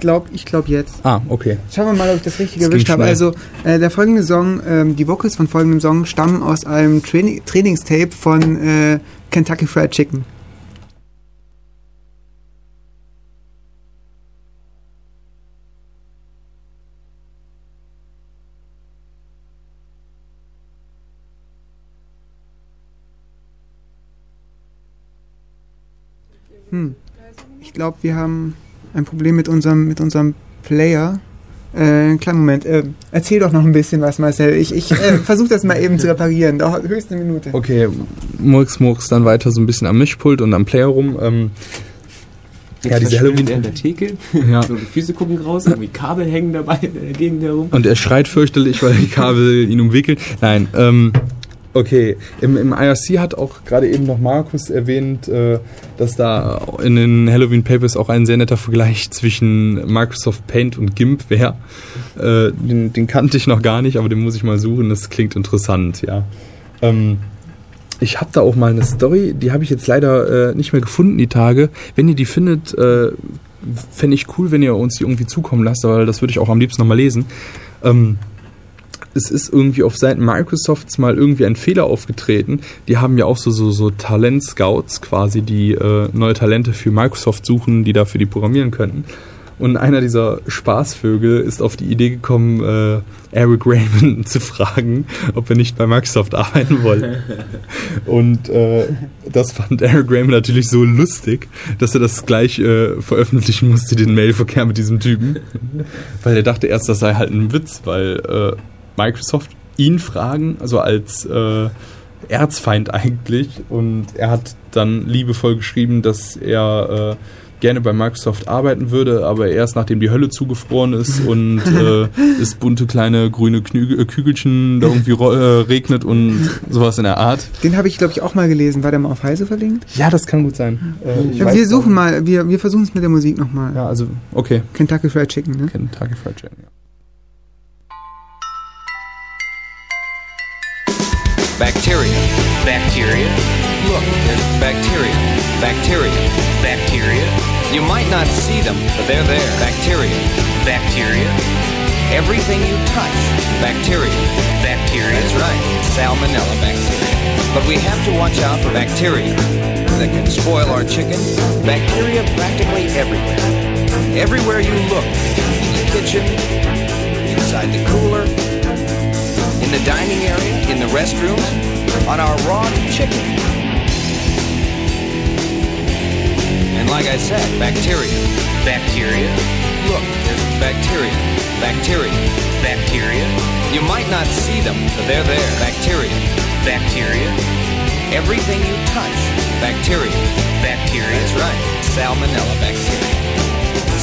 S1: Ich glaube, ich glaube jetzt.
S2: ah, okay.
S1: Schauen wir mal, ob ich das richtig
S2: Das
S1: erwischt habe. Also, äh, der folgende Song, ähm, die Vocals von folgendem Song stammen aus einem Traini Trainingstape von äh, Kentucky Fried Chicken. Hm. Ich glaube, wir haben ein Problem mit unserem, mit unserem Player. Äh, kleinen Moment. Äh, erzähl doch noch ein bisschen was, Marcel. Ich, ich äh, [LAUGHS] versuche das mal eben zu reparieren. Dauert höchst eine Minute.
S2: Okay, Murks, Murks dann weiter so ein bisschen am Mischpult und am Player rum. Ähm, Ja, diese Halloween-
S6: er in der Theke,
S2: ja.
S6: so die Füße gucken raus, irgendwie Kabel hängen dabei in der Gegend herum.
S2: Und er schreit fürchterlich, weil die Kabel ihn umwickeln. Nein, ähm, Okay, im, im IRC hat auch gerade eben noch Markus erwähnt, äh, dass da in den Halloween Papers auch ein sehr netter Vergleich zwischen Microsoft Paint und GIMP wäre. Äh, den, den kannte ich noch gar nicht, aber den muss ich mal suchen. Das klingt interessant, ja. Ähm, ich habe da auch mal eine Story, die habe ich jetzt leider äh, nicht mehr gefunden die Tage. Wenn ihr die findet, äh, fände ich cool, wenn ihr uns die irgendwie zukommen lasst, weil das würde ich auch am liebsten nochmal lesen. Ähm, es ist irgendwie auf Seiten Microsofts mal irgendwie ein Fehler aufgetreten. Die haben ja auch so, so, so Talent-Scouts quasi, die äh, neue Talente für Microsoft suchen, die dafür die programmieren könnten. Und einer dieser Spaßvögel ist auf die Idee gekommen, äh, Eric Raymond [LAUGHS] zu fragen, ob er nicht bei Microsoft arbeiten wolle. [LAUGHS] Und äh, das fand Eric Raymond natürlich so lustig, dass er das gleich äh, veröffentlichen musste, den Mailverkehr mit diesem Typen. Weil er dachte erst, das sei halt ein Witz, weil äh, Microsoft ihn fragen, also als äh, Erzfeind eigentlich. Und er hat dann liebevoll geschrieben, dass er äh, gerne bei Microsoft arbeiten würde, aber erst nachdem die Hölle zugefroren ist [LAUGHS] und äh, es bunte kleine grüne Knü äh, Kügelchen da irgendwie äh, regnet und sowas in der Art.
S1: Den habe ich, glaube ich, auch mal gelesen. War der mal auf Heise verlinkt?
S2: Ja, das kann gut sein. Äh, ich
S1: Ja, wir suchen
S2: nicht.
S1: mal, wir, wir versuchen es mit der Musik nochmal.
S2: Ja, also, okay.
S1: Kentucky Fried Chicken, ne?
S2: Kentucky Fried Chicken, ja.
S7: Bacteria. Bacteria. Look, there's bacteria. Bacteria. Bacteria. You might not see them, but they're there. Bacteria. Bacteria. Everything you touch. Bacteria. Bacteria. That's right. Salmonella bacteria. But we have to watch out for bacteria that can spoil our chicken. Bacteria practically everywhere. Everywhere you look. In the kitchen, inside the cooler, in the dining area, in the restrooms, on our raw chicken. And like I said, bacteria. Bacteria. Look, there's bacteria. Bacteria. Bacteria. You might not see them, but they're there. Bacteria. Bacteria. Everything you touch. Bacteria. Bacteria. That's right. Salmonella bacteria.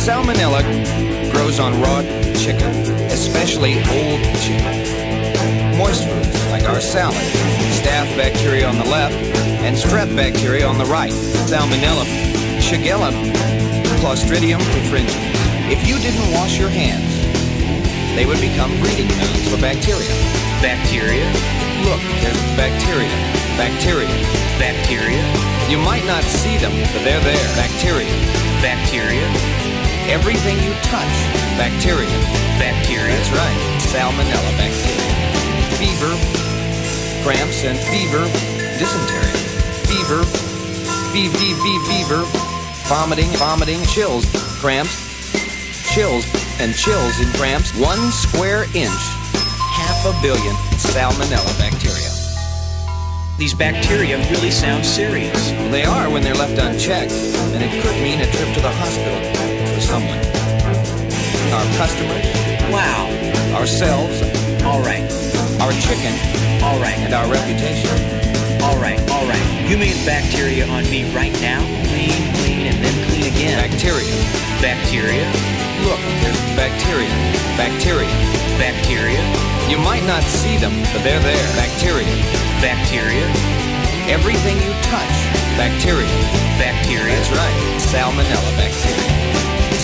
S7: Salmonella grows on raw chicken, especially old chicken moist foods like our salad, staph bacteria on the left, and strep bacteria on the right, salmonella, shigella, clostridium perfringens. If you didn't wash your hands, they would become breeding grounds for bacteria. Bacteria? Look, there's bacteria. Bacteria. Bacteria? You might not see them, but they're there. Bacteria. Bacteria? Everything you touch. Bacteria. Bacteria. That's right. Salmonella bacteria fever, cramps and fever, dysentery, fever, fee fee fever, vomiting, vomiting, chills, cramps, chills, and chills and cramps. One square inch, half a billion salmonella bacteria.
S8: These bacteria really sound serious.
S7: They are when they're left unchecked, and it could mean a trip to the hospital for someone. Our customers,
S8: Wow.
S7: ourselves,
S8: All right.
S7: Our chicken,
S8: All right.
S7: and our reputation.
S8: All right. All right. You mean bacteria on me right now? Clean, clean, and then clean again.
S7: Bacteria. Bacteria? Look, there's bacteria. Bacteria. Bacteria? You might not see them, but they're there. Bacteria. Bacteria? Everything you touch. Bacteria. Bacteria. That's right. Salmonella bacteria.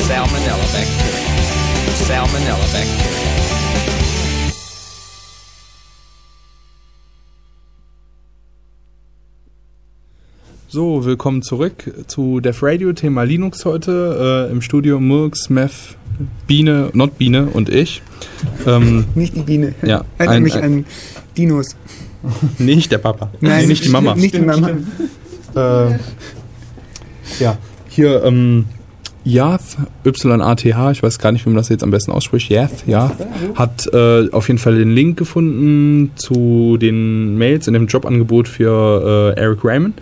S7: Salmonella bacteria. Salmonella bacteria.
S2: So, willkommen zurück zu Def Radio, Thema Linux heute. Äh, Im Studio Murks, Meth, Biene, Not Biene und ich. Ähm, [LAUGHS]
S1: Nicht die Biene.
S2: Ja,
S1: Erinnert
S2: ein-
S1: mich
S2: ein-
S1: an Dinos.
S2: nicht der Papa.
S1: Nein,
S2: nicht die Mama.
S1: Nicht die Mama.
S2: Äh, ja, hier, ähm, Yath, Y-A-T-H, ich weiß gar nicht, wie man das jetzt am besten ausspricht, Yath, ja, hat äh, auf jeden Fall den Link gefunden zu den Mails in dem Jobangebot für äh, Eric Raymond.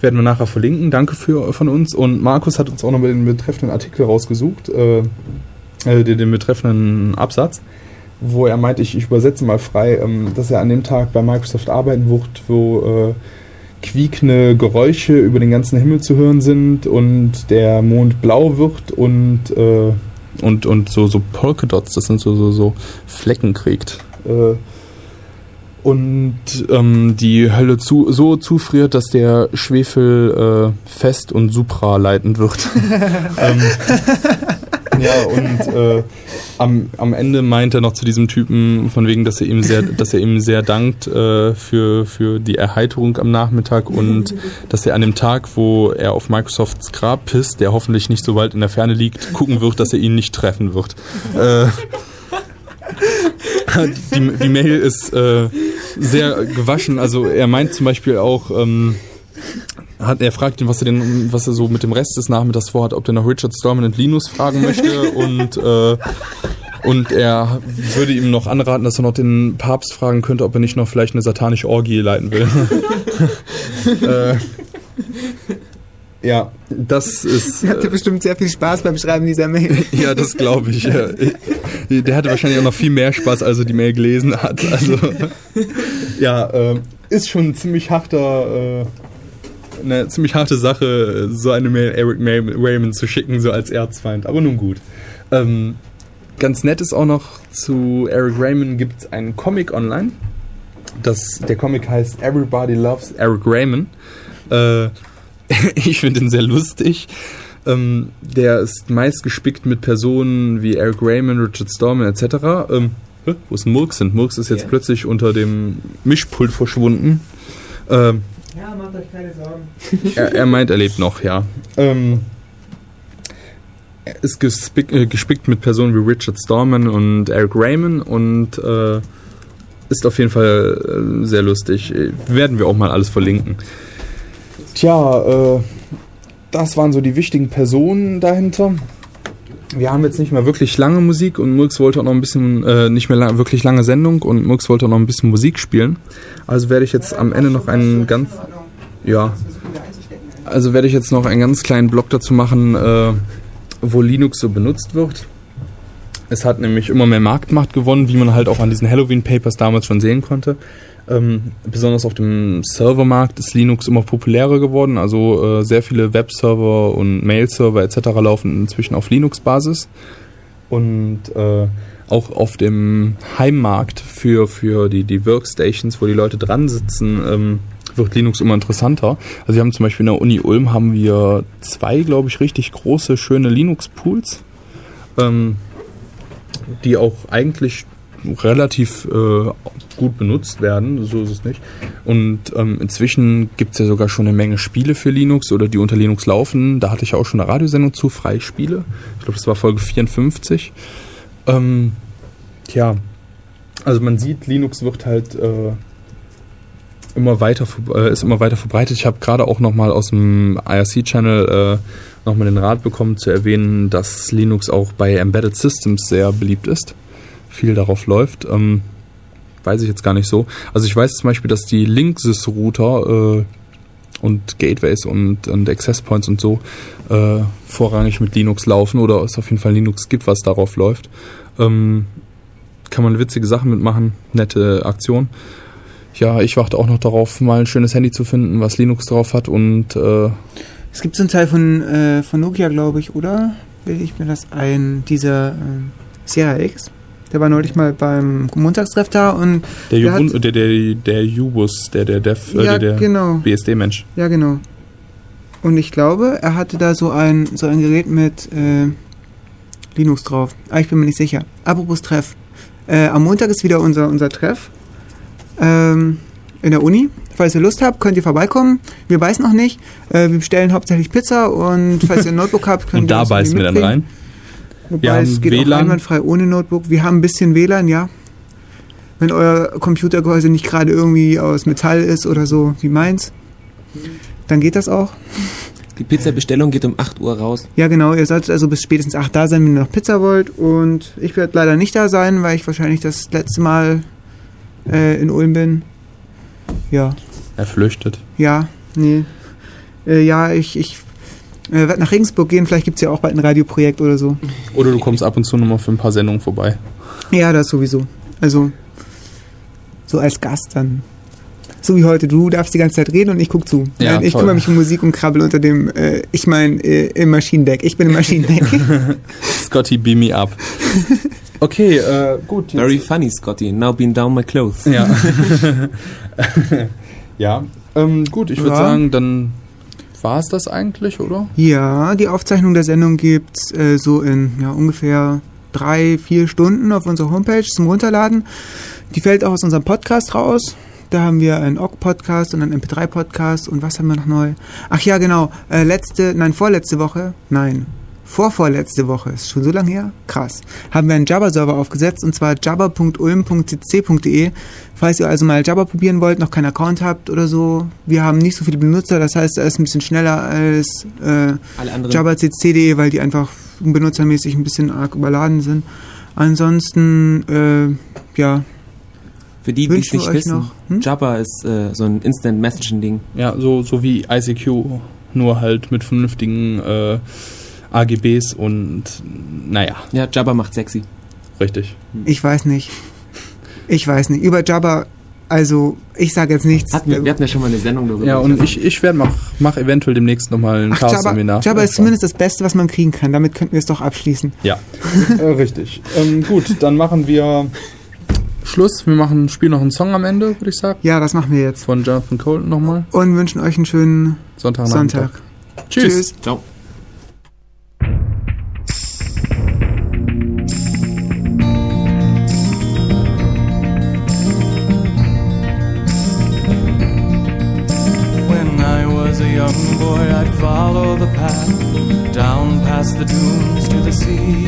S2: Werden wir nachher verlinken. Danke für, von uns. Und Markus hat uns auch noch den betreffenden Artikel rausgesucht, äh, äh, den, den betreffenden Absatz, wo er meinte, ich, ich übersetze mal frei, ähm, dass er an dem Tag bei Microsoft arbeiten wird, wo äh, quiekende Geräusche über den ganzen Himmel zu hören sind und der Mond blau wird und, äh, und, und so, so Polka Dots, das sind so, so, so Flecken kriegt. Äh, und ähm, die Hölle zu, so zufriert, dass der Schwefel äh, fest und supraleitend wird. [LAUGHS] ähm, ja, und äh, am, am Ende meint er noch zu diesem Typen, von wegen, dass er ihm sehr, dass er ihm sehr dankt äh, für, für die Erheiterung am Nachmittag und [LAUGHS] dass er an dem Tag, wo er auf Microsofts Grab pisst, der hoffentlich nicht so weit in der Ferne liegt, gucken wird, dass er ihn nicht treffen wird. Äh, [LAUGHS] die, die Mail ist äh, sehr gewaschen. Also er meint zum Beispiel auch, ähm, hat, er fragt ihn, was er denn, was er so mit dem Rest des Nachmittags vorhat, ob der noch Richard Stallman und Linus fragen möchte [LAUGHS] und äh, und er würde ihm noch anraten, dass er noch den Papst fragen könnte, ob er nicht noch vielleicht eine satanische Orgie leiten will. [LAUGHS] [LAUGHS] äh, ja, das ist.
S1: Er [LAUGHS] hatte bestimmt sehr viel Spaß beim Schreiben dieser Mail. [LAUGHS]
S2: Ja, das glaube ich. Ja. [LAUGHS] Der hatte wahrscheinlich auch noch viel mehr Spaß, als er die Mail gelesen hat. Also, ja, äh, ist schon ein ziemlich harter, äh, eine ziemlich harte Sache, so eine Mail Eric Raymond zu schicken, so als Erzfeind. Aber nun gut. Ähm, ganz nett ist auch noch, zu Eric Raymond gibt es einen Comic online. Das, der Comic heißt Everybody Loves Eric Raymond. Äh, [LAUGHS] ich finde ihn sehr lustig. Ähm, der ist meist gespickt mit Personen wie Eric Raymond, Richard Stallman etc. Ähm, wo ist Murks hin? Murks ist jetzt
S6: Ja.
S2: plötzlich unter dem Mischpult verschwunden. Ähm,
S1: Ja, macht euch keine Sorgen. [LAUGHS]
S2: er, er meint, er lebt noch, ja. Ähm, er ist gespick, äh, gespickt mit Personen wie Richard Stallman und Eric Raymond und äh, ist auf jeden Fall äh, sehr lustig. Äh, Werden wir auch mal alles verlinken. Tja, äh, das waren so die wichtigen Personen dahinter. Wir haben jetzt nicht mehr wirklich lange Musik und Murks wollte auch noch ein bisschen, äh, nicht mehr lang, wirklich lange Sendung und Murks wollte auch noch ein bisschen Musik spielen. Also werde ich jetzt am Ende noch einen ganz, ja, also werde ich jetzt noch einen ganz kleinen Blog dazu machen, äh, wo Linux so benutzt wird. Es hat nämlich immer mehr Marktmacht gewonnen, wie man halt auch an diesen Halloween Papers damals schon sehen konnte. Ähm, besonders auf dem Servermarkt ist Linux immer populärer geworden. Also äh, sehr viele Webserver und Mail-Server etc. laufen inzwischen auf Linux-Basis. Und äh, auch auf dem Heimmarkt für, für die, die Workstations, wo die Leute dran sitzen, ähm, wird Linux immer interessanter. Also wir haben zum Beispiel in der Uni Ulm haben wir zwei, glaube ich, richtig große, schöne Linux-Pools, ähm, die auch eigentlich relativ äh, gut benutzt werden, so ist es nicht. Und ähm, inzwischen gibt es ja sogar schon eine Menge Spiele für Linux oder die unter Linux laufen. Da hatte ich auch schon eine Radiosendung zu, Freispiele. Ich glaube, das war Folge 54. Ähm, tja, also man sieht, Linux wird halt äh, immer weiter äh, ist immer weiter verbreitet. Ich habe gerade auch noch mal aus dem IRC-Channel äh, noch mal den Rat bekommen zu erwähnen, dass Linux auch bei Embedded Systems sehr beliebt ist. Viel darauf läuft. Ähm, weiß ich jetzt gar nicht so. Also ich weiß zum Beispiel, dass die Linksys-Router äh, und Gateways und, und Access Points und so äh, vorrangig mit Linux laufen oder es auf jeden Fall Linux gibt, was darauf läuft. Ähm, kann man witzige Sachen mitmachen, nette Aktion. Ja, ich warte auch noch darauf, mal ein schönes Handy zu finden, was Linux drauf hat und äh,
S1: Es gibt so einen Teil von, äh, von Nokia, glaube ich, oder? Bilde ich mir das ein? Dieser ähm, Sierra X. Der war neulich mal beim Montagstreff da und
S2: der, Ubuntu, der, der, der Ubus, der, der Dev, äh,
S1: Ja,
S2: der, der
S1: genau.
S2: BSD-Mensch.
S1: Ja, genau. Und ich glaube, er hatte da so ein, so ein Gerät mit äh, Linux drauf. Aber ich bin mir nicht sicher. Apropos Treff. Äh, am Montag ist wieder unser, unser Treff ähm, in der Uni. Falls ihr Lust habt, könnt ihr vorbeikommen. Wir beißen noch nicht. Äh, wir bestellen hauptsächlich Pizza und falls ihr ein [LAUGHS] Notebook habt, könnt
S2: Und
S1: ihr
S2: da
S1: das irgendwie
S2: beißen wir dann rein.
S1: Wobei
S2: Wir
S1: es
S2: haben
S1: geht auch
S2: WLAN.
S1: einwandfrei ohne Notebook. Wir haben ein bisschen WLAN, ja. Wenn euer Computergehäuse nicht gerade irgendwie aus Metall ist oder so wie meins, dann geht das auch.
S6: Die Pizzabestellung geht um 8 Uhr raus.
S1: Ja, genau. Ihr solltet also bis spätestens 8 da sein, wenn ihr noch Pizza wollt. Und ich werde leider nicht da sein, weil ich wahrscheinlich das letzte Mal äh, in Ulm bin. Ja,
S2: Er flüchtet.
S1: ja, nee. Äh, ja, ich, ich äh, werde nach Regensburg gehen. Vielleicht gibt es ja auch bald ein Radioprojekt oder so.
S2: Oder du kommst ab und zu nochmal für ein paar Sendungen vorbei.
S1: Ja, das sowieso. Also, so als Gast dann. So wie heute. Du darfst die ganze Zeit reden und ich guck zu.
S2: Ja,
S1: Nein, ich
S2: toll.
S1: kümmere mich um Musik und krabbel unter dem, äh, ich meine, äh, im Maschinendeck. Ich bin im Maschinendeck. [LAUGHS] [LAUGHS]
S2: Scotty, beam me up. Okay, äh, gut. jetzt-
S6: Very funny, Scotty. Now been down my clothes.
S2: Ja. [LAUGHS] ja. Ähm, gut, ich würde
S1: Ja.
S2: sagen, dann war es das eigentlich, oder?
S1: Ja, die Aufzeichnung der Sendung gibt's äh, so in ja, ungefähr drei, vier Stunden auf unserer Homepage zum Runterladen. Die fällt auch aus unserem Podcast raus. Da haben wir einen OGG-Podcast und einen MP3-Podcast und was haben wir noch neu? Ach ja, genau. Äh, letzte, nein, vorletzte Woche, nein, vorvorletzte Woche, ist schon so lange her? Krass. Haben wir einen Jabber-Server aufgesetzt und zwar jabber.ulm.cc.de. Falls ihr also mal Jabber probieren wollt, noch keinen Account habt oder so. Wir haben nicht so viele Benutzer, das heißt, er ist ein bisschen schneller als äh, jabbercc.de, weil die einfach benutzermäßig ein bisschen arg überladen sind. Ansonsten, äh, ja,
S6: Für die, die es nicht
S1: euch
S6: wissen,
S1: noch, hm?
S6: Jabba ist äh, so ein Instant Messaging-Ding.
S2: Ja, so, so wie ICQ, nur halt mit vernünftigen äh, AGBs und naja,
S6: Ja, Jabba macht sexy.
S2: richtig.
S1: ich weiß nicht. Ich weiß nicht. Über Jabber, also ich sage jetzt nichts.
S6: Hatten wir, wir hatten ja schon mal eine Sendung darüber.
S2: Ja, und ich, ich werde mach, mach eventuell demnächst nochmal ein Chaos-Seminar.
S1: Jabber ist zumindest das Beste, was man kriegen kann. Damit könnten wir es doch abschließen.
S2: Ja, [LAUGHS] äh, richtig. Ähm, gut, dann machen wir Schluss. Wir machen, spielen noch einen Song am Ende, würde ich sagen.
S1: Ja, das machen wir jetzt.
S2: Von Jonathan Colton nochmal.
S1: Und wünschen euch einen schönen
S2: Sonntag.
S1: Sonntag.
S2: Tschüss.
S6: Ciao.
S4: Young boy, I'd follow the path down past the dunes to the sea.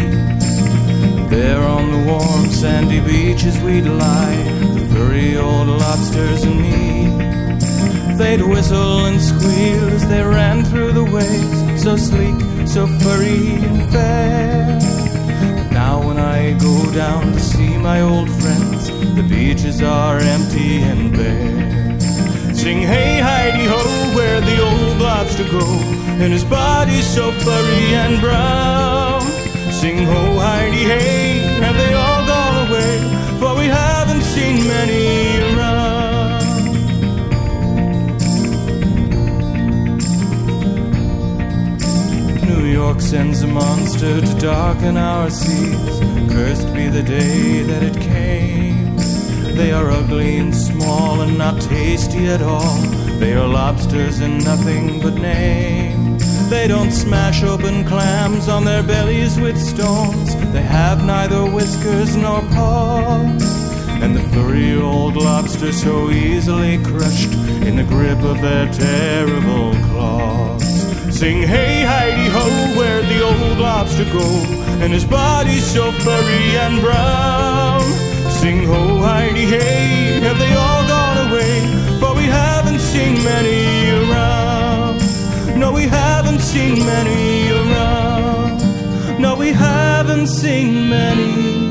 S4: There on the warm sandy beaches we'd lie, the furry old lobsters and me. They'd whistle and squeal as they ran through the waves, so sleek, so furry and fair. But now when I go down to see my old friends, the beaches are empty and bare. Sing hey Heidi ho, where the old lobster go, and his body's so furry and brown. Sing ho Heidi hey, have they all gone away? For we haven't seen many around. New York sends a monster to darken our seas. Cursed be the day that it came. They are ugly and small and not tasty at all. They are lobsters in nothing but name. They don't smash open clams on their bellies with stones. They have neither whiskers nor paws. And the furry old lobster so easily crushed in the grip of their terrible claws. Sing hey Heidi ho, where'd the old lobster go? And his body's so furry and brown. Sing ho, heidi hey, have they all gone away? For we haven't seen many around. No, we haven't seen many around. No, we haven't seen many